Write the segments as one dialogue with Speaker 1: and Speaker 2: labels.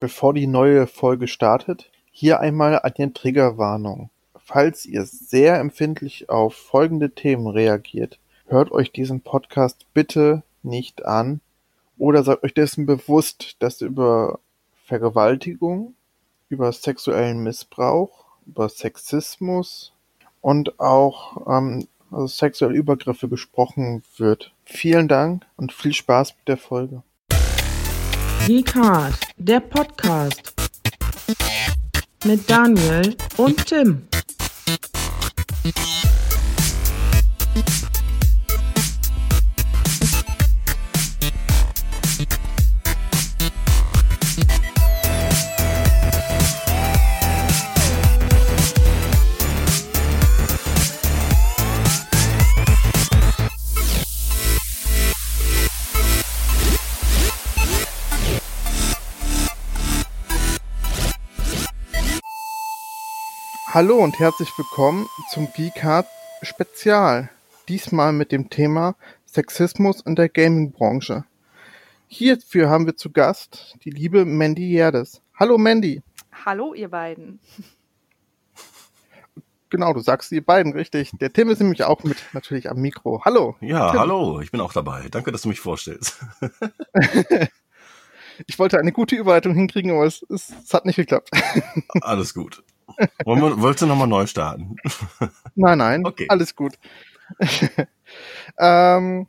Speaker 1: Bevor die neue Folge startet, hier einmal eine Triggerwarnung. Falls ihr sehr empfindlich auf folgende Themen reagiert, hört euch diesen Podcast bitte nicht an oder seid euch dessen bewusst, dass über Vergewaltigung, über sexuellen Missbrauch, über Sexismus und auch ähm, also sexuelle Übergriffe gesprochen wird. Vielen Dank und viel Spaß mit der Folge.
Speaker 2: Geekart, der Podcast mit Daniel und Tim.
Speaker 1: Hallo und herzlich willkommen zum Geekart Spezial. Diesmal mit dem Thema Sexismus in der Gaming-Branche. Hierfür haben wir zu Gast die liebe Mandy Jerdes. Hallo Mandy.
Speaker 3: Hallo ihr beiden.
Speaker 1: Genau, du sagst ihr beiden, richtig. Der Tim ist nämlich auch mit natürlich am Mikro. Hallo.
Speaker 4: Ja,
Speaker 1: Tim.
Speaker 4: hallo, ich bin auch dabei. Danke, dass du mich vorstellst.
Speaker 1: ich wollte eine gute Überleitung hinkriegen, aber es, es, es hat nicht geklappt.
Speaker 4: Alles gut. Wollen wir, wolltest du nochmal neu starten?
Speaker 1: Nein, nein,
Speaker 4: Okay.
Speaker 1: alles gut. ähm,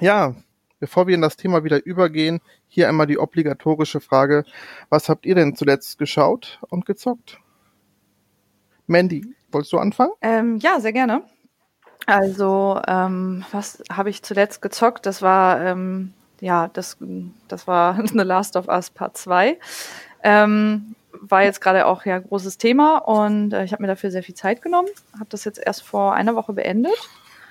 Speaker 1: ja, bevor wir in das Thema wieder übergehen, hier einmal die obligatorische Frage. Was habt ihr denn zuletzt geschaut und gezockt? Mandy, wolltest du anfangen?
Speaker 3: Ähm, ja, sehr gerne. Also, ähm, was habe ich zuletzt gezockt? Das war, ähm, ja, das, das war The Last of Us Part 2. Ähm, war jetzt gerade auch ja großes Thema und äh, ich habe mir dafür sehr viel Zeit genommen. Habe das jetzt erst vor einer Woche beendet.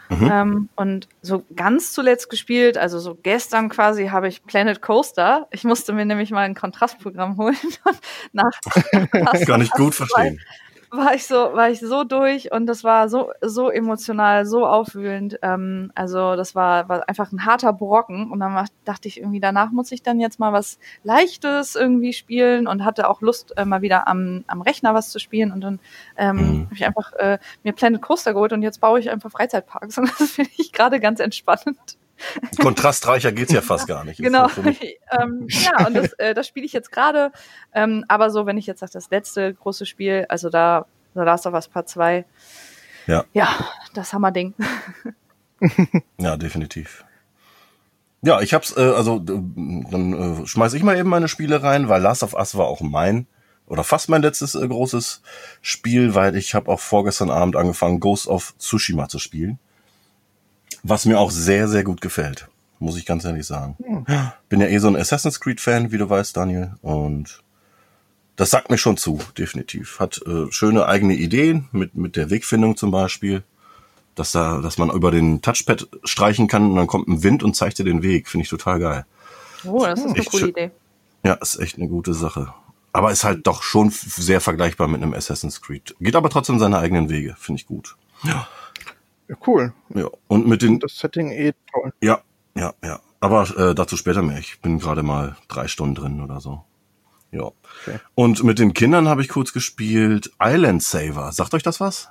Speaker 4: Mhm.
Speaker 3: Ähm, und so ganz zuletzt gespielt, also so gestern quasi, habe ich Planet Coaster. Ich musste mir nämlich mal ein Kontrastprogramm holen. Und nach
Speaker 4: Kann ich gut verstehen.
Speaker 3: War ich so, war ich so durch und das war so, so emotional, so aufwühlend. Ähm, also das war, war einfach ein harter Brocken und dann war, dachte ich irgendwie, danach muss ich dann jetzt mal was Leichtes irgendwie spielen und hatte auch Lust, äh, mal wieder am, am Rechner was zu spielen und dann ähm,
Speaker 4: Mhm.
Speaker 3: habe ich einfach äh, mir Planet Coaster geholt und jetzt baue ich einfach Freizeitparks und das finde ich gerade ganz entspannend.
Speaker 4: Kontrastreicher geht's ja fast gar nicht.
Speaker 3: Genau. ähm, ja, und das, äh, das spiele ich jetzt gerade. Ähm, aber so, wenn ich jetzt sage, das letzte große Spiel, also da, The Last of Us Part 2,
Speaker 4: Ja.
Speaker 3: ja, das Hammerding.
Speaker 4: Ja, definitiv. Ja, ich hab's, äh, also dann äh, schmeiß ich mal eben meine Spiele rein, weil Last of Us war auch mein oder fast mein letztes äh, großes Spiel, weil ich habe auch vorgestern Abend angefangen, Ghost of Tsushima zu spielen. Was mir auch sehr, sehr gut gefällt, muss ich ganz ehrlich sagen. Bin ja eh so ein Assassin's Creed-Fan, wie du weißt, Daniel. Und das sagt mir schon zu, definitiv. Hat äh, schöne eigene Ideen mit, mit der Wegfindung zum Beispiel dass da, dass man über den Touchpad streichen kann und dann kommt ein Wind und zeigt dir den Weg. Finde ich total geil.
Speaker 3: Oh, das ist eine
Speaker 4: Echt
Speaker 3: coole. Idee.
Speaker 4: Ja, ist echt eine gute Sache. Aber ist halt doch schon sehr vergleichbar mit einem Assassin's Creed. Geht aber trotzdem seine eigenen Wege. Finde ich gut. Ja,
Speaker 1: Ja, cool.
Speaker 4: ja. Und mit den,
Speaker 1: Das Setting eh toll.
Speaker 4: ja, ja, ja. Aber äh, dazu später mehr. Ich bin gerade mal drei Stunden drin oder so. Ja.
Speaker 1: Okay.
Speaker 4: Und mit den Kindern habe ich kurz gespielt Island Saver. Sagt euch das was?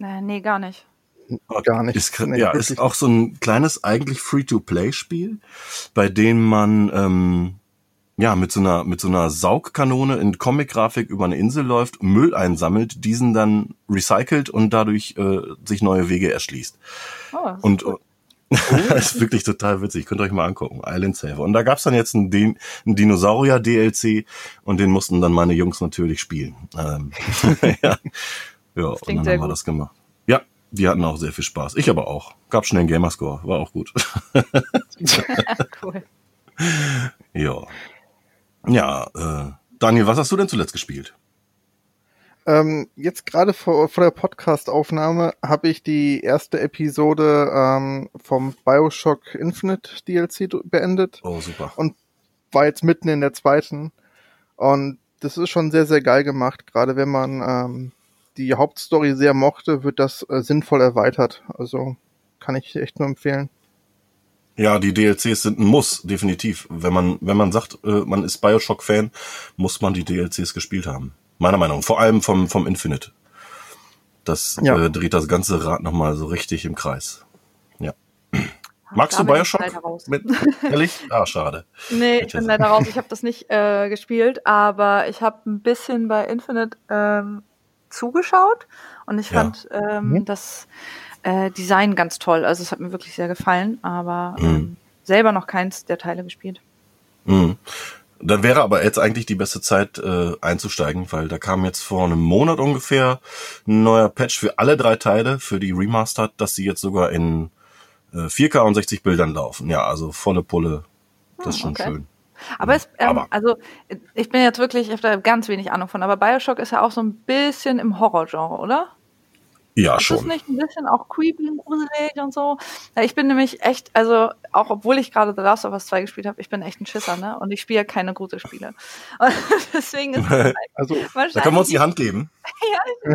Speaker 3: Äh, nee, gar nicht.
Speaker 1: Gar nicht.
Speaker 4: Ist,
Speaker 1: Nee,
Speaker 4: ja,
Speaker 1: wirklich
Speaker 4: ist auch so ein kleines, eigentlich Free-to-Play-Spiel, bei dem man ähm, ja mit so einer mit so einer Saugkanone in Comic-Grafik über eine Insel läuft, Müll einsammelt, diesen dann recycelt und dadurch äh, sich neue Wege erschließt.
Speaker 3: Oh,
Speaker 4: Und
Speaker 3: cool.
Speaker 4: das ist wirklich total witzig. Könnt ihr euch mal angucken. Island Saver. Und da gab's dann jetzt einen, Din- einen Dinosaurier-DLC und den mussten dann meine Jungs natürlich spielen. Ähm, ja, ja und dann haben wir
Speaker 3: gut.
Speaker 4: das gemacht. Ja, die hatten auch sehr viel Spaß. Ich aber auch. Gab schnell einen Gamerscore. War auch gut.
Speaker 3: cool.
Speaker 4: ja. Ja, äh, Daniel, was hast du denn zuletzt gespielt?
Speaker 1: Ähm, jetzt gerade vor, vor der Podcast-Aufnahme habe ich die erste Episode ähm, vom Bioshock Infinite DLC beendet
Speaker 4: Oh, super.
Speaker 1: und war jetzt mitten in der zweiten. Und das ist schon sehr, sehr geil gemacht. Gerade wenn man ähm, die Hauptstory sehr mochte, wird das äh, sinnvoll erweitert. Also kann ich echt nur empfehlen.
Speaker 4: Ja, die DLCs sind ein Muss, definitiv. Wenn man, wenn man sagt, äh, man ist Bioshock-Fan, muss man die DLCs gespielt haben. Meiner Meinung nach. Vor allem vom, vom Infinite. Das
Speaker 1: Ja.
Speaker 4: äh, dreht das ganze Rad nochmal so richtig im Kreis. Ja. Magst
Speaker 3: Da
Speaker 4: du Bioshock?
Speaker 3: leider raus.
Speaker 4: Mit, ehrlich? Ah, schade.
Speaker 3: Nee, ich bin leider raus. Ich habe das nicht äh, gespielt, aber ich habe ein bisschen bei Infinite ähm, zugeschaut und ich
Speaker 4: Ja.
Speaker 3: fand ähm,
Speaker 1: Mhm.
Speaker 3: das äh, Design ganz toll. Also es hat mir wirklich sehr gefallen, aber
Speaker 4: Mhm.
Speaker 3: ähm, selber noch keins der Teile gespielt.
Speaker 4: Mhm. Dann wäre aber jetzt eigentlich die beste Zeit äh, einzusteigen, weil da kam jetzt vor einem Monat ungefähr ein neuer Patch für alle drei Teile, für die Remastered, dass sie jetzt sogar in äh, 4K und 60 Bildern laufen. Ja, also volle Pulle. Das ist
Speaker 3: Hm,
Speaker 4: schon
Speaker 3: okay.
Speaker 4: schön.
Speaker 3: Aber es, ähm,
Speaker 4: Aber-
Speaker 3: also ich bin jetzt wirklich, ich habe da ganz wenig Ahnung von, aber Bioshock ist ja auch so ein bisschen im Horrorgenre, oder?
Speaker 4: Ja,
Speaker 3: Ist das
Speaker 4: schon.
Speaker 3: nicht ein bisschen auch creepy und gruselig und so? Ja, ich bin nämlich echt, also auch obwohl ich gerade The Last of Us 2 gespielt habe, ich bin echt ein Schisser, ne? Und ich spiele keine Gruselspiele. Und deswegen ist es
Speaker 1: Also,
Speaker 4: Da können wir uns die Hand geben.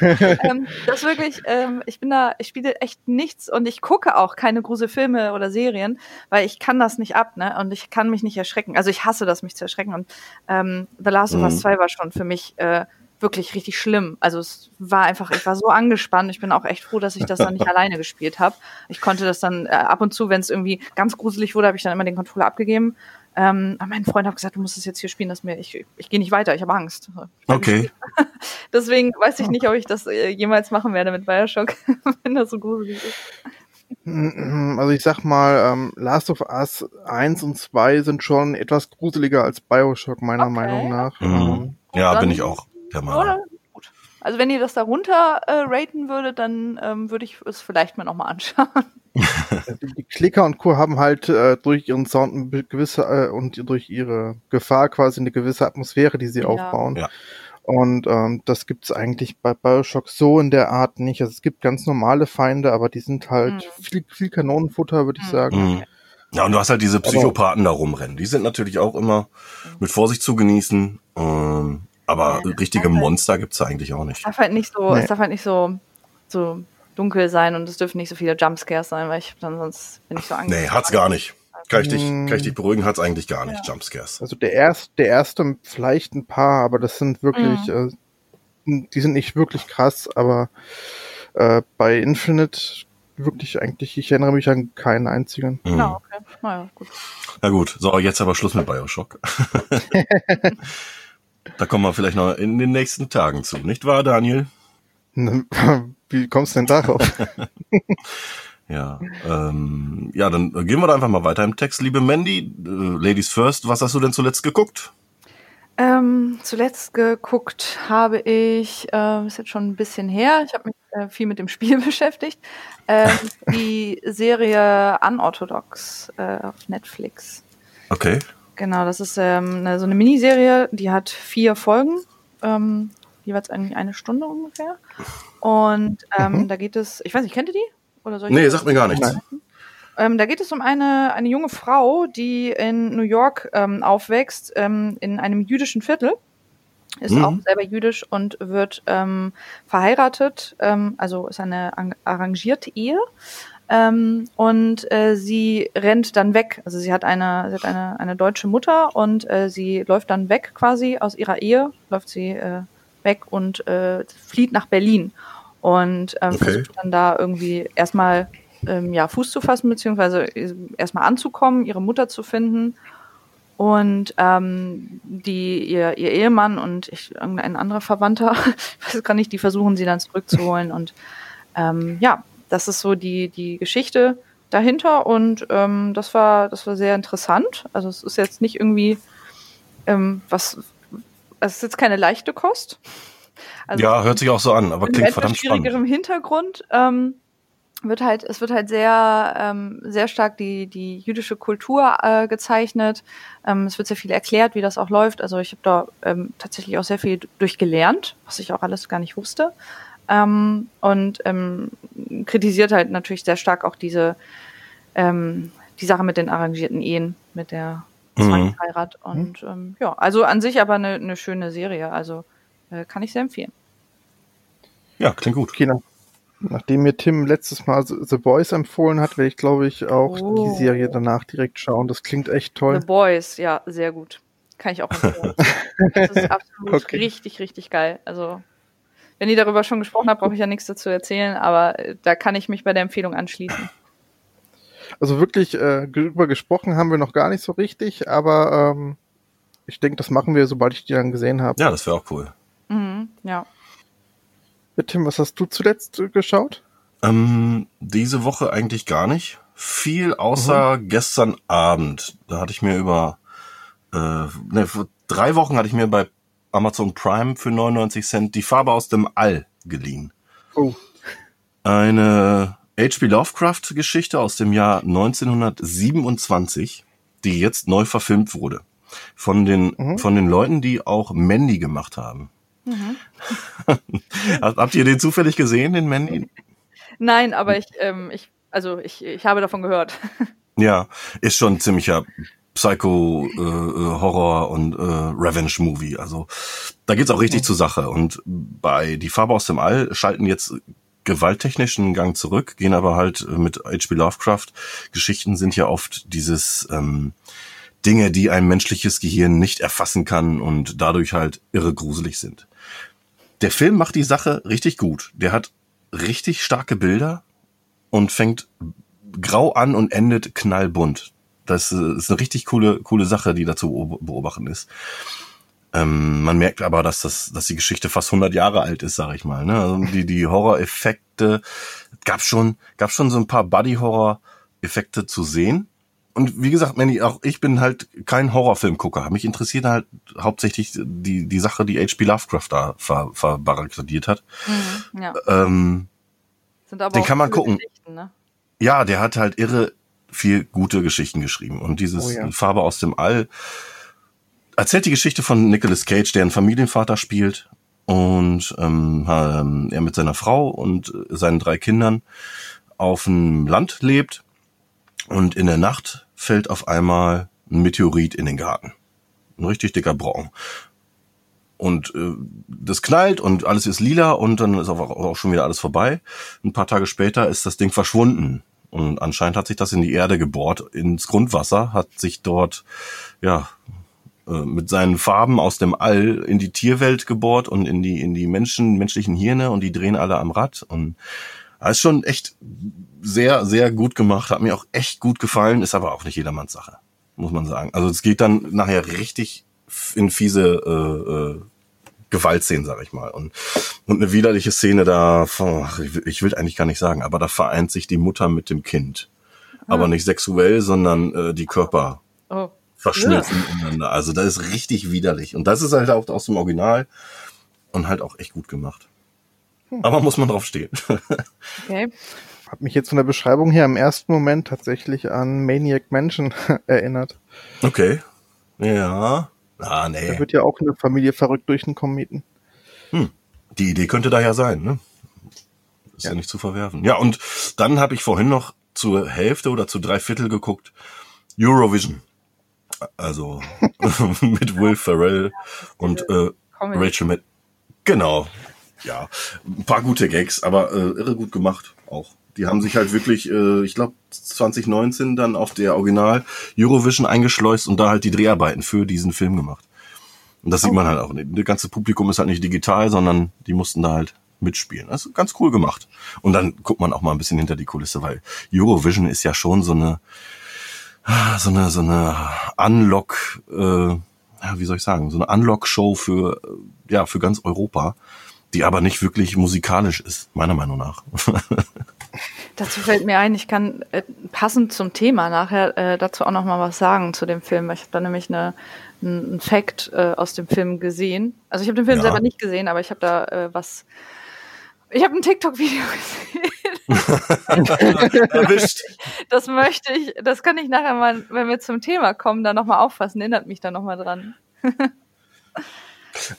Speaker 3: ähm, das wirklich, ähm, ich bin da, ich spiele echt nichts und ich gucke auch keine Gruselfilme oder Serien, weil ich kann das nicht ab, ne? Und ich kann mich nicht erschrecken. Also ich hasse das, mich zu erschrecken. Und ähm, The Last of Us
Speaker 4: Mhm.
Speaker 3: 2 war schon für mich äh, wirklich richtig schlimm. Also es war einfach, ich war so angespannt. Ich bin auch echt froh, dass ich das dann nicht alleine gespielt habe. Ich konnte das dann äh, ab und zu, wenn es irgendwie ganz gruselig wurde, habe ich dann immer den Controller abgegeben. Ähm, aber mein Freund hat gesagt, du musst es jetzt hier spielen, das mir, ich, ich gehe nicht weiter, ich habe Angst. Ich
Speaker 4: Okay.
Speaker 3: Deswegen weiß ich nicht, ob ich das äh, jemals machen werde mit Bioshock, wenn das so gruselig ist.
Speaker 1: also ich sag mal, ähm, Last of Us 1 und 2 sind schon etwas gruseliger als Bioshock, meiner
Speaker 3: Okay.
Speaker 1: Meinung nach.
Speaker 4: Mhm.
Speaker 1: Ähm,
Speaker 4: Ja,
Speaker 3: dann-
Speaker 4: bin ich auch Meinung.
Speaker 3: Oder? Gut. Also wenn ihr das darunter äh, raten würdet, dann ähm, würde ich es vielleicht mal nochmal anschauen.
Speaker 1: die Klicker und Co. haben halt äh, durch ihren Sound eine gewisse äh, und durch ihre Gefahr quasi eine gewisse Atmosphäre, die sie
Speaker 3: Ja.
Speaker 1: aufbauen.
Speaker 4: Ja.
Speaker 1: Und ähm, das gibt's eigentlich bei Bioshock so in der Art nicht. Also es gibt ganz normale Feinde, aber die sind halt
Speaker 3: Mhm.
Speaker 1: viel, viel Kanonenfutter, würde ich
Speaker 3: Mhm.
Speaker 1: sagen.
Speaker 4: Mhm. Ja, und du hast halt diese Psychopathen da rumrennen. Die sind natürlich auch immer mit Vorsicht zu genießen. Ähm, aber
Speaker 3: Ja,
Speaker 4: richtige
Speaker 3: aber-
Speaker 4: Monster gibt's da eigentlich auch
Speaker 3: Es
Speaker 4: nicht.
Speaker 3: darf halt nicht so,
Speaker 1: Nee.
Speaker 3: es darf halt nicht so, so dunkel sein und es dürfen nicht so viele Jumpscares sein, weil ich dann sonst bin ich so angespannt.
Speaker 4: Nee, hat's gar nicht. Kann ich dich,
Speaker 1: Mm.
Speaker 4: kann ich dich beruhigen, hat's eigentlich gar nicht, Jumpscares.
Speaker 1: Also der erste, der erste vielleicht ein paar, aber das sind wirklich,
Speaker 3: Mhm.
Speaker 1: äh, die sind nicht wirklich krass, aber äh, bei Infinite wirklich eigentlich, ich erinnere mich an keinen einzigen.
Speaker 4: Mhm.
Speaker 3: Ja, okay. Naja, gut.
Speaker 4: Na gut, so, jetzt aber Schluss mit Bioshock. da kommen wir vielleicht noch in den nächsten Tagen zu, nicht wahr, Daniel?
Speaker 1: Wie kommst du denn darauf?
Speaker 4: Ja, ähm, ja, dann gehen wir da einfach mal weiter im Text. Liebe Mandy, äh, Ladies first, was hast du denn zuletzt geguckt?
Speaker 3: Ähm, zuletzt geguckt habe ich, äh, ist jetzt schon ein bisschen her, ich habe mich äh, viel mit dem Spiel beschäftigt, ähm, die Serie Unorthodox äh, auf Netflix.
Speaker 4: Okay.
Speaker 3: Genau, das ist ähm, eine, so eine Miniserie, die hat vier Folgen, ähm, jeweils eigentlich eine Stunde ungefähr. Und ähm,
Speaker 1: Mhm.
Speaker 3: da geht es, ich weiß nicht, kennt ihr die? Oder soll ich
Speaker 4: Nee, sagt mir gar nichts.
Speaker 3: Ähm, da geht es um eine, eine junge Frau, die in New York ähm, aufwächst, ähm, in einem jüdischen Viertel. Ist
Speaker 4: Mhm.
Speaker 3: auch selber jüdisch und wird ähm, verheiratet, ähm, also ist eine ang- arrangierte Ehe. Ähm, und äh, sie rennt dann weg. Also sie hat eine, sie hat eine, eine deutsche Mutter und äh, sie läuft dann weg quasi aus ihrer Ehe, läuft sie äh, weg und äh, flieht nach Berlin und ähm,
Speaker 4: Okay.
Speaker 3: versucht dann da irgendwie erstmal ähm, ja, Fuß zu fassen, beziehungsweise erstmal anzukommen, ihre Mutter zu finden. Und ähm, die, ihr, ihr Ehemann und ich, irgendein anderer Verwandter, ich weiß gar nicht, die versuchen sie dann zurückzuholen. Und ähm, ja, das ist so die, die Geschichte dahinter. Und ähm, das war, das war sehr interessant. Also es ist jetzt nicht irgendwie ähm, was, es ist jetzt keine leichte Kost. Also
Speaker 4: ja, hört sich auch so an, aber klingt verdammt spannend.
Speaker 3: schwierigerem Hintergrund ähm, wird halt, es wird halt sehr, ähm, sehr stark die, die jüdische Kultur äh, gezeichnet. Ähm, es wird sehr viel erklärt, wie das auch läuft. Also ich habe da ähm, tatsächlich auch sehr viel durchgelernt, was ich auch alles gar nicht wusste. Ähm, und ähm, kritisiert halt natürlich sehr stark auch diese ähm, die Sache mit den arrangierten Ehen, mit der
Speaker 4: Mhm.
Speaker 3: Zwangsheirat. Und ähm, ja, also an sich aber eine, eine schöne Serie. Also äh, kann ich sehr empfehlen.
Speaker 4: Ja, klingt gut.
Speaker 1: Okay, Nachdem mir Tim letztes Mal The Boys empfohlen hat, werde ich, glaube ich, auch
Speaker 3: Oh.
Speaker 1: die Serie danach direkt schauen. Das klingt echt toll.
Speaker 3: The Boys, ja, sehr gut. Kann ich auch empfehlen. das ist absolut
Speaker 1: Okay.
Speaker 3: richtig, richtig geil. Also, wenn ihr darüber schon gesprochen habt, brauche ich ja nichts dazu erzählen, aber äh, da kann ich mich bei der Empfehlung anschließen.
Speaker 1: Also wirklich, äh, darüber gesprochen haben wir noch gar nicht so richtig, aber ähm, ich denke, das machen wir, sobald ich die dann gesehen habe.
Speaker 4: Ja, das wäre auch cool.
Speaker 3: Mhm, ja.
Speaker 1: Ja, Tim, was hast du zuletzt äh, geschaut?
Speaker 4: Ähm, diese Woche eigentlich gar nicht. Viel außer gestern Abend. Da hatte ich mir über, äh, ne, vor drei Wochen hatte ich mir bei Amazon Prime für 99 Cent die Farbe aus dem All geliehen.
Speaker 1: Oh.
Speaker 4: Eine H.P. Lovecraft-Geschichte aus dem Jahr 1927, die jetzt neu verfilmt wurde. Von den,
Speaker 1: Mhm.
Speaker 4: von den Leuten, die auch Mandy gemacht haben. Habt habt ihr den zufällig gesehen, den Mandy?
Speaker 3: Nein, aber ich, ähm, ich, also ich, ich habe davon gehört.
Speaker 4: Ja, ist schon ein ziemlicher Psycho-Horror- und äh, Revenge-Movie. Also da geht's auch richtig zur Sache. Und bei Die Farbe aus dem All schalten jetzt gewalttechnisch einen Gang zurück, gehen aber halt mit H.P. Lovecraft. Geschichten sind ja oft dieses ähm, Dinge, die ein menschliches Gehirn nicht erfassen kann und dadurch halt irre gruselig sind. Der Film macht die Sache richtig gut. Der hat richtig starke Bilder und fängt grau an und endet knallbunt. Das ist eine richtig coole, coole Sache, die dazu beob- beobachten ist. Ähm, man merkt aber, dass das, dass die Geschichte fast 100 Jahre alt ist, sag ich mal. Ne? Also die, die Horror-Effekte gab schon, gab schon so ein paar Body-Horror-Effekte zu sehen. Und wie gesagt, Manny, auch ich bin halt kein Horrorfilmgucker. Mich interessiert halt hauptsächlich die, die Sache, die H.P. Lovecraft da ver, verbarrikadiert hat.
Speaker 3: Mhm, ja.
Speaker 4: Ähm, Den
Speaker 3: auch
Speaker 4: kann man gucken.
Speaker 3: Ne?
Speaker 4: ja, der hat halt irre viel gute Geschichten geschrieben. Und dieses
Speaker 1: Oh ja.
Speaker 4: Farbe aus dem All erzählt die Geschichte von Nicolas Cage, der einen Familienvater spielt und ähm, ähm, er mit seiner Frau und seinen drei Kindern auf dem Land lebt und in der Nacht fällt auf einmal ein Meteorit in den Garten. Ein richtig dicker Brocken. Und äh, das knallt und alles ist lila und dann ist auch, auch schon wieder alles vorbei. Ein paar Tage später ist das Ding verschwunden. Und anscheinend hat sich das in die Erde gebohrt, ins Grundwasser, hat sich dort, ja, äh, mit seinen Farben aus dem All in die Tierwelt gebohrt und in die, in die Menschen, menschlichen Hirne und die drehen alle am Rad. Und ist schon echt sehr, sehr gut gemacht, hat mir auch echt gut gefallen, ist aber auch nicht jedermanns Sache, muss man sagen. Also es geht dann nachher richtig in fiese äh, äh, Gewaltszenen, sag ich mal. Und, und eine widerliche Szene da, ich will- ich will eigentlich gar nicht sagen, aber da vereint sich die Mutter mit dem Kind. Aber nicht sexuell, sondern äh, die Körper
Speaker 3: Oh.
Speaker 4: verschmilzen ineinander. Also das ist richtig widerlich. Und das ist halt auch aus dem Original und halt auch echt gut gemacht. Aber muss man drauf stehen.
Speaker 3: Okay.
Speaker 1: Hat mich jetzt von der Beschreibung her im ersten Moment tatsächlich an Maniac Mansion erinnert.
Speaker 4: Okay. Ja. Ah,
Speaker 1: Da
Speaker 4: nee.
Speaker 1: wird ja auch eine Familie verrückt durch einen Kometen.
Speaker 4: Die Idee könnte da ja sein, ne? Ist ja.
Speaker 1: Ja.
Speaker 4: nicht zu verwerfen. Ja, und dann habe ich vorhin noch zur Hälfte oder zu drei Viertel geguckt Eurovision. Also mit Will Ferrell und äh. Rachel Matt. Genau. Ja, ein paar gute Gags, aber äh, irre gut gemacht auch. Die haben sich halt wirklich, äh, ich glaube 2019 dann auf der Original Eurovision eingeschleust und da halt die Dreharbeiten für diesen Film gemacht. Und das sieht man halt auch. Das ganze Publikum ist halt nicht digital, sondern die mussten da halt mitspielen. Das ist ganz cool gemacht. Und dann guckt man auch mal ein bisschen hinter die Kulisse, weil Eurovision ist ja schon so eine, so eine, so eine Unlock, äh, wie soll ich sagen, so eine Unlock-Show für, äh, ja, für ganz Europa, die aber nicht wirklich musikalisch ist, meiner Meinung nach.
Speaker 3: Dazu fällt mir ein, ich kann äh, passend zum Thema nachher äh, dazu auch noch mal was sagen zu dem Film. Ich habe da nämlich eine, einen Fact äh, aus dem Film gesehen. Also ich habe den Film
Speaker 4: Ja.
Speaker 3: selber nicht gesehen, aber ich habe da äh, was. Ich habe ein TikTok-Video gesehen.
Speaker 4: Erwischt.
Speaker 3: Das möchte ich, das kann ich nachher mal, wenn wir zum Thema kommen, da noch mal auffassen. Erinnert mich da noch mal dran.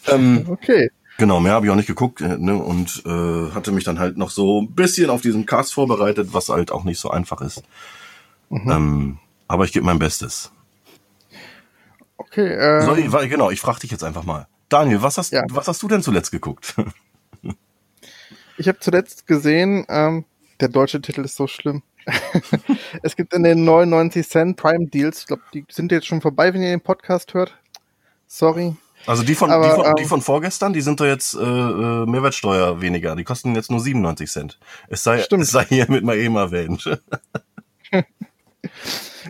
Speaker 4: ähm,
Speaker 1: Okay.
Speaker 4: Genau, mehr habe ich auch nicht geguckt äh, ne, und äh, hatte mich dann halt noch so ein bisschen auf diesen Cast vorbereitet, was halt auch nicht so einfach ist. Ähm, aber ich gebe mein Bestes.
Speaker 1: Okay, äh,
Speaker 4: So, ich, wa- genau, ich frage dich jetzt einfach mal. Daniel, was hast,
Speaker 1: Ja.
Speaker 4: was hast du denn zuletzt geguckt?
Speaker 1: Ich habe zuletzt gesehen, ähm, der deutsche Titel ist so schlimm. es gibt in den 99 Cent Prime Deals, ich glaube, die sind jetzt schon vorbei, wenn ihr den Podcast hört. Sorry.
Speaker 4: Also die von,
Speaker 1: Aber,
Speaker 4: die, von
Speaker 1: ähm,
Speaker 4: die von vorgestern, die sind doch jetzt äh, äh, Mehrwertsteuer weniger. Die kosten jetzt nur 97 Cent. Es sei,
Speaker 1: Stimmt.
Speaker 4: es sei hiermit mal eben erwähnt.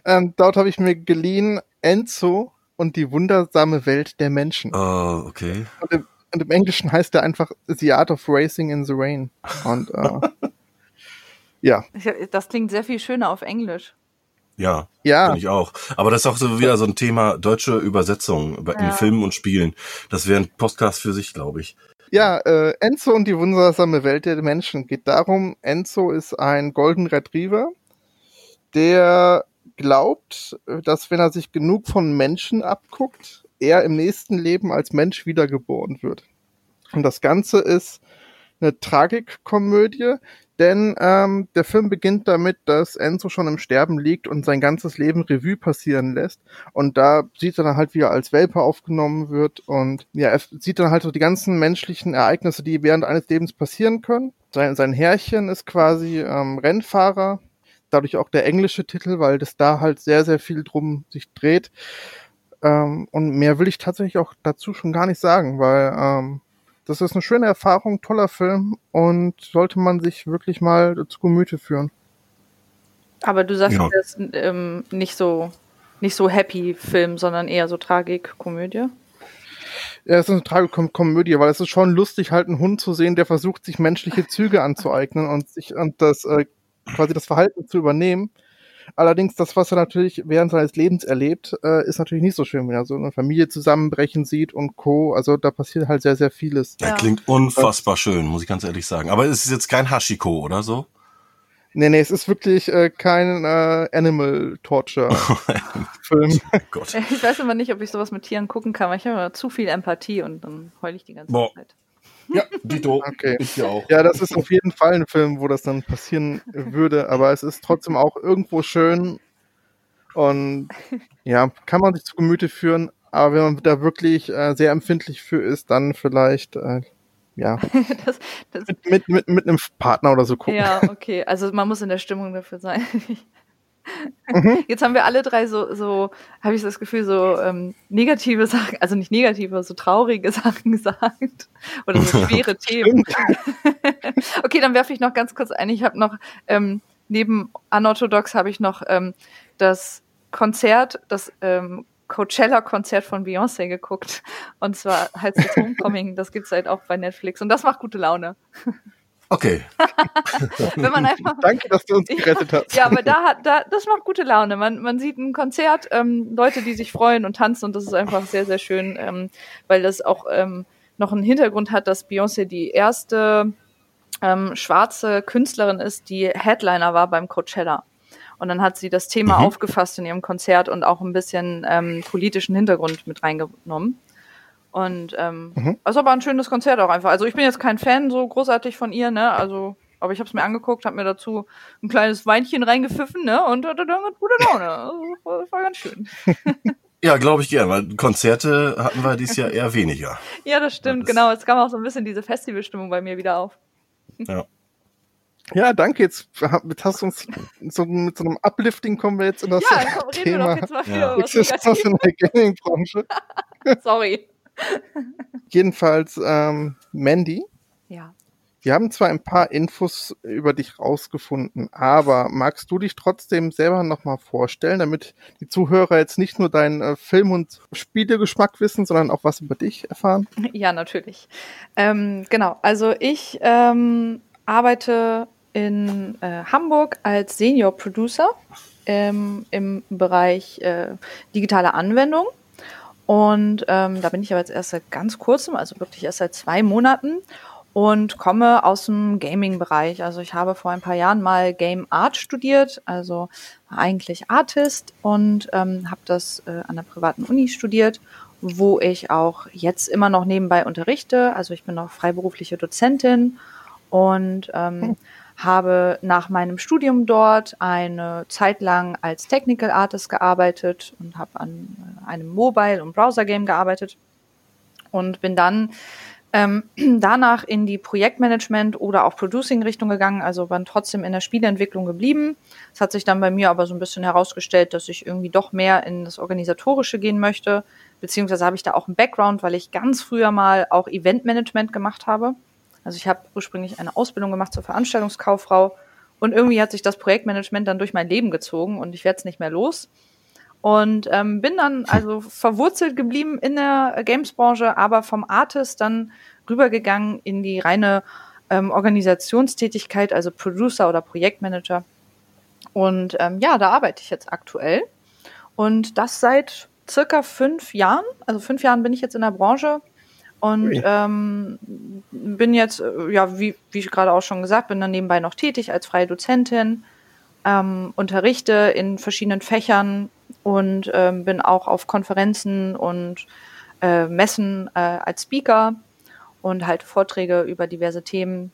Speaker 1: Ähm, dort habe ich mir geliehen Enzo und die wundersame Welt der Menschen.
Speaker 4: Oh, okay.
Speaker 1: Und, im, und im Englischen heißt er einfach The Art of Racing in the Rain. Und äh, ja,
Speaker 3: das klingt sehr viel schöner auf Englisch.
Speaker 4: Ja,
Speaker 1: ja,
Speaker 4: Finde ich auch. Aber das ist auch so wieder so ein Thema deutsche Übersetzung in
Speaker 3: Ja.
Speaker 4: Filmen und Spielen. Das wäre ein Podcast für sich, glaube ich.
Speaker 1: ja. Äh, Enzo und die wundersame Welt der Menschen geht darum. Enzo ist ein Golden Retriever, der glaubt, dass wenn er sich genug von Menschen abguckt, er im nächsten Leben als Mensch wiedergeboren wird. Und das Ganze ist eine Tragikkomödie, denn ähm, der Film beginnt damit, dass Enzo schon im Sterben liegt und sein ganzes Leben Revue passieren lässt. Und da sieht er dann halt, wie er als Welpe aufgenommen wird. Und ja, er sieht dann halt so die ganzen menschlichen Ereignisse, die während eines Lebens passieren können. Sein, sein Herrchen ist quasi ähm, Rennfahrer. Dadurch auch der englische Titel, weil das da halt sehr, sehr viel drum sich dreht. Ähm, und mehr will ich tatsächlich auch dazu schon gar nicht sagen, weil ähm, das ist eine schöne Erfahrung, toller Film und sollte man sich wirklich mal zu Gemüte führen.
Speaker 3: Aber du sagst,
Speaker 4: Ja.
Speaker 3: das ist ähm, nicht so nicht so happy Film, sondern eher so Tragik-Komödie.
Speaker 1: Ja, es ist eine Tragikomödie, weil es ist schon lustig, halt einen Hund zu sehen, der versucht, sich menschliche Züge anzueignen und sich und das äh, quasi das Verhalten zu übernehmen. Allerdings, das, was er natürlich während seines Lebens erlebt, äh, ist natürlich nicht so schön, wenn er so eine Familie zusammenbrechen sieht und Co. Also da passiert halt sehr, sehr vieles.
Speaker 4: Ja, klingt unfassbar schön, muss ich ganz ehrlich sagen. Aber es ist jetzt kein Hashiko oder so?
Speaker 1: Nee, nee, es ist wirklich äh, kein äh, Animal Torture Film.
Speaker 4: Gott.
Speaker 3: Ich weiß immer nicht, ob ich sowas mit Tieren gucken kann, weil ich habe immer zu viel Empathie und dann heule ich die ganze
Speaker 4: Boah.
Speaker 3: Zeit.
Speaker 4: Ja, Dito.
Speaker 1: Okay.
Speaker 4: Ich auch.
Speaker 1: Ja, das ist auf jeden Fall ein Film, wo das dann passieren würde, aber es ist trotzdem auch irgendwo schön und ja, kann man sich zu Gemüte führen, aber wenn man da wirklich äh, sehr empfindlich für ist, dann vielleicht äh, ja,
Speaker 3: Das, das,
Speaker 1: mit, mit, mit, mit einem Partner oder so gucken.
Speaker 3: ja, okay. Also man muss in der Stimmung dafür sein.
Speaker 1: Mhm.
Speaker 3: Jetzt haben wir alle drei so, so habe ich das Gefühl, so ähm, negative Sachen, also nicht negative, so traurige Sachen gesagt. Oder so schwere Themen. okay, dann werfe ich noch ganz kurz ein. Ich habe noch, ähm, neben Unorthodox habe ich noch ähm, das Konzert, das ähm, Coachella-Konzert von Beyoncé geguckt. Und zwar heißt es Homecoming, das gibt's halt auch bei Netflix. Und das macht gute Laune.
Speaker 4: Okay.
Speaker 3: Wenn man einfach
Speaker 1: Danke, dass du uns gerettet hast.
Speaker 3: Ja, aber da hat, da, das macht gute Laune. Man, man sieht ein Konzert, ähm, Leute, die sich freuen und tanzen und das ist einfach sehr, sehr schön, ähm, weil das auch ähm, noch einen Hintergrund hat, dass Beyoncé die erste ähm, schwarze Künstlerin ist, die Headliner war beim Coachella. Und dann hat sie das Thema
Speaker 4: Mhm.
Speaker 3: aufgefasst in ihrem Konzert und auch ein bisschen ähm, politischen Hintergrund mit reingenommen. Und ähm,
Speaker 1: Mhm.
Speaker 3: also aber ein schönes Konzert auch einfach. Also ich bin jetzt kein Fan so großartig von ihr, ne? Also, aber ich habe es mir angeguckt, habe mir dazu ein kleines Weinchen reingepfiffen, ne? Und hatte dann mit gute Laune. Also, war, war ganz schön.
Speaker 4: Ja, glaube ich gern, weil Konzerte hatten wir dieses Jahr eher weniger.
Speaker 3: Ja, das stimmt,
Speaker 4: das-
Speaker 3: genau. Es kam auch so ein bisschen diese Festivalstimmung bei mir wieder auf.
Speaker 4: Ja.
Speaker 1: Ja, danke. Jetzt, hast du uns so mit so einem Uplifting kommen wir jetzt in das
Speaker 3: Ja, komm, reden wir doch jetzt mal wieder
Speaker 4: Ja.
Speaker 3: über was
Speaker 1: Sexismus in der Gaming-Branche.
Speaker 3: Sorry.
Speaker 1: Jedenfalls, ähm, Mandy,
Speaker 3: Ja.
Speaker 1: wir haben zwar ein paar Infos über dich rausgefunden, aber magst du dich trotzdem selber nochmal vorstellen, damit die Zuhörer jetzt nicht nur deinen äh, Film- und Spielegeschmack wissen, sondern auch was über dich erfahren?
Speaker 3: Ja, natürlich. Ähm, genau, also ich ähm, arbeite in äh, Hamburg als Senior Producer ähm, im Bereich äh, digitale Anwendung. Und ähm, da bin ich aber jetzt erst seit ganz kurzem, also wirklich erst seit zwei Monaten und komme aus dem Gaming-Bereich. Also ich habe vor ein paar Jahren mal Game Art studiert, also eigentlich Artist und ähm, habe das äh, an der privaten Uni studiert wo ich auch jetzt immer noch nebenbei unterrichte. Also ich bin auch freiberufliche Dozentin und ähm, habe nach meinem Studium dort eine Zeit lang als Technical Artist gearbeitet und habe an äh, einem Mobile- und Browser-Game gearbeitet und bin dann Ähm, danach in die Projektmanagement oder auch Producing-Richtung gegangen, also bin trotzdem in der Spieleentwicklung geblieben. Es hat sich dann bei mir aber so ein bisschen herausgestellt, dass ich irgendwie doch mehr in das Organisatorische gehen möchte, beziehungsweise habe ich da auch einen Background, weil ich ganz früher mal auch Eventmanagement gemacht habe. Also ich habe ursprünglich eine Ausbildung gemacht zur Veranstaltungskauffrau und irgendwie hat sich das Projektmanagement dann durch mein Leben gezogen und ich werde es nicht mehr los. Und ähm, bin dann also verwurzelt geblieben in der Games-Branche, aber vom Artist dann rübergegangen in die reine ähm, Organisationstätigkeit, also Producer oder Projektmanager. Und ähm, ja, da arbeite ich jetzt aktuell. Und das seit circa fünf Jahren. Also fünf Jahren bin ich jetzt in der Branche und ähm, bin jetzt, äh, ja, wie, wie ich gerade auch schon gesagt, bin dann nebenbei noch tätig als freie Dozentin, ähm, unterrichte in verschiedenen Fächern und ähm, bin auch auf Konferenzen und äh, Messen äh, als Speaker und halte Vorträge über diverse Themen.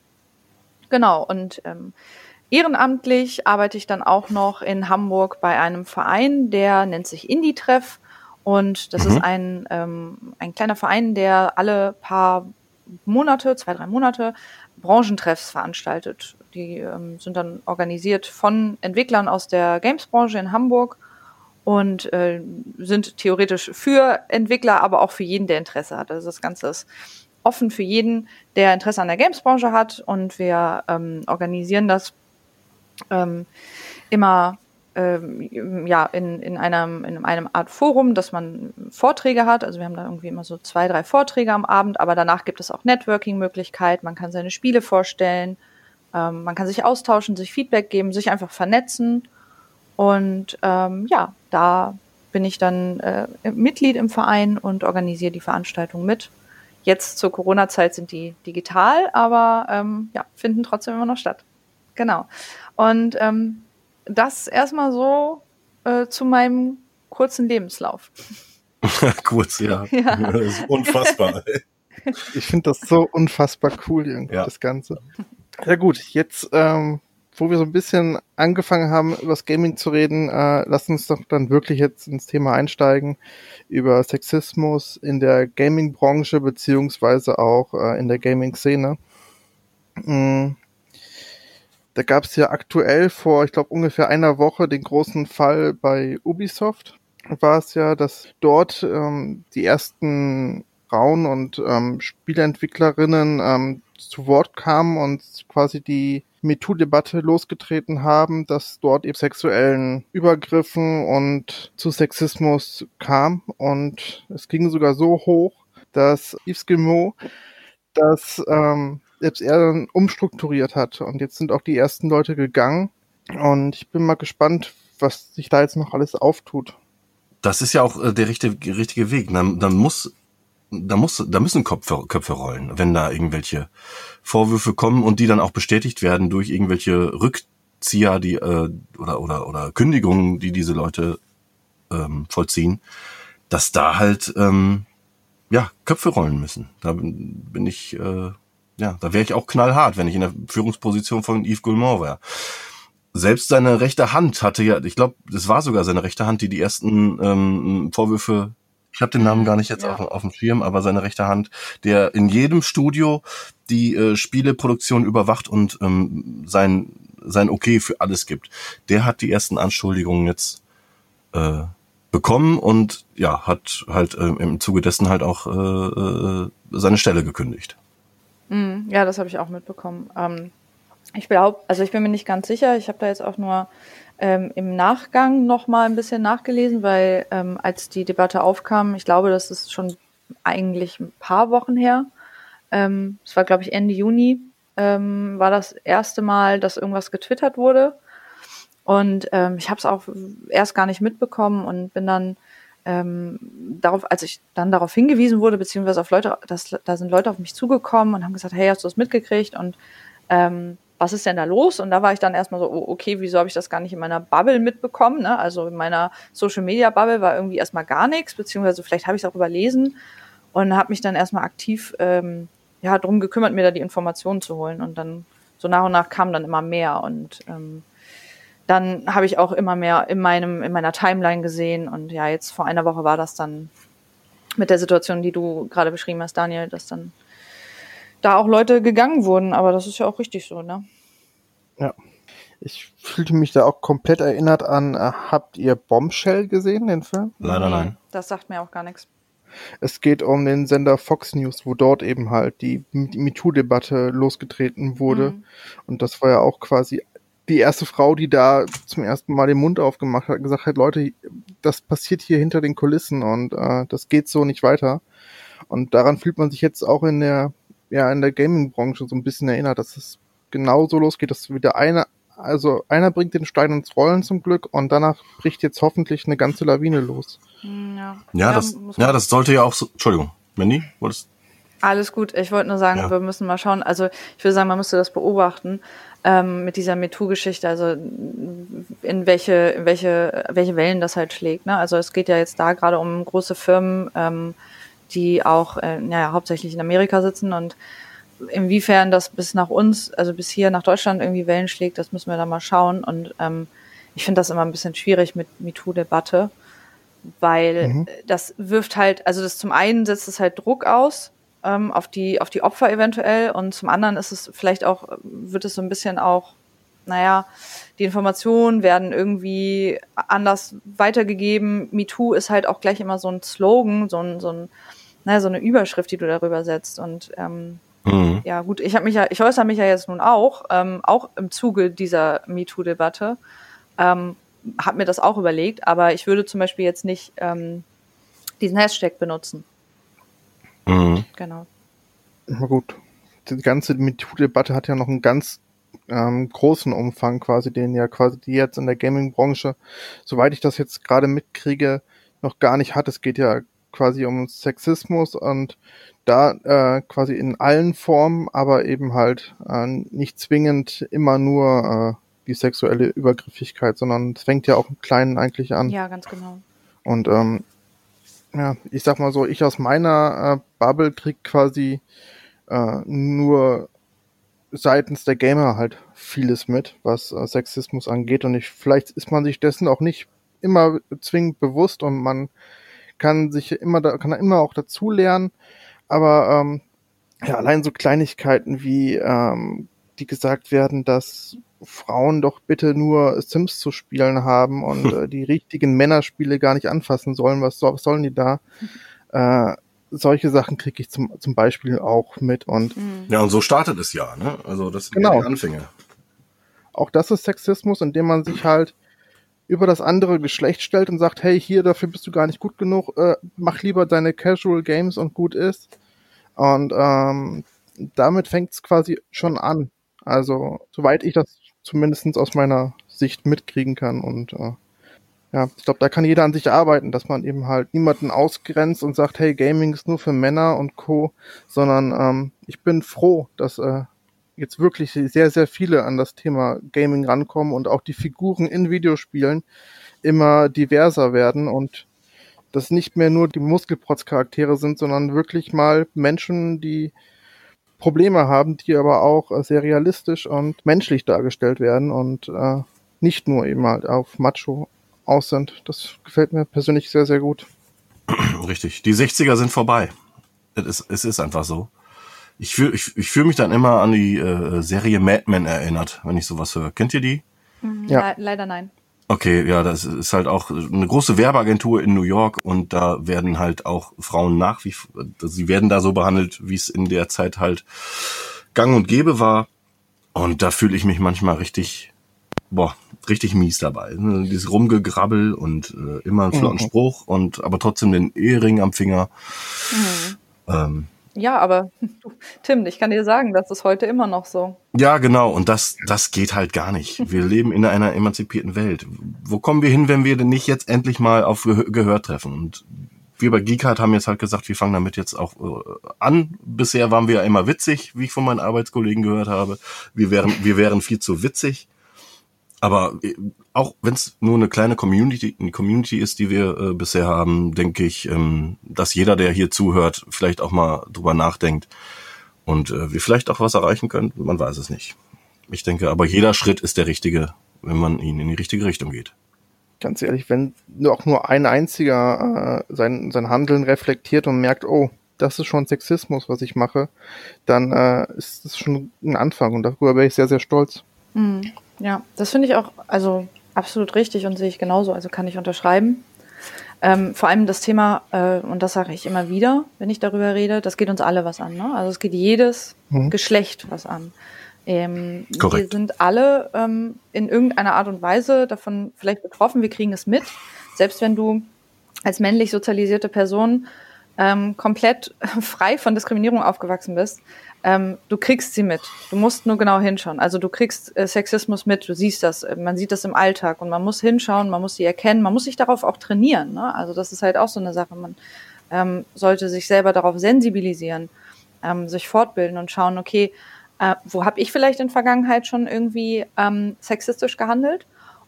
Speaker 3: Genau, und ähm, ehrenamtlich arbeite ich dann auch noch in Hamburg bei einem Verein, der nennt sich Indie-Treff. Und das mhm. ist ein, ähm, ein kleiner Verein, der alle paar Monate, zwei, drei Monate, Branchentreffs veranstaltet. Die ähm, sind dann organisiert von Entwicklern aus der Games-Branche in Hamburg und äh, sind theoretisch für Entwickler, aber auch für jeden, der Interesse hat. Also das Ganze ist offen für jeden, der Interesse an der Games-Branche hat und wir ähm, organisieren das ähm, immer ähm, ja in, in einem in einem Art Forum, dass man Vorträge hat. Also wir haben da irgendwie immer so zwei, drei Vorträge am Abend, aber danach gibt es auch Networking-Möglichkeit. Man kann seine Spiele vorstellen, ähm, man kann sich austauschen, sich Feedback geben, sich einfach vernetzen und ähm, ja, da bin ich dann äh, Mitglied im Verein und organisiere die Veranstaltung mit. Jetzt zur Corona-Zeit sind die digital, aber ähm, ja, finden trotzdem immer noch statt. Genau. Und ähm, das erstmal so äh, zu meinem kurzen Lebenslauf.
Speaker 4: Kurz, ja. ja. Das ist unfassbar.
Speaker 1: ich finde das so unfassbar cool, irgendwie, ja. das Ganze. Ja gut, jetzt ähm, wo wir so ein bisschen angefangen haben, über das Gaming zu reden, äh, lass uns doch dann wirklich jetzt ins Thema einsteigen, über Sexismus in der Gaming-Branche beziehungsweise auch äh, in der Gaming-Szene. Mhm. Da gab es ja aktuell vor, ich glaube, ungefähr einer Woche den großen Fall bei Ubisoft. War es ja, dass dort ähm, die ersten Frauen und ähm, Spieleentwicklerinnen ähm, zu Wort kamen und quasi die MeToo-Debatte losgetreten haben, dass dort eben sexuellen Übergriffen und zu Sexismus kam. Und es ging sogar so hoch, dass Yves Gilmour das ähm, selbst er dann umstrukturiert hat. Und jetzt sind auch die ersten Leute gegangen. Und ich bin mal gespannt, was sich da jetzt noch alles auftut.
Speaker 4: Das ist ja auch äh, der richtige, richtige Weg. Dann, dann muss da muss, da müssen Köpfe, Köpfe rollen, wenn da irgendwelche Vorwürfe kommen und die dann auch bestätigt werden durch irgendwelche Rückzieher, die äh, oder oder oder Kündigungen, die diese Leute ähm, vollziehen, dass da halt ähm, ja Köpfe rollen müssen. Da bin, bin ich äh, ja, da wäre ich auch knallhart, wenn ich in der Führungsposition von Yves Goulmont wäre. Selbst seine rechte Hand hatte ja, ich glaube, das war sogar seine rechte Hand, die die ersten ähm, Vorwürfe ich habe den Namen gar nicht jetzt ja. auf, auf dem Schirm, aber seine rechte Hand, der in jedem Studio die äh, Spieleproduktion überwacht und ähm, sein sein Okay für alles gibt. Der hat die ersten Anschuldigungen jetzt äh, bekommen und ja, hat halt äh, im Zuge dessen halt auch äh, äh, seine Stelle gekündigt.
Speaker 3: Mm, ja, das habe ich auch mitbekommen. Ähm, ich glaube, also ich bin mir nicht ganz sicher. Ich habe da jetzt auch nur ähm, im Nachgang noch mal ein bisschen nachgelesen, weil ähm, als die Debatte aufkam, ich glaube, das ist schon eigentlich ein paar Wochen her. Ähm, es war, glaube ich, Ende Juni, ähm, war das erste Mal, dass irgendwas getwittert wurde. Und ähm, ich habe es auch erst gar nicht mitbekommen und bin dann ähm, darauf, als ich dann darauf hingewiesen wurde, beziehungsweise auf Leute, dass, da sind Leute auf mich zugekommen und haben gesagt, hey, hast du das mitgekriegt? Und ähm, was ist denn da los? Und da war ich dann erstmal so, oh, okay, wieso habe ich das gar nicht in meiner Bubble mitbekommen? Ne? Also in meiner Social Media Bubble war irgendwie erstmal gar nichts, beziehungsweise vielleicht habe ich es auch überlesen und habe mich dann erstmal aktiv ähm, ja, darum gekümmert, mir da die Informationen zu holen. Und dann so nach und nach kam dann immer mehr. Und ähm, dann habe ich auch immer mehr in meinem, in meiner Timeline gesehen. Und ja, jetzt vor einer Woche war das dann mit der Situation, die du gerade beschrieben hast, Daniel, dass dann da auch Leute gegangen wurden, aber das ist ja auch richtig so, ne?
Speaker 1: Ja. Ich fühlte mich da auch komplett erinnert an, äh, habt ihr Bombshell gesehen, den Film?
Speaker 4: Leider nein.
Speaker 3: Das sagt mir auch gar nichts.
Speaker 1: Es geht um den Sender Fox News, wo dort eben halt die, die MeToo-Debatte losgetreten wurde.
Speaker 3: Mhm.
Speaker 1: Und das war ja auch quasi die erste Frau, die da zum ersten Mal den Mund aufgemacht hat, gesagt hat, Leute, das passiert hier hinter den Kulissen und äh, das geht so nicht weiter. Und daran fühlt man sich jetzt auch in der, ja, in der Gaming-Branche so ein bisschen erinnert, dass es genauso losgeht, dass wieder einer, also einer bringt den Stein ins Rollen zum Glück und danach bricht jetzt hoffentlich eine ganze Lawine los.
Speaker 3: Hm, Ja,
Speaker 4: Ja, das, ja, das sollte ja auch so. Entschuldigung, Mandy, wolltest
Speaker 3: Alles gut. Ich wollte nur sagen,
Speaker 4: Ja.
Speaker 3: wir müssen mal schauen. Also ich würde sagen, man müsste das beobachten ähm, mit dieser MeToo-Geschichte. Also in welche, in welche, welche Wellen das halt schlägt. Ne? Also es geht ja jetzt da gerade um große Firmen, ähm, die auch, äh, naja, hauptsächlich in Amerika sitzen und inwiefern das bis nach uns, also bis hier nach Deutschland irgendwie Wellen schlägt, das müssen wir da mal schauen. Und ähm, ich finde das immer ein bisschen schwierig mit MeToo-Debatte, weil
Speaker 1: Mhm.
Speaker 3: das wirft halt, also das zum einen setzt es halt Druck aus ähm, auf die auf die Opfer eventuell und zum anderen ist es vielleicht auch wird es so ein bisschen auch naja, die Informationen werden irgendwie anders weitergegeben. MeToo ist halt auch gleich immer so ein Slogan, so ein, so ein naja, so eine Überschrift, die du darüber setzt. Und ähm?
Speaker 4: Mhm.
Speaker 3: ja, gut, ich habe mich ja, ich äußere mich ja jetzt nun auch, ähm, auch im Zuge dieser MeToo-Debatte, ähm, habe mir das auch überlegt, aber ich würde zum Beispiel jetzt nicht ähm, diesen Hashtag benutzen.
Speaker 4: Mhm.
Speaker 3: Genau.
Speaker 1: Na gut, die ganze MeToo-Debatte hat ja noch einen ganz ähm, großen Umfang quasi, den ja quasi die jetzt in der Gaming-Branche, soweit ich das jetzt gerade mitkriege, noch gar nicht hat. Es geht ja quasi um Sexismus und da äh, quasi in allen Formen, aber eben halt äh, nicht zwingend immer nur äh, die sexuelle Übergriffigkeit, sondern es fängt ja auch im Kleinen eigentlich an.
Speaker 3: Ja, ganz genau.
Speaker 1: Und ähm, ja, ich sag mal so, ich aus meiner äh, Bubble krieg quasi äh, nur seitens der Gamer halt vieles mit, was äh, Sexismus angeht. Und ich, vielleicht ist man sich dessen auch nicht immer zwingend bewusst und man kann sich immer da, kann immer auch dazu lernen. Aber ähm, ja, allein so Kleinigkeiten wie ähm, die gesagt werden, dass Frauen doch bitte nur Sims zu spielen haben und äh, die richtigen Männerspiele gar nicht anfassen sollen. Was, so, was sollen die da? Äh, solche Sachen kriege ich zum, zum Beispiel auch mit und
Speaker 3: Mhm.
Speaker 4: Ja, und so startet es ja, ne? Also das sind
Speaker 1: Genau.
Speaker 4: die Anfänge.
Speaker 1: auch das ist Sexismus, indem man sich halt über das andere Geschlecht stellt und sagt, hey, hier, dafür bist du gar nicht gut genug, äh, mach lieber deine Casual Games und gut ist. Und ähm, damit fängt es quasi schon an. Also, soweit ich das zumindest aus meiner Sicht mitkriegen kann. Und äh, ja, ich glaube, da kann jeder an sich arbeiten, dass man eben halt niemanden ausgrenzt und sagt, hey, Gaming ist nur für Männer und Co., sondern ähm, ich bin froh, dass äh, jetzt wirklich sehr, sehr viele an das Thema Gaming rankommen und auch die Figuren in Videospielen immer diverser werden und das nicht mehr nur die Muskelprotz-Charaktere sind, sondern wirklich mal Menschen, die Probleme haben, die aber auch äh, sehr realistisch und menschlich dargestellt werden und äh, nicht nur eben halt auf Macho aus sind. Das gefällt mir persönlich sehr, sehr gut.
Speaker 4: Richtig. Die 60er sind vorbei. Es ist, es ist einfach so. Ich fühle ich, ich fühl mich dann immer an die äh, Serie Mad Men erinnert, wenn ich sowas höre. Kennt ihr die?
Speaker 1: Ja.
Speaker 3: Le leider nein.
Speaker 4: Okay, ja, das ist halt auch eine große Werbeagentur in New York und da werden halt auch Frauen nach wie sie werden da so behandelt, wie es in der Zeit halt gang und gäbe war. Und da fühle ich mich manchmal richtig, boah, richtig mies dabei. Ne? Dieses Rumgegrabbel und äh, immer einen flotten
Speaker 1: Mhm.
Speaker 4: Spruch und aber trotzdem den Ehering am Finger. Ähm,
Speaker 3: Ja, aber du, Tim, ich kann dir sagen, das ist heute immer noch so.
Speaker 4: Ja, genau. Und das, das geht halt gar nicht. Wir leben in einer emanzipierten Welt. Wo kommen wir hin, wenn wir denn nicht jetzt endlich mal auf Gehör, treffen? Und wir bei Geekart haben jetzt halt gesagt, wir fangen damit jetzt auch äh, an. Bisher waren wir ja immer witzig, wie ich von meinen Arbeitskollegen gehört habe. Wir wären, wir wären viel zu witzig. Aber äh, auch wenn es nur eine kleine Community, eine Community ist, die wir äh, bisher haben, denke ich, ähm, dass jeder, der hier zuhört, vielleicht auch mal drüber nachdenkt und äh, wir vielleicht auch was erreichen können. Man weiß es nicht. Ich denke, aber jeder Schritt ist der richtige, wenn man ihn in die richtige Richtung geht.
Speaker 1: Ganz ehrlich, wenn nur auch nur ein einziger äh, sein, sein Handeln reflektiert und merkt, oh, das ist schon Sexismus, was ich mache, dann äh, ist das schon ein Anfang und darüber wäre ich sehr, sehr stolz.
Speaker 3: Mhm. Ja, das finde ich auch also absolut richtig und sehe ich genauso, also kann ich unterschreiben. Ähm, vor allem das Thema, äh, und das sage ich immer wieder, wenn ich darüber rede, das geht uns alle was an. Ne? Also es geht jedes mhm. Geschlecht was an. Ähm, wir sind alle ähm, in irgendeiner Art und Weise davon vielleicht betroffen. Wir kriegen es mit. Selbst wenn du als männlich sozialisierte Person ähm, komplett frei von Diskriminierung aufgewachsen bist, ähm, du kriegst sie mit. Du musst nur genau hinschauen. Also du kriegst äh, Sexismus mit, du siehst das, äh, man sieht das im Alltag und man muss hinschauen, man muss sie erkennen, man muss sich darauf auch trainieren. Ne? Also das ist halt auch so eine Sache. Man ähm, sollte sich selber darauf sensibilisieren, ähm, sich fortbilden und schauen, okay, äh, wo habe ich vielleicht in Vergangenheit schon irgendwie ähm, sexistisch gehandelt?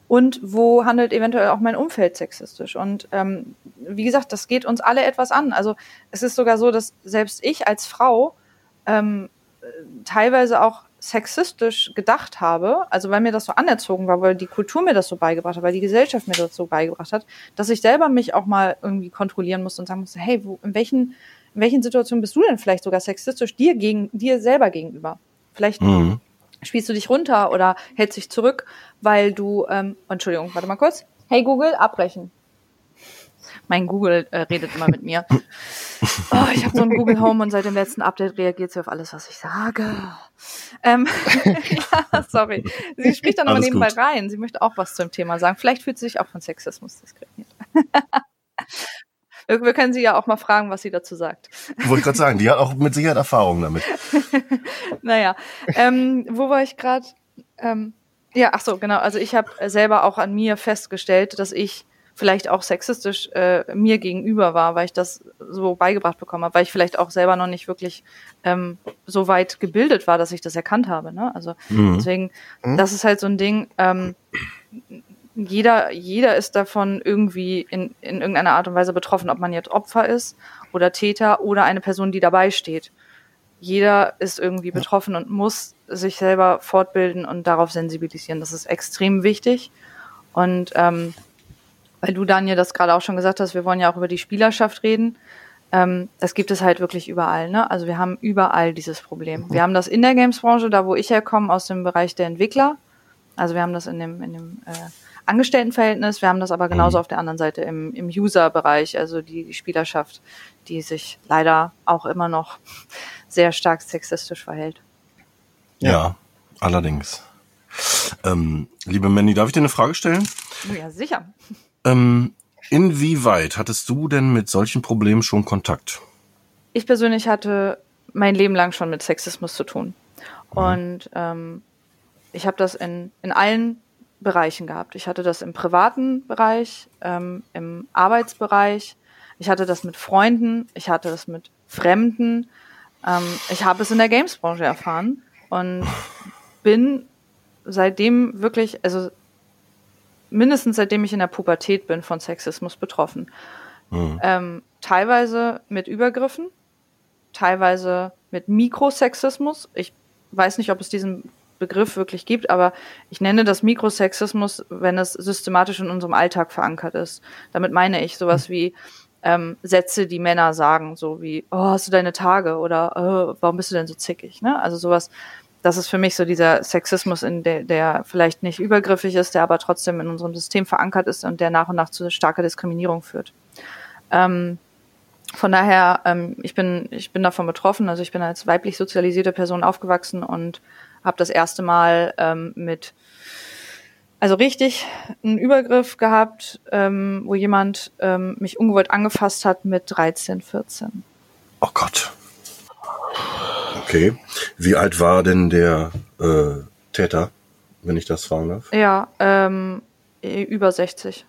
Speaker 3: und wo handelt eventuell auch mein Umfeld sexistisch. Und ähm, wie gesagt, das geht uns alle etwas an. Also es ist sogar so, dass selbst ich als Frau ähm, teilweise auch sexistisch gedacht habe, also weil mir das so anerzogen war, weil die Kultur mir das so beigebracht hat, weil die Gesellschaft mir das so beigebracht hat, dass ich selber mich auch mal irgendwie kontrollieren musste und sagen musste, hey, wo, in welchen, in welchen Situationen bist du denn vielleicht sogar sexistisch dir gegen, dir selber gegenüber? Vielleicht mhm spielst du dich runter oder hältst dich zurück, weil du, ähm, Entschuldigung, warte mal kurz. Hey Google, abbrechen. Mein Google äh, redet immer mit mir. Oh, ich habe so ein Google Home und seit dem letzten Update reagiert sie auf alles, was ich sage. Ähm, ja, sorry. Sie spricht dann aber nebenbei gut. rein. Sie möchte auch was zum Thema sagen. Vielleicht fühlt sie sich auch von Sexismus diskriminiert. Wir können sie ja auch mal fragen, was sie dazu sagt.
Speaker 4: Wollte ich gerade sagen, die hat auch mit Sicherheit Erfahrung damit.
Speaker 3: naja, ähm, wo war ich gerade? Ähm, ja, ach so, genau. Also ich habe selber auch an mir festgestellt, dass ich vielleicht auch sexistisch äh, mir gegenüber war, weil ich das so beigebracht bekommen habe, weil ich vielleicht auch selber noch nicht wirklich ähm, so weit gebildet war, dass ich das erkannt habe. Ne? Also mhm. deswegen, mhm. das ist halt so ein Ding. Ähm, jeder, jeder ist davon irgendwie in, in irgendeiner Art und Weise betroffen, ob man jetzt Opfer ist oder Täter oder eine Person, die dabei steht. Jeder ist irgendwie ja. betroffen und muss sich selber fortbilden und darauf sensibilisieren. Das ist extrem wichtig. Und ähm, weil du, Daniel, das gerade auch schon gesagt hast, wir wollen ja auch über die Spielerschaft reden. Ähm, das gibt es halt wirklich überall. Ne? Also wir haben überall dieses Problem. Wir haben das in der Gamesbranche, da wo ich herkomme, aus dem Bereich der Entwickler. Also wir haben das in dem, in dem äh, Angestelltenverhältnis. Wir haben das aber genauso mhm. auf der anderen Seite im, im User-Bereich, also die, die Spielerschaft, die sich leider auch immer noch sehr stark sexistisch verhält.
Speaker 4: Ja, ja allerdings. Ähm, liebe Mandy, darf ich dir eine Frage stellen?
Speaker 3: Ja, sicher.
Speaker 4: Ähm, inwieweit hattest du denn mit solchen Problemen schon Kontakt?
Speaker 3: Ich persönlich hatte mein Leben lang schon mit Sexismus zu tun. Mhm. Und ähm, ich habe das in, in allen Bereichen gehabt. Ich hatte das im privaten Bereich, ähm, im Arbeitsbereich, ich hatte das mit Freunden, ich hatte das mit Fremden. Ähm, ich habe es in der Gamesbranche erfahren und bin seitdem wirklich, also mindestens seitdem ich in der Pubertät bin, von Sexismus betroffen. Mhm. Ähm, teilweise mit Übergriffen, teilweise mit Mikrosexismus. Ich weiß nicht, ob es diesen Begriff wirklich gibt, aber ich nenne das Mikrosexismus, wenn es systematisch in unserem Alltag verankert ist. Damit meine ich sowas wie ähm, Sätze, die Männer sagen, so wie, oh, hast du deine Tage oder oh, warum bist du denn so zickig? Ne? Also sowas, das ist für mich so dieser Sexismus, in der, der vielleicht nicht übergriffig ist, der aber trotzdem in unserem System verankert ist und der nach und nach zu starker Diskriminierung führt. Ähm, von daher, ähm, ich bin, ich bin davon betroffen. Also ich bin als weiblich sozialisierte Person aufgewachsen und habe das erste Mal ähm, mit, also richtig einen Übergriff gehabt, ähm, wo jemand ähm, mich ungewollt angefasst hat mit 13, 14.
Speaker 4: Oh Gott. Okay. Wie alt war denn der äh, Täter, wenn ich das fragen darf?
Speaker 3: Ja, ähm, über 60.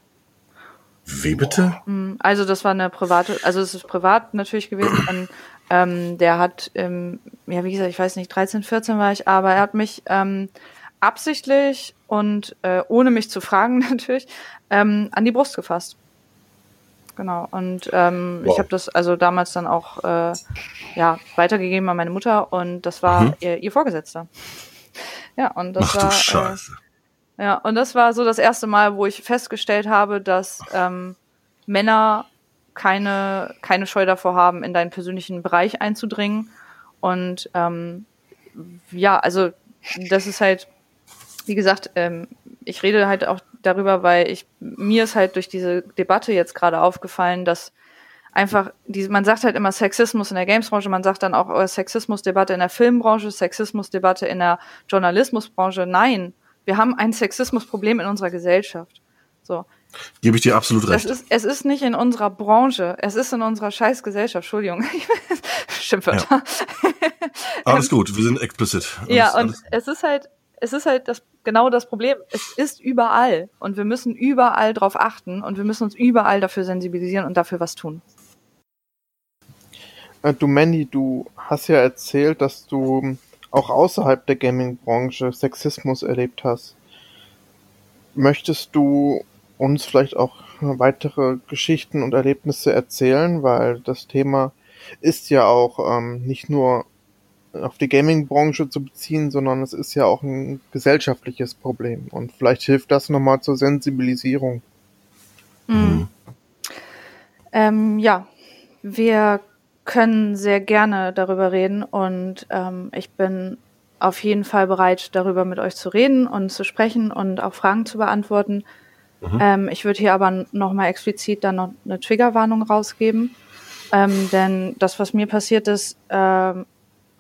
Speaker 4: Wie bitte?
Speaker 3: Hm, also das war eine private, also es ist privat natürlich gewesen. Und, ähm, der hat, ähm, ja wie gesagt, ich weiß nicht, 13, 14 war ich, aber er hat mich ähm, absichtlich und äh, ohne mich zu fragen natürlich ähm, an die Brust gefasst. Genau. Und ähm, wow. ich habe das also damals dann auch äh, ja weitergegeben an meine Mutter und das war mhm. ihr, ihr Vorgesetzter. Ja, und das Ach, war. Du Scheiße. Äh, ja, und das war so das erste Mal, wo ich festgestellt habe, dass ähm, Männer keine, keine Scheu davor haben, in deinen persönlichen Bereich einzudringen. Und ähm, ja, also das ist halt, wie gesagt, ähm, ich rede halt auch darüber, weil ich mir ist halt durch diese Debatte jetzt gerade aufgefallen, dass einfach, diese, man sagt halt immer Sexismus in der Gamesbranche, man sagt dann auch oh, Sexismusdebatte in der Filmbranche, Sexismusdebatte in der Journalismusbranche. Nein, wir haben ein Sexismusproblem in unserer Gesellschaft. So.
Speaker 4: Gebe ich dir absolut recht.
Speaker 3: Es ist, es ist nicht in unserer Branche, es ist in unserer Scheißgesellschaft. Entschuldigung. Schimpfwörter.
Speaker 4: Ja. Alles gut, wir sind explicit. Alles,
Speaker 3: ja, und alles. es ist halt, es ist halt das, genau das Problem. Es ist überall und wir müssen überall drauf achten und wir müssen uns überall dafür sensibilisieren und dafür was tun.
Speaker 1: Äh, du Mandy, du hast ja erzählt, dass du auch außerhalb der Gaming-Branche Sexismus erlebt hast. Möchtest du uns vielleicht auch weitere Geschichten und Erlebnisse erzählen, weil das Thema ist ja auch ähm, nicht nur auf die Gaming-Branche zu beziehen, sondern es ist ja auch ein gesellschaftliches Problem. Und vielleicht hilft das nochmal zur Sensibilisierung.
Speaker 3: Mhm. Ähm, ja, wir können sehr gerne darüber reden und ähm, ich bin auf jeden Fall bereit, darüber mit euch zu reden und zu sprechen und auch Fragen zu beantworten. Mhm. Ähm, ich würde hier aber nochmal explizit dann noch eine Triggerwarnung rausgeben, ähm, denn das, was mir passiert ist, ähm,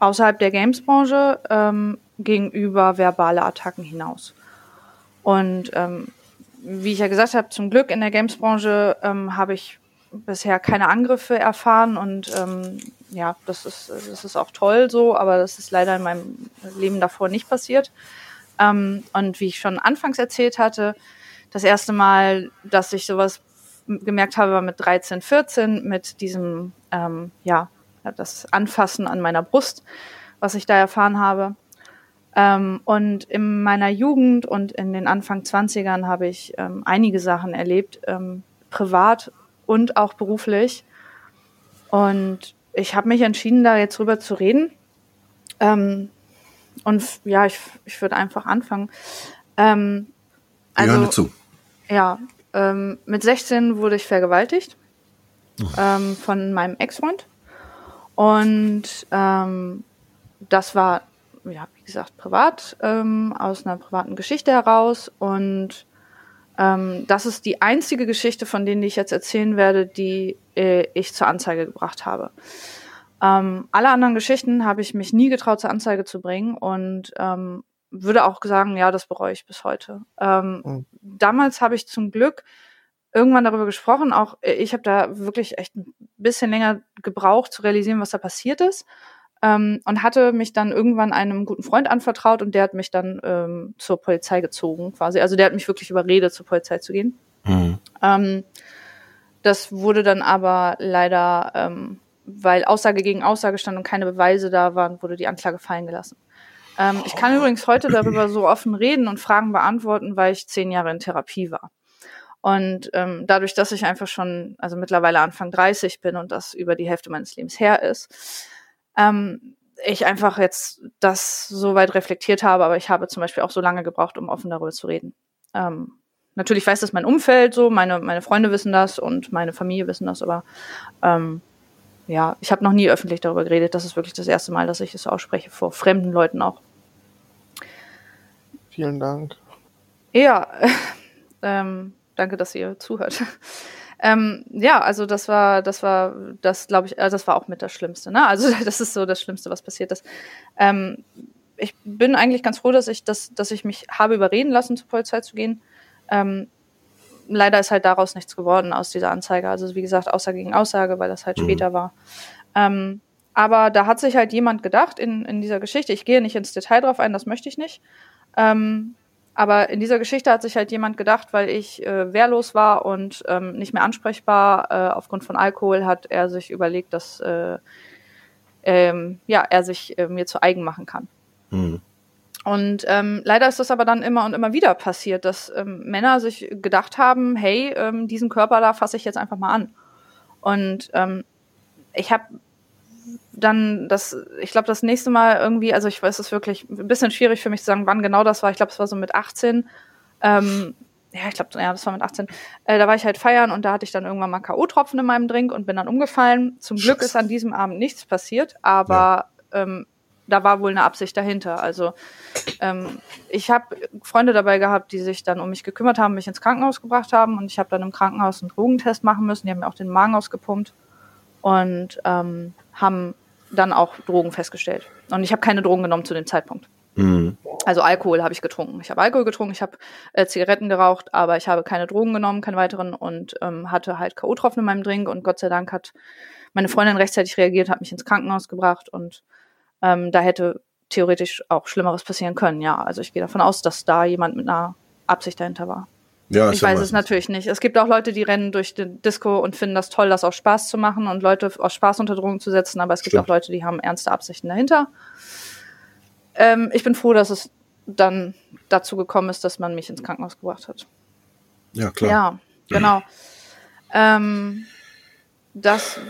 Speaker 3: außerhalb der Gamesbranche ähm, gegenüber verbale Attacken hinaus. Und ähm, wie ich ja gesagt habe, zum Glück in der Gamesbranche ähm, habe ich bisher keine Angriffe erfahren und ähm, ja, das ist, das ist auch toll so, aber das ist leider in meinem Leben davor nicht passiert. Ähm, und wie ich schon anfangs erzählt hatte, das erste Mal, dass ich sowas gemerkt habe, war mit 13, 14, mit diesem, ähm, ja, das Anfassen an meiner Brust, was ich da erfahren habe. Ähm, und in meiner Jugend und in den Anfang 20ern habe ich ähm, einige Sachen erlebt, ähm, privat und auch beruflich. Und ich habe mich entschieden, da jetzt drüber zu reden. Ähm, und ja, ich, ich würde einfach anfangen. Ähm,
Speaker 4: also, zu.
Speaker 3: Ja, ähm, mit 16 wurde ich vergewaltigt ähm, von meinem Ex-Freund. Und ähm, das war, ja, wie gesagt, privat, ähm, aus einer privaten Geschichte heraus. Und ähm, das ist die einzige Geschichte, von denen ich jetzt erzählen werde, die äh, ich zur Anzeige gebracht habe. Ähm, alle anderen Geschichten habe ich mich nie getraut, zur Anzeige zu bringen und ähm, würde auch sagen, ja, das bereue ich bis heute. Ähm, mhm. Damals habe ich zum Glück irgendwann darüber gesprochen. Auch äh, ich habe da wirklich echt ein bisschen länger gebraucht zu realisieren, was da passiert ist ähm, und hatte mich dann irgendwann einem guten Freund anvertraut und der hat mich dann ähm, zur Polizei gezogen, quasi. Also der hat mich wirklich überredet, zur Polizei zu gehen. Mhm. Ähm, das wurde dann aber leider, ähm, weil Aussage gegen Aussage stand und keine Beweise da waren, wurde die Anklage fallen gelassen. Ähm, ich kann übrigens heute darüber so offen reden und Fragen beantworten, weil ich zehn Jahre in Therapie war. Und ähm, dadurch, dass ich einfach schon, also mittlerweile Anfang 30 bin und das über die Hälfte meines Lebens her ist, ähm, ich einfach jetzt das so weit reflektiert habe, aber ich habe zum Beispiel auch so lange gebraucht, um offen darüber zu reden. Ähm, natürlich weiß das mein Umfeld so, meine, meine Freunde wissen das und meine Familie wissen das, aber ähm, ja, ich habe noch nie öffentlich darüber geredet. Das ist wirklich das erste Mal, dass ich es ausspreche, vor fremden Leuten auch.
Speaker 1: Vielen Dank.
Speaker 3: Ja, ähm, danke, dass ihr zuhört. Ähm, ja, also das war, das war, das glaube ich, also das war auch mit das Schlimmste. Ne? Also das ist so das Schlimmste, was passiert ist. Ähm, ich bin eigentlich ganz froh, dass ich, dass, dass ich mich habe überreden lassen, zur Polizei zu gehen. Ähm, leider ist halt daraus nichts geworden aus dieser Anzeige. Also wie gesagt, Aussage gegen Aussage, weil das halt mhm. später war. Ähm, aber da hat sich halt jemand gedacht in, in dieser Geschichte, ich gehe nicht ins Detail drauf ein, das möchte ich nicht. Ähm, aber in dieser Geschichte hat sich halt jemand gedacht, weil ich äh, wehrlos war und ähm, nicht mehr ansprechbar äh, aufgrund von Alkohol, hat er sich überlegt, dass äh, ähm, ja, er sich äh, mir zu eigen machen kann. Mhm. Und ähm, leider ist das aber dann immer und immer wieder passiert, dass ähm, Männer sich gedacht haben, hey, ähm, diesen Körper da fasse ich jetzt einfach mal an. Und ähm, ich habe dann das, ich glaube, das nächste Mal irgendwie, also ich weiß es wirklich ein bisschen schwierig für mich zu sagen, wann genau das war. Ich glaube, es war so mit 18. Ähm, ja, ich glaube, ja, das war mit 18, äh, da war ich halt feiern und da hatte ich dann irgendwann mal K.O.-Tropfen in meinem Drink und bin dann umgefallen. Zum Glück ist an diesem Abend nichts passiert, aber ja. ähm, da war wohl eine Absicht dahinter. Also ähm, ich habe Freunde dabei gehabt, die sich dann um mich gekümmert haben, mich ins Krankenhaus gebracht haben und ich habe dann im Krankenhaus einen Drogentest machen müssen. Die haben mir auch den Magen ausgepumpt und ähm, haben dann auch Drogen festgestellt. Und ich habe keine Drogen genommen zu dem Zeitpunkt. Mhm. Also Alkohol habe ich getrunken. Ich habe Alkohol getrunken, ich habe äh, Zigaretten geraucht, aber ich habe keine Drogen genommen, keine weiteren und ähm, hatte halt K.O.-Tropfen in meinem Drink und Gott sei Dank hat meine Freundin rechtzeitig reagiert, hat mich ins Krankenhaus gebracht und ähm, da hätte theoretisch auch Schlimmeres passieren können. Ja, also ich gehe davon aus, dass da jemand mit einer Absicht dahinter war. Ja, ich weiß es natürlich nicht. Es gibt auch Leute, die rennen durch den Disco und finden das toll, das aus Spaß zu machen und Leute aus Spaß unter Drogen zu setzen, aber es gibt Stimmt. auch Leute, die haben ernste Absichten dahinter. Ähm, ich bin froh, dass es dann dazu gekommen ist, dass man mich ins Krankenhaus gebracht hat.
Speaker 4: Ja, klar.
Speaker 3: Ja, genau. ähm, das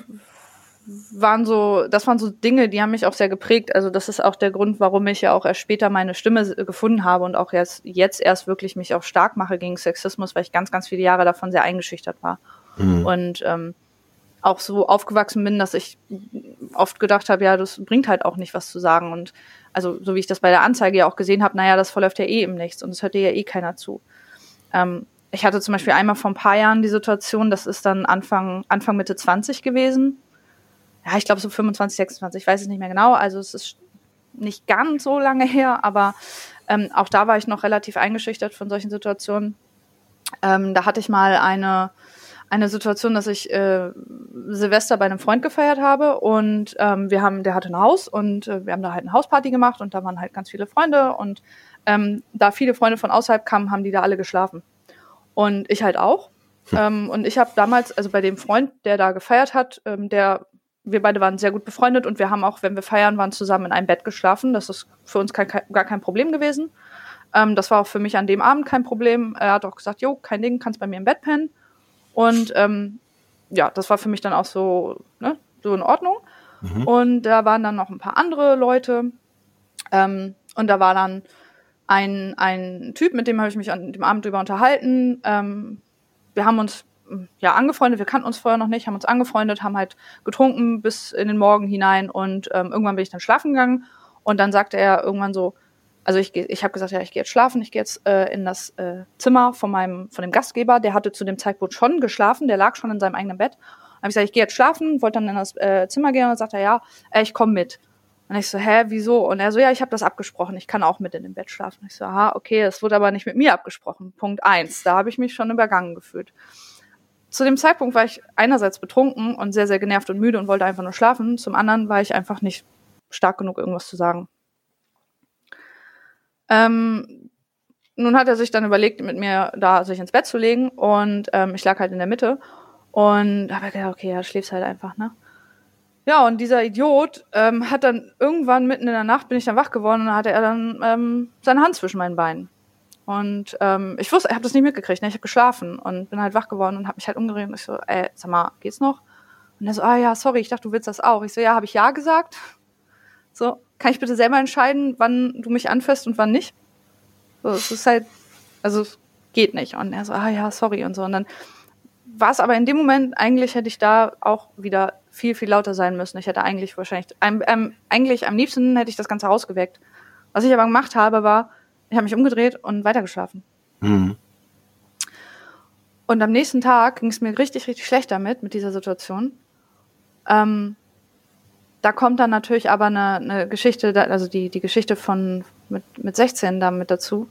Speaker 3: waren so, das waren so Dinge, die haben mich auch sehr geprägt. Also das ist auch der Grund, warum ich ja auch erst später meine Stimme gefunden habe und auch jetzt, jetzt erst wirklich mich auch stark mache gegen Sexismus, weil ich ganz, ganz viele Jahre davon sehr eingeschüchtert war. Mhm. Und ähm, auch so aufgewachsen bin, dass ich oft gedacht habe, ja, das bringt halt auch nicht was zu sagen. Und also so wie ich das bei der Anzeige ja auch gesehen habe, naja, das verläuft ja eh im Nichts und es hört dir ja eh keiner zu. Ähm, ich hatte zum Beispiel einmal vor ein paar Jahren die Situation, das ist dann Anfang, Anfang Mitte 20 gewesen. Ja, ich glaube so 25, 26, ich weiß es nicht mehr genau. Also es ist nicht ganz so lange her, aber ähm, auch da war ich noch relativ eingeschüchtert von solchen Situationen. Ähm, da hatte ich mal eine eine Situation, dass ich äh, Silvester bei einem Freund gefeiert habe und ähm, wir haben, der hatte ein Haus und äh, wir haben da halt eine Hausparty gemacht und da waren halt ganz viele Freunde und ähm, da viele Freunde von außerhalb kamen, haben die da alle geschlafen und ich halt auch. Hm. Ähm, und ich habe damals, also bei dem Freund, der da gefeiert hat, ähm, der wir beide waren sehr gut befreundet und wir haben auch, wenn wir feiern waren, zusammen in einem Bett geschlafen. Das ist für uns kein, gar kein Problem gewesen. Ähm, das war auch für mich an dem Abend kein Problem. Er hat auch gesagt, jo, kein Ding, kannst bei mir im Bett pennen. Und ähm, ja, das war für mich dann auch so, ne, so in Ordnung. Mhm. Und da waren dann noch ein paar andere Leute. Ähm, und da war dann ein, ein Typ, mit dem habe ich mich an dem Abend drüber unterhalten. Ähm, wir haben uns ja angefreundet, wir kannten uns vorher noch nicht, haben uns angefreundet, haben halt getrunken bis in den Morgen hinein und ähm, irgendwann bin ich dann schlafen gegangen und dann sagte er irgendwann so, also ich, ich habe gesagt, ja, ich gehe jetzt schlafen, ich gehe jetzt äh, in das äh, Zimmer von meinem, von dem Gastgeber, der hatte zu dem Zeitpunkt schon geschlafen, der lag schon in seinem eigenen Bett. Habe ich gesagt, ich gehe jetzt schlafen, wollte dann in das äh, Zimmer gehen und dann sagt er, ja, äh, ich komme mit. Und ich so, hä, wieso? Und er so, ja, ich habe das abgesprochen, ich kann auch mit in dem Bett schlafen. Und ich so, aha, okay, das wurde aber nicht mit mir abgesprochen. Punkt eins, da habe ich mich schon übergangen gefühlt. Zu dem Zeitpunkt war ich einerseits betrunken und sehr, sehr genervt und müde und wollte einfach nur schlafen. Zum anderen war ich einfach nicht stark genug, irgendwas zu sagen. Ähm, nun hat er sich dann überlegt, mit mir da sich ins Bett zu legen und ähm, ich lag halt in der Mitte und habe gedacht, okay, ja, schläfst halt einfach, ne? Ja, und dieser Idiot ähm, hat dann irgendwann mitten in der Nacht bin ich dann wach geworden und hatte er dann ähm, seine Hand zwischen meinen Beinen. Und ähm, ich wusste, ich habe das nicht mitgekriegt, ne? ich habe geschlafen und bin halt wach geworden und habe mich halt umgedreht und ich so, ey, sag mal, geht's noch? Und er so, ah ja, sorry, ich dachte, du willst das auch. Ich so, ja, habe ich ja gesagt. So, kann ich bitte selber entscheiden, wann du mich anfasst und wann nicht? So, es ist halt, also es geht nicht. Und er so, ah ja, sorry und so. Und dann war es aber in dem Moment, eigentlich hätte ich da auch wieder viel, viel lauter sein müssen. Ich hätte eigentlich wahrscheinlich, ähm, eigentlich am liebsten hätte ich das ganze Haus geweckt. Was ich aber gemacht habe, war, ich habe mich umgedreht und weitergeschlafen. Mhm. Und am nächsten Tag ging es mir richtig, richtig schlecht damit, mit dieser Situation. Ähm, da kommt dann natürlich aber eine, eine Geschichte, also die, die Geschichte von mit, mit 16 da mit dazu.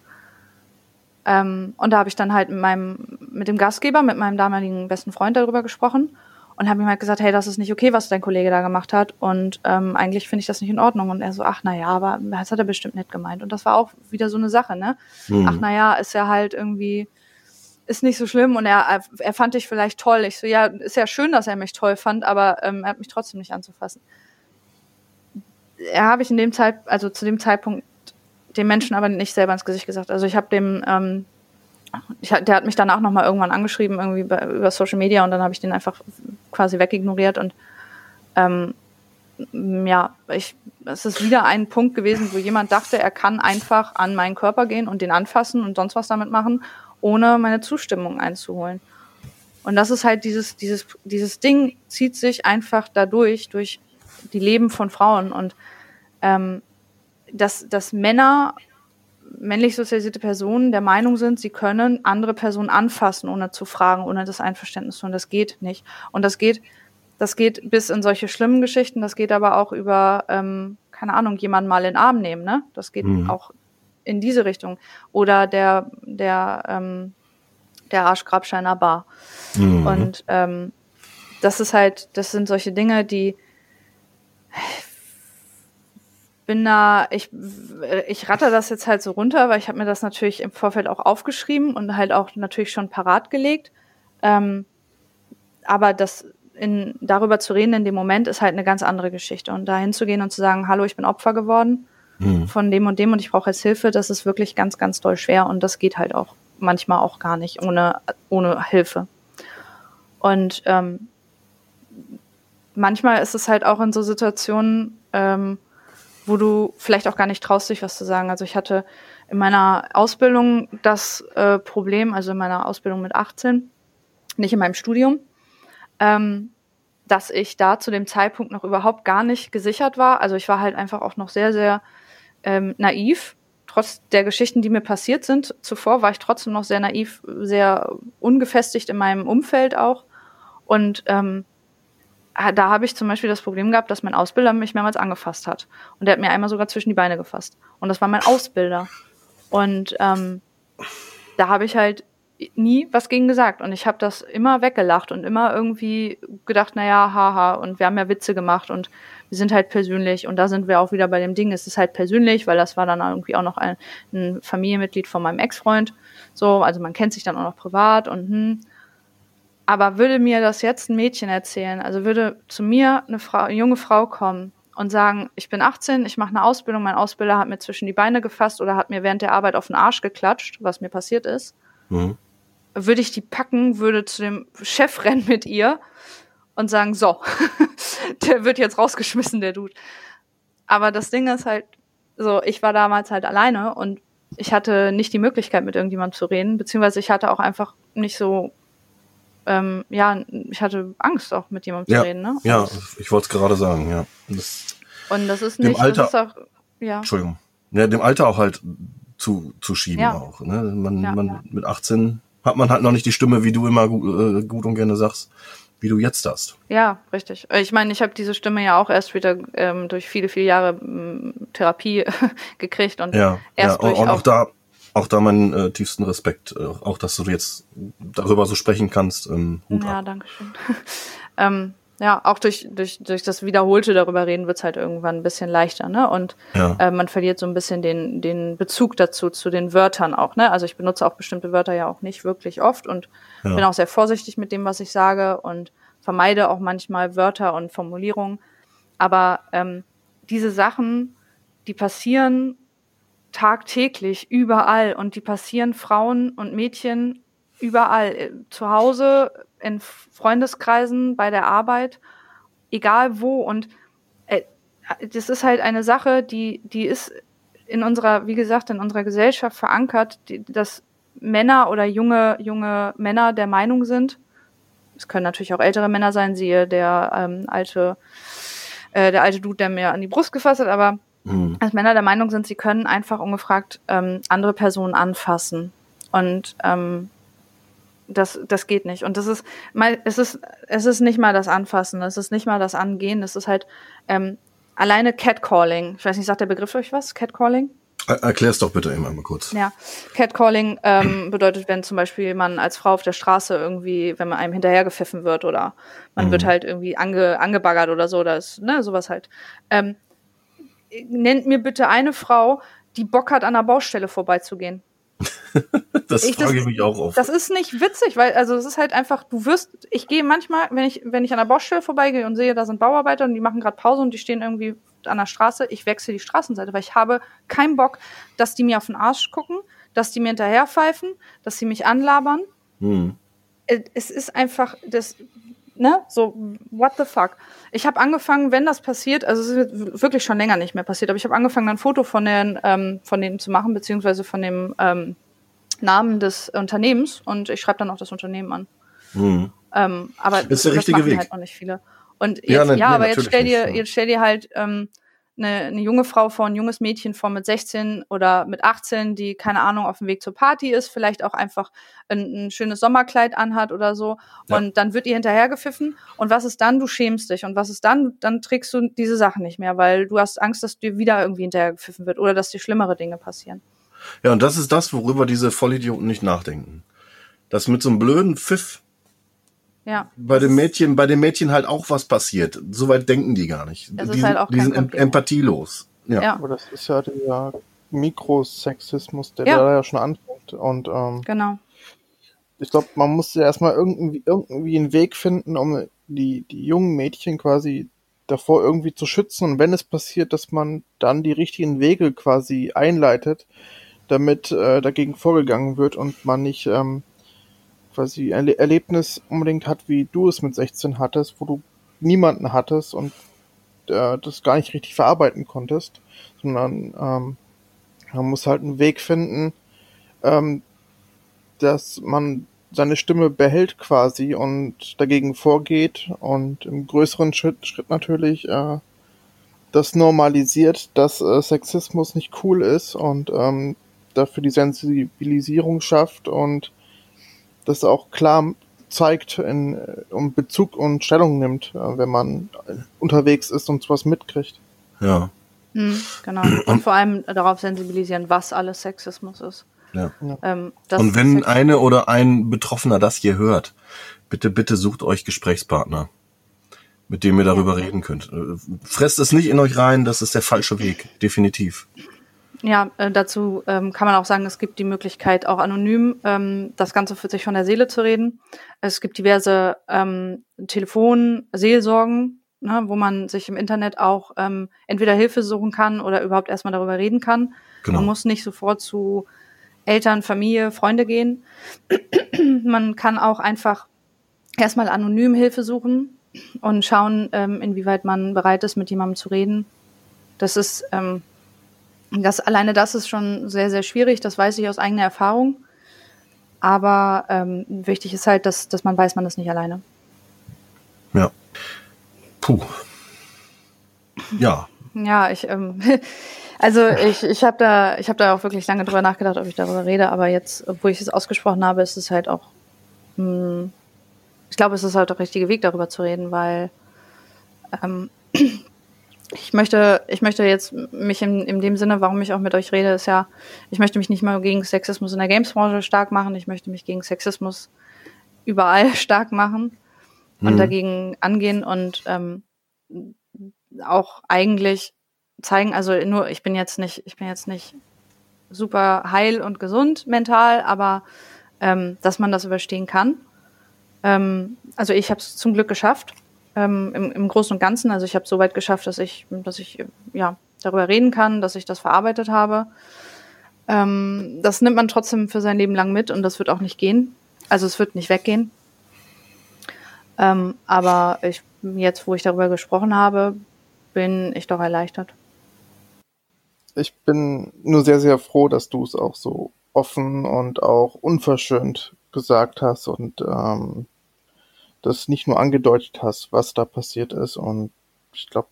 Speaker 3: Ähm, und da habe ich dann halt mit meinem, mit dem Gastgeber, mit meinem damaligen besten Freund darüber gesprochen und habe ihm halt gesagt, hey, das ist nicht okay, was dein Kollege da gemacht hat und ähm, eigentlich finde ich das nicht in Ordnung. Und er so, ach naja, aber das hat er bestimmt nicht gemeint. Und das war auch wieder so eine Sache, ne? Mhm. Ach naja, ist ja halt irgendwie, ist nicht so schlimm und er, er fand dich vielleicht toll. Ich so, ja, ist ja schön, dass er mich toll fand, aber ähm, er hat mich trotzdem nicht anzufassen ja, habe ich in dem Zeit, also zu dem Zeitpunkt dem Menschen aber nicht selber ins Gesicht gesagt. Also ich habe dem, ähm, ich, der hat mich danach nochmal irgendwann angeschrieben, irgendwie bei, über Social Media und dann habe ich den einfach quasi wegignoriert und ähm, ja, ich, es ist wieder ein Punkt gewesen, wo jemand dachte, er kann einfach an meinen Körper gehen und den anfassen und sonst was damit machen. ohne meine Zustimmung einzuholen. Und das ist halt dieses, dieses, dieses Ding zieht sich einfach dadurch, durch die Leben von Frauen und ähm, dass, dass Männer, männlich sozialisierte Personen der Meinung sind, sie können andere Personen anfassen, ohne zu fragen, ohne das Einverständnis zu. Und das geht nicht. Und das geht, das geht bis in solche schlimmen Geschichten, das geht aber auch über, ähm, keine Ahnung, jemanden mal in den Arm nehmen, ne? Das geht mhm. auch in diese Richtung. Oder der, der, ähm, der Arschgrabscheiner Bar. Mhm. Und ähm, das ist halt, das sind solche Dinge, die bin da, ich, ich ratter das jetzt halt so runter, weil ich habe mir das natürlich im Vorfeld auch aufgeschrieben und halt auch natürlich schon parat gelegt. Ähm, aber das in, darüber zu reden in dem Moment ist halt eine ganz andere Geschichte. Und da hinzugehen und zu sagen, hallo, ich bin Opfer geworden mhm. von dem und dem und ich brauche jetzt Hilfe, das ist wirklich ganz, ganz doll schwer und das geht halt auch manchmal auch gar nicht ohne, ohne Hilfe. Und ähm, manchmal ist es halt auch in so Situationen, ähm, wo du vielleicht auch gar nicht traust, dich was zu sagen. Also ich hatte in meiner Ausbildung das äh, Problem, also in meiner Ausbildung mit 18, nicht in meinem Studium, ähm, dass ich da zu dem Zeitpunkt noch überhaupt gar nicht gesichert war. Also ich war halt einfach auch noch sehr, sehr ähm, naiv. Trotz der Geschichten, die mir passiert sind zuvor, war ich trotzdem noch sehr naiv, sehr ungefestigt in meinem Umfeld auch. Und ähm, da habe ich zum Beispiel das Problem gehabt, dass mein Ausbilder mich mehrmals angefasst hat. Und der hat mir einmal sogar zwischen die Beine gefasst. Und das war mein Ausbilder. Und ähm, da habe ich halt nie was gegen gesagt. Und ich habe das immer weggelacht und immer irgendwie gedacht, naja, haha, und wir haben ja Witze gemacht und wir sind halt persönlich. Und da sind wir auch wieder bei dem Ding, es ist halt persönlich, weil das war dann irgendwie auch noch ein, ein Familienmitglied von meinem Ex-Freund. So, also man kennt sich dann auch noch privat und hm. Aber würde mir das jetzt ein Mädchen erzählen, also würde zu mir eine, Frau, eine junge Frau kommen und sagen, ich bin 18, ich mache eine Ausbildung, mein Ausbilder hat mir zwischen die Beine gefasst oder hat mir während der Arbeit auf den Arsch geklatscht, was mir passiert ist, mhm. würde ich die packen, würde zu dem Chef rennen mit ihr und sagen, so, der wird jetzt rausgeschmissen, der Dude. Aber das Ding ist halt, so, ich war damals halt alleine und ich hatte nicht die Möglichkeit, mit irgendjemandem zu reden, beziehungsweise ich hatte auch einfach nicht so ähm, ja, ich hatte Angst auch mit jemandem
Speaker 4: ja,
Speaker 3: zu reden. Ne?
Speaker 4: Ja, und ich wollte es gerade sagen, ja. Das,
Speaker 3: und das ist nicht,
Speaker 4: Alter,
Speaker 3: das ist auch, ja.
Speaker 4: Entschuldigung. Ja, dem Alter auch halt zu, zu schieben
Speaker 3: ja.
Speaker 4: auch. Ne? Man, ja, man mit 18 hat man halt noch nicht die Stimme, wie du immer gut, äh, gut und gerne sagst, wie du jetzt hast.
Speaker 3: Ja, richtig. Ich meine, ich habe diese Stimme ja auch erst wieder ähm, durch viele, viele Jahre ähm, Therapie gekriegt und
Speaker 4: ja,
Speaker 3: erst
Speaker 4: ja,
Speaker 3: durch
Speaker 4: und
Speaker 3: auch,
Speaker 4: auch da auch da meinen äh, tiefsten Respekt, äh, auch dass du jetzt darüber so sprechen kannst. Ähm, Hut
Speaker 3: ja,
Speaker 4: ab.
Speaker 3: danke schön. ähm, ja, auch durch, durch, durch das Wiederholte darüber reden wird's halt irgendwann ein bisschen leichter, ne? Und
Speaker 4: Ja.
Speaker 3: äh, man verliert so ein bisschen den, den Bezug dazu, zu den Wörtern auch, ne? Also ich benutze auch bestimmte Wörter ja auch nicht wirklich oft und
Speaker 4: Ja.
Speaker 3: bin auch sehr vorsichtig mit dem, was ich sage und vermeide auch manchmal Wörter und Formulierungen. Aber ähm, diese Sachen, die passieren tagtäglich, überall. Und die passieren Frauen und Mädchen überall. Äh, Zu Hause, in Freundeskreisen, bei der Arbeit, egal wo. Und äh, das ist halt eine Sache, die, die ist in unserer, wie gesagt, in unserer Gesellschaft verankert, die, dass Männer oder junge, junge Männer der Meinung sind, es können natürlich auch ältere Männer sein, siehe der ähm, alte, äh, der alte Dude, der mir an die Brust gefasst hat, aber
Speaker 4: Mhm.
Speaker 3: dass Männer der Meinung sind, sie können einfach ungefragt ähm, andere Personen anfassen. Und ähm, das, das geht nicht. Und das ist mal, es ist, es ist nicht mal das Anfassen, es ist nicht mal das Angehen, es ist halt ähm, alleine Catcalling. Ich weiß nicht, sagt der Begriff euch was? Catcalling?
Speaker 4: Er, erklär's doch bitte immer mal kurz.
Speaker 3: Ja, Catcalling ähm, bedeutet, wenn zum Beispiel man als Frau auf der Straße irgendwie, wenn man einem hinterhergepfiffen wird oder man
Speaker 4: Mhm.
Speaker 3: wird halt irgendwie ange, angebaggert oder so, das, ne, sowas halt. Ähm, nennt mir bitte eine Frau, die Bock hat, an der Baustelle vorbeizugehen.
Speaker 4: Das
Speaker 3: Ich-
Speaker 4: frage ich mich auch oft.
Speaker 3: Das ist nicht witzig, weil, also es ist halt einfach, du wirst, ich gehe manchmal, wenn ich, wenn ich an der Baustelle vorbeigehe und sehe, da sind Bauarbeiter und die machen gerade Pause und die stehen irgendwie an der Straße, ich wechsle die Straßenseite, weil ich habe keinen Bock, dass die mir auf den Arsch gucken, dass die mir hinterher pfeifen, dass sie mich anlabern.
Speaker 4: Hm.
Speaker 3: Äh, Es ist einfach das, ne, so, what the fuck. Ich habe angefangen, wenn das passiert, also es ist wirklich schon länger nicht mehr passiert, aber ich habe angefangen, ein Foto von den, ähm, von denen zu machen, beziehungsweise von dem, ähm, Namen des Unternehmens und ich schreibe dann auch das Unternehmen an.
Speaker 4: Mhm.
Speaker 3: Ähm, aber
Speaker 4: Das ist der
Speaker 3: das
Speaker 4: richtige
Speaker 3: machen
Speaker 4: Weg.
Speaker 3: halt noch nicht viele. Und jetzt,
Speaker 4: Ja,
Speaker 3: ja,
Speaker 4: ne-
Speaker 3: aber jetzt stell dir,
Speaker 4: nicht, ja.
Speaker 3: jetzt stell dir halt ähm, eine, eine junge Frau vor, ein junges Mädchen vor mit 16 oder mit 18, die, keine Ahnung, auf dem Weg zur Party ist, vielleicht auch einfach ein, ein schönes Sommerkleid anhat oder so.
Speaker 4: Ja.
Speaker 3: Und dann wird ihr hinterhergepfiffen. Und was ist dann? Du schämst dich. Und was ist dann? Dann trägst du diese Sachen nicht mehr, weil du hast Angst, dass dir wieder irgendwie hinterhergepfiffen wird oder dass dir schlimmere Dinge passieren.
Speaker 4: Ja, und das ist das, worüber diese Vollidioten nicht nachdenken. Dass mit so einem blöden Pfiff
Speaker 3: Ja.
Speaker 4: bei dem Mädchen, bei dem Mädchen halt auch was passiert. Soweit denken die gar nicht.
Speaker 3: Es
Speaker 4: die
Speaker 3: ist halt auch
Speaker 4: die sind em empathielos. Ja.
Speaker 3: Ja.
Speaker 1: Aber das ist ja der Mikrosexismus, der
Speaker 3: Ja.
Speaker 1: da ja schon anfängt. Und ähm,
Speaker 3: Genau.
Speaker 1: ich glaube, man muss ja erstmal irgendwie, irgendwie einen Weg finden, um die, die jungen Mädchen quasi davor irgendwie zu schützen. Und wenn es passiert, dass man dann die richtigen Wege quasi einleitet, damit äh, dagegen vorgegangen wird und man nicht ähm, quasi ein Erle- Erlebnis unbedingt hat, wie du es mit 16 hattest, wo du niemanden hattest und äh, das gar nicht richtig verarbeiten konntest, sondern ähm, man muss halt einen Weg finden, ähm, dass man seine Stimme behält quasi und dagegen vorgeht und im größeren Schritt, Schritt natürlich äh, das normalisiert, dass äh, Sexismus nicht cool ist und ähm, dafür die Sensibilisierung schafft und das auch klar zeigt in, äh, um Bezug und Stellung nimmt, äh, wenn man unterwegs ist und sowas mitkriegt.
Speaker 4: Ja.
Speaker 3: Mhm, genau. Und vor allem darauf sensibilisieren, was alles Sexismus ist.
Speaker 4: ja.
Speaker 3: Ähm,
Speaker 4: Und wenn
Speaker 3: Sex-
Speaker 4: eine oder ein Betroffener das hier hört, bitte, bitte sucht euch Gesprächspartner, mit dem ihr darüber reden könnt. Äh, Fresst es nicht in euch rein, das ist der falsche Weg, definitiv.
Speaker 3: Ja, äh, dazu ähm, kann man auch sagen, es gibt die Möglichkeit, auch anonym ähm, das Ganze für sich von der Seele zu reden. Es gibt diverse ähm, Telefon-Seelsorgen, ne, wo man sich im Internet auch ähm, entweder Hilfe suchen kann oder überhaupt erstmal darüber reden kann.
Speaker 4: Genau.
Speaker 3: Man muss nicht sofort zu Eltern, Familie, Freunde gehen. man kann auch einfach erstmal anonym Hilfe suchen und schauen, ähm, inwieweit man bereit ist, mit jemandem zu reden. Das ist ähm, das alleine das ist schon sehr, sehr schwierig, das weiß ich aus eigener Erfahrung. Aber ähm, wichtig ist halt, dass, dass man weiß, man ist nicht alleine.
Speaker 4: Ja. Puh. Ja.
Speaker 3: Ja, ich, ähm, also ich, ich habe da, ich habe da auch wirklich lange drüber nachgedacht, ob ich darüber rede, aber jetzt, wo ich es ausgesprochen habe, ist es halt auch, mh, ich glaube, es ist halt der richtige Weg, darüber zu reden, weil ähm, ich möchte, ich möchte jetzt mich in, in dem Sinne, warum ich auch mit euch rede, ist ja, ich möchte mich nicht mal gegen Sexismus in der Gamesbranche stark machen, ich möchte mich gegen Sexismus überall stark machen und
Speaker 4: Mhm.
Speaker 3: dagegen angehen und ähm, auch eigentlich zeigen, also nur, ich bin jetzt nicht, ich bin jetzt nicht super heil und gesund mental, aber ähm, dass man das überstehen kann. Ähm, also ich habe es zum Glück geschafft ähm, im, im Großen und Ganzen. Also ich habe so weit geschafft, dass ich, dass ich ja darüber reden kann, dass ich das verarbeitet habe. Ähm, das nimmt man trotzdem für sein Leben lang mit und das wird auch nicht gehen. Also es wird nicht weggehen. Ähm, aber ich, jetzt, wo ich darüber gesprochen habe, bin ich doch erleichtert.
Speaker 1: Ich bin nur sehr, sehr froh, dass du es auch so offen und auch unverschönt gesagt hast und ähm, das nicht nur angedeutet hast, was da passiert ist. Und ich glaube,